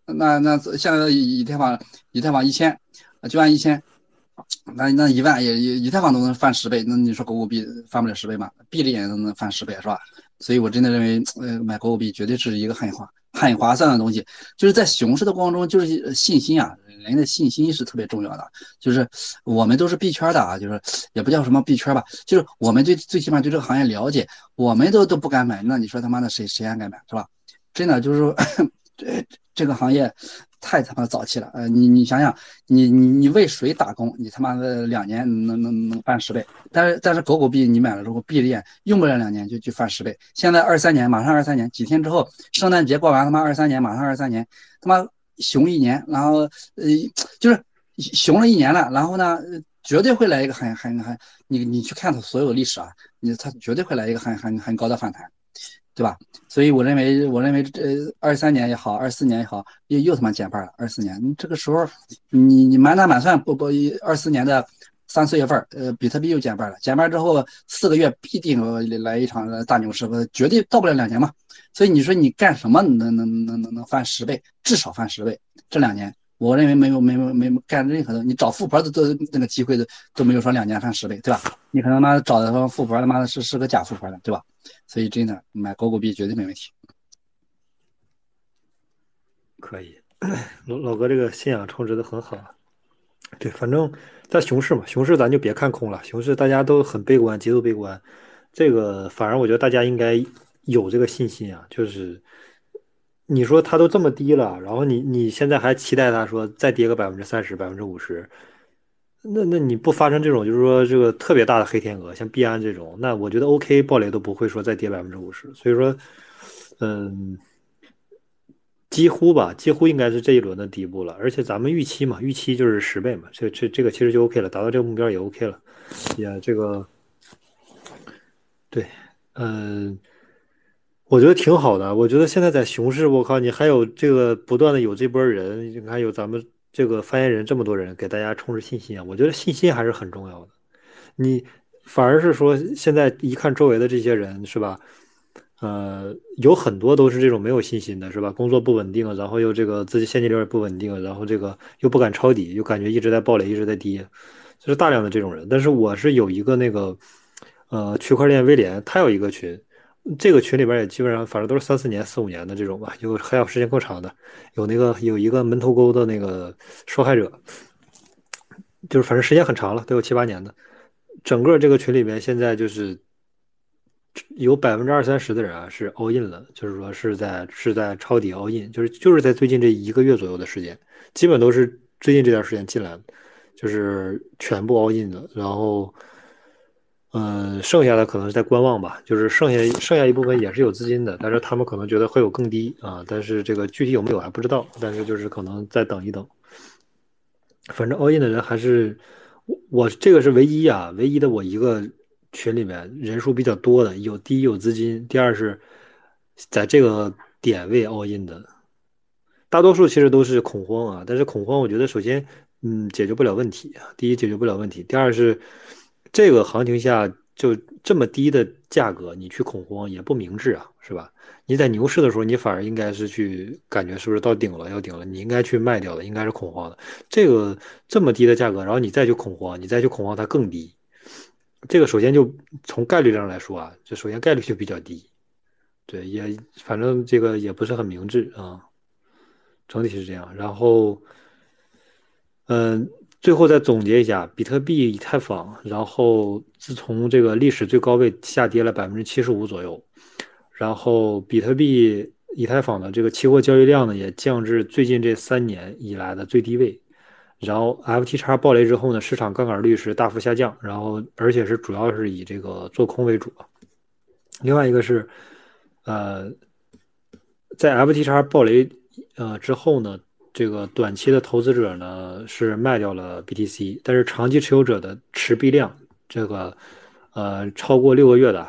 那那现在以以太坊以太坊一千，就按一千，那那一万也以以太坊都能翻十倍，那你说狗狗币翻不了十倍吗？闭着眼都能翻十倍是吧？所以我真的认为，呃，买狗狗币绝对是一个狠话很划算的东西。就是在熊市的过程中，就是信心啊，人的信心是特别重要的。就是我们都是币圈的啊，就是也不叫什么币圈吧，就是我们最最起码对这个行业了解，我们都都不敢买，那你说他妈的谁谁还敢买是吧？真的就是说，这这个行业太他妈早期了。呃，你你想想，你你你为谁打工？你他妈的两年能能能翻十倍？但是但是狗狗币你买了之后，币链用不了两年就就翻十倍。现在二三年，马上二三年，几天之后，圣诞节过完他妈二三年，马上二三年，他妈熊一年，然后呃就是熊了一年了，然后呢，绝对会来一个很很很，你你去看它所有历史啊，你它绝对会来一个很很很高的反弹。对吧？所以我认为，我认为这二三年也好，二四年也好，又又他妈减半了。二四年，你这个时候，你你满打满算不不，二四年的三四月份，呃，比特币又减半了。减半之后四个月必定来一场大牛市，不绝对到不了两年嘛。所以你说你干什么能能能能能翻十倍？至少翻十倍。这两年，我认为没有没有没有干任何的，你找富婆的都那个机会都都没有说两年翻十倍，对吧？你可能妈的找的富婆他妈的是是个假富婆的，对吧？所以真的买狗狗币绝对没问题，可以，老老哥这个信仰充值的很好。对，反正在熊市嘛，熊市咱就别看空了，熊市大家都很悲观，极度悲观。这个反而我觉得大家应该有这个信心啊，就是你说它都这么低了，然后你你现在还期待它说再跌个百分之三十、百分之五十。那那你不发生这种，就是说这个特别大的黑天鹅，像币安这种，那我觉得 OK 暴雷都不会说再跌百分之五十。所以说，嗯，几乎吧，几乎应该是这一轮的底部了。而且咱们预期嘛，预期就是十倍嘛，这这这个其实就 OK 了，达到这个目标也 OK 了。也这个，对，嗯，我觉得挺好的。我觉得现在在熊市，我靠，你还有这个不断的有这波人，你看有咱们。这个发言人这么多人给大家充实信心啊，我觉得信心还是很重要的。你反而是说，现在一看周围的这些人是吧？呃，有很多都是这种没有信心的，是吧？工作不稳定，然后又这个自己现金流也不稳定，然后这个又不敢抄底，又感觉一直在暴雷，一直在跌，就是大量的这种人。但是我是有一个那个呃区块链威廉，他有一个群。这个群里边也基本上，反正都是三四年、四五年的这种吧，有还有时间更长的，有那个有一个门头沟的那个受害者，就是反正时间很长了，都有七八年的。整个这个群里面现在就是有百分之二三十的人啊是 all in 了，就是说是在是在抄底 all in，就是就是在最近这一个月左右的时间，基本都是最近这段时间进来的，就是全部 all in 的，然后。嗯，剩下的可能是在观望吧，就是剩下剩下一部分也是有资金的，但是他们可能觉得会有更低啊，但是这个具体有没有还不知道，但是就是可能再等一等。反正 all in 的人还是我，我这个是唯一啊，唯一的我一个群里面人数比较多的，有第一有资金，第二是在这个点位 all in 的，大多数其实都是恐慌啊，但是恐慌我觉得首先嗯解决不了问题啊，第一解决不了问题，第二是。这个行情下就这么低的价格，你去恐慌也不明智啊，是吧？你在牛市的时候，你反而应该是去感觉是不是到顶了，要顶了，你应该去卖掉的，应该是恐慌的。这个这么低的价格，然后你再去恐慌，你再去恐慌它更低。这个首先就从概率上来说啊，就首先概率就比较低，对，也反正这个也不是很明智啊，整体是这样。然后，嗯。最后再总结一下，比特币、以太坊，然后自从这个历史最高位下跌了百分之七十五左右，然后比特币、以太坊的这个期货交易量呢也降至最近这三年以来的最低位，然后 FTX 暴雷之后呢，市场杠杆率是大幅下降，然后而且是主要是以这个做空为主。另外一个是，呃，在 FTX 暴雷呃之后呢。这个短期的投资者呢是卖掉了 BTC，但是长期持有者的持币量，这个呃超过六个月的，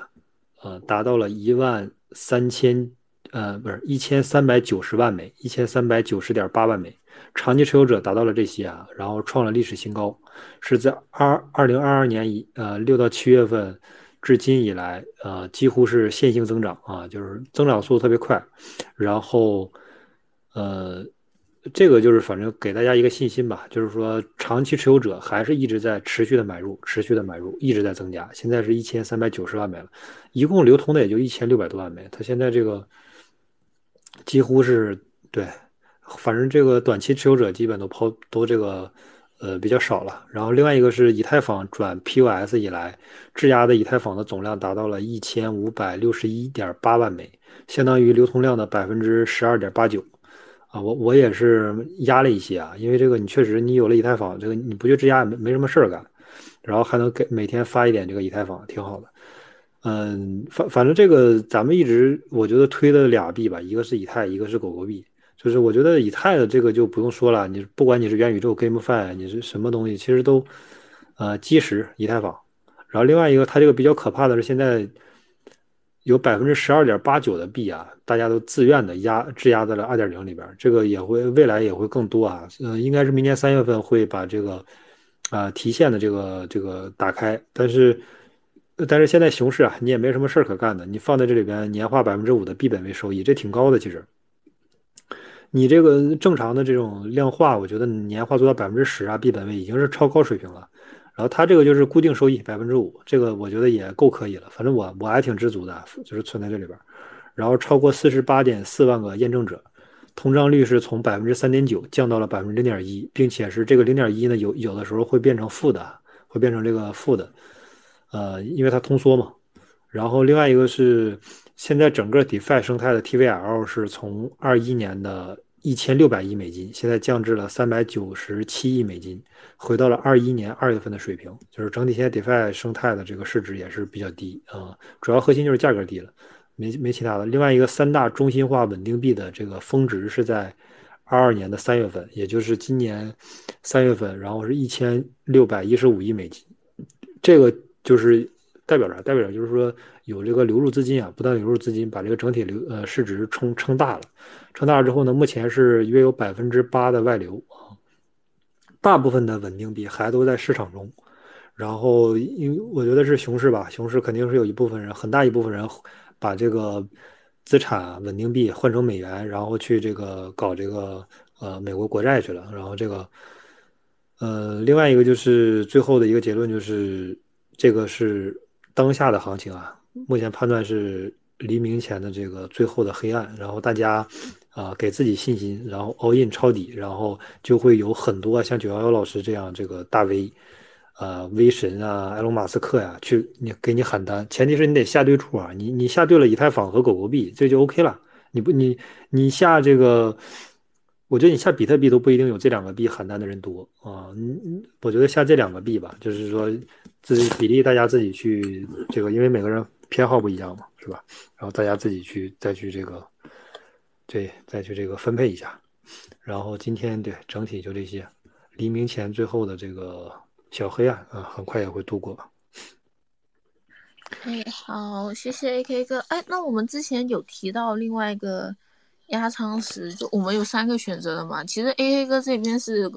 呃达到了一万三千，呃不是一千三百九十万枚，一千三百九十点八万枚，长期持有者达到了这些啊，然后创了历史新高，是在二二零二二年以呃六到七月份至今以来，呃几乎是线性增长啊，就是增长速度特别快，然后呃。这个就是反正给大家一个信心吧，就是说长期持有者还是一直在持续的买入，持续的买入，一直在增加。现在是一千三百九十万枚了，一共流通的也就一千六百多万枚。它现在这个几乎是对，反正这个短期持有者基本都抛都这个呃比较少了。然后另外一个是以太坊转 POS 以来质押的以太坊的总量达到了一千五百六十一点八万枚，相当于流通量的百分之十二点八九。啊，我我也是压了一些啊，因为这个你确实你有了以太坊，这个你不去质押没没什么事儿干，然后还能给每天发一点这个以太坊，挺好的。嗯，反反正这个咱们一直我觉得推的俩币吧，一个是以太，一个是狗狗币。就是我觉得以太的这个就不用说了，你不管你是元宇宙、GameFi，你是什么东西，其实都呃基石以太坊。然后另外一个它这个比较可怕的是现在。有百分之十二点八九的币啊，大家都自愿的压质押在了二点零里边，这个也会未来也会更多啊，呃，应该是明年三月份会把这个啊提现的这个这个打开，但是但是现在熊市啊，你也没什么事儿可干的，你放在这里边年化百分之五的币本位收益，这挺高的其实，你这个正常的这种量化，我觉得年化做到百分之十啊，币本位已经是超高水平了。然后它这个就是固定收益百分之五，这个我觉得也够可以了。反正我我还挺知足的，就是存在这里边。然后超过四十八点四万个验证者，通胀率是从百分之三点九降到了百分之零点一，并且是这个零点一呢，有有的时候会变成负的，会变成这个负的。呃，因为它通缩嘛。然后另外一个是现在整个 DeFi 生态的 TVL 是从二一年的。一千六百亿美金，现在降至了三百九十七亿美金，回到了二一年二月份的水平。就是整体现在 DeFi 生态的这个市值也是比较低啊，主要核心就是价格低了，没没其他的。另外一个三大中心化稳定币的这个峰值是在二二年的三月份，也就是今年三月份，然后是一千六百一十五亿美金，这个就是代表啥？代表就是说有这个流入资金啊，不断流入资金，把这个整体流呃市值冲撑大了。撑大了之后呢，目前是约有百分之八的外流啊，大部分的稳定币还都在市场中。然后，因为我觉得是熊市吧，熊市肯定是有一部分人，很大一部分人把这个资产稳定币换成美元，然后去这个搞这个呃美国国债去了。然后这个呃，另外一个就是最后的一个结论就是，这个是当下的行情啊，目前判断是黎明前的这个最后的黑暗。然后大家。啊，给自己信心，然后 all in 抄底，然后就会有很多像九幺幺老师这样这个大 V，呃，V 神啊，埃隆马斯克呀，去你给你喊单，前提是你得下对处啊，你你下对了以太坊和狗狗币，这就 OK 了。你不你你下这个，我觉得你下比特币都不一定有这两个币喊单的人多啊。嗯，我觉得下这两个币吧，就是说自己比例大家自己去这个，因为每个人偏好不一样嘛，是吧？然后大家自己去再去这个。对，再去这个分配一下，然后今天对整体就这些，黎明前最后的这个小黑暗啊，很快也会度过。哎，好，谢谢 AK 哥。哎，那我们之前有提到另外一个压舱石，就我们有三个选择的嘛。其实 AK 哥这边是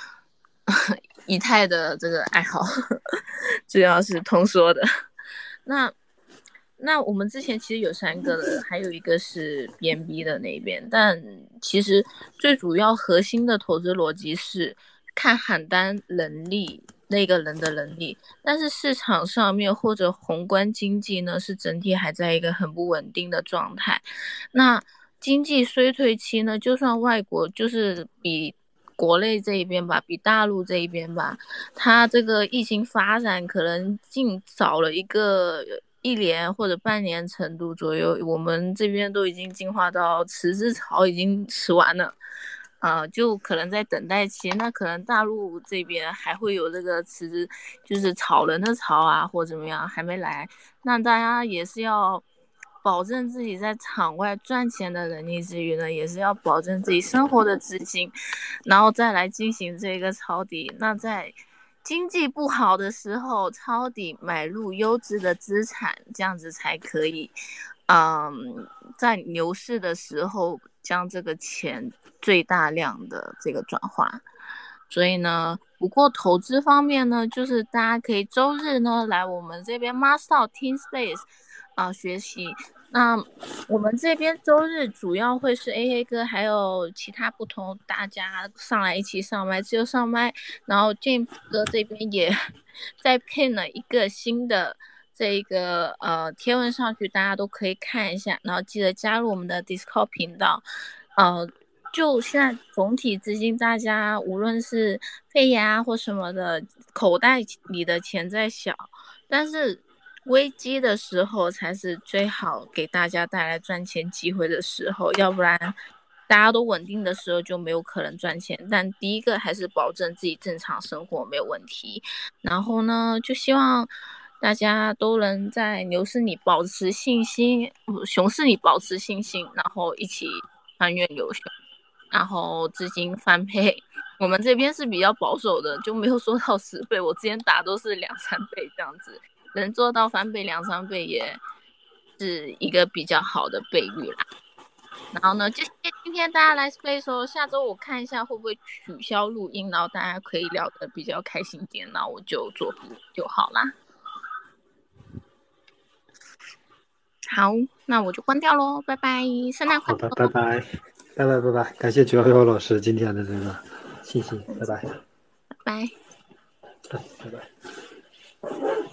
以太的这个爱好，主要是通说的。那。那我们之前其实有三个的，还有一个是 BNB 的那边，但其实最主要核心的投资逻辑是看喊单能力那个人的能力，但是市场上面或者宏观经济呢是整体还在一个很不稳定的状态，那经济衰退期呢，就算外国就是比。国内这一边吧，比大陆这一边吧，它这个疫情发展可能进早了一个一年或者半年程度左右。我们这边都已经进化到辞职潮已经吃完了，啊，就可能在等待期。那可能大陆这边还会有这个辞职，就是炒人的潮啊，或怎么样还没来。那大家也是要。保证自己在场外赚钱的能力之余呢，也是要保证自己生活的资金，然后再来进行这个抄底。那在经济不好的时候抄底买入优质的资产，这样子才可以。嗯，在牛市的时候将这个钱最大量的这个转化。所以呢，不过投资方面呢，就是大家可以周日呢来我们这边 Master Team Space。啊，学习。那我们这边周日主要会是 A A 哥，还有其他不同大家上来一起上麦，只有上麦。然后剑哥这边也 在配了一个新的这个呃贴文上去，大家都可以看一下。然后记得加入我们的 Discord 频道。呃，就现在总体资金，大家无论是肺炎啊或什么的，口袋里的钱在小，但是。危机的时候才是最好给大家带来赚钱机会的时候，要不然大家都稳定的时候就没有可能赚钱。但第一个还是保证自己正常生活没有问题。然后呢，就希望大家都能在牛市里保持信心，熊市里保持信心，然后一起穿越牛熊，然后资金翻倍。我们这边是比较保守的，就没有说到十倍，我之前打都是两三倍这样子。能做到翻倍两三倍也是一个比较好的倍率啦。然后呢，就今天大家来 space 哦，下周我看一下会不会取消录音，然后大家可以聊得比较开心点，那我就做就好啦。好，那我就关掉喽，拜拜，圣诞快乐！拜拜，拜拜，拜拜，感谢九幺幺老师今天的这个信息，拜拜，拜拜，拜拜。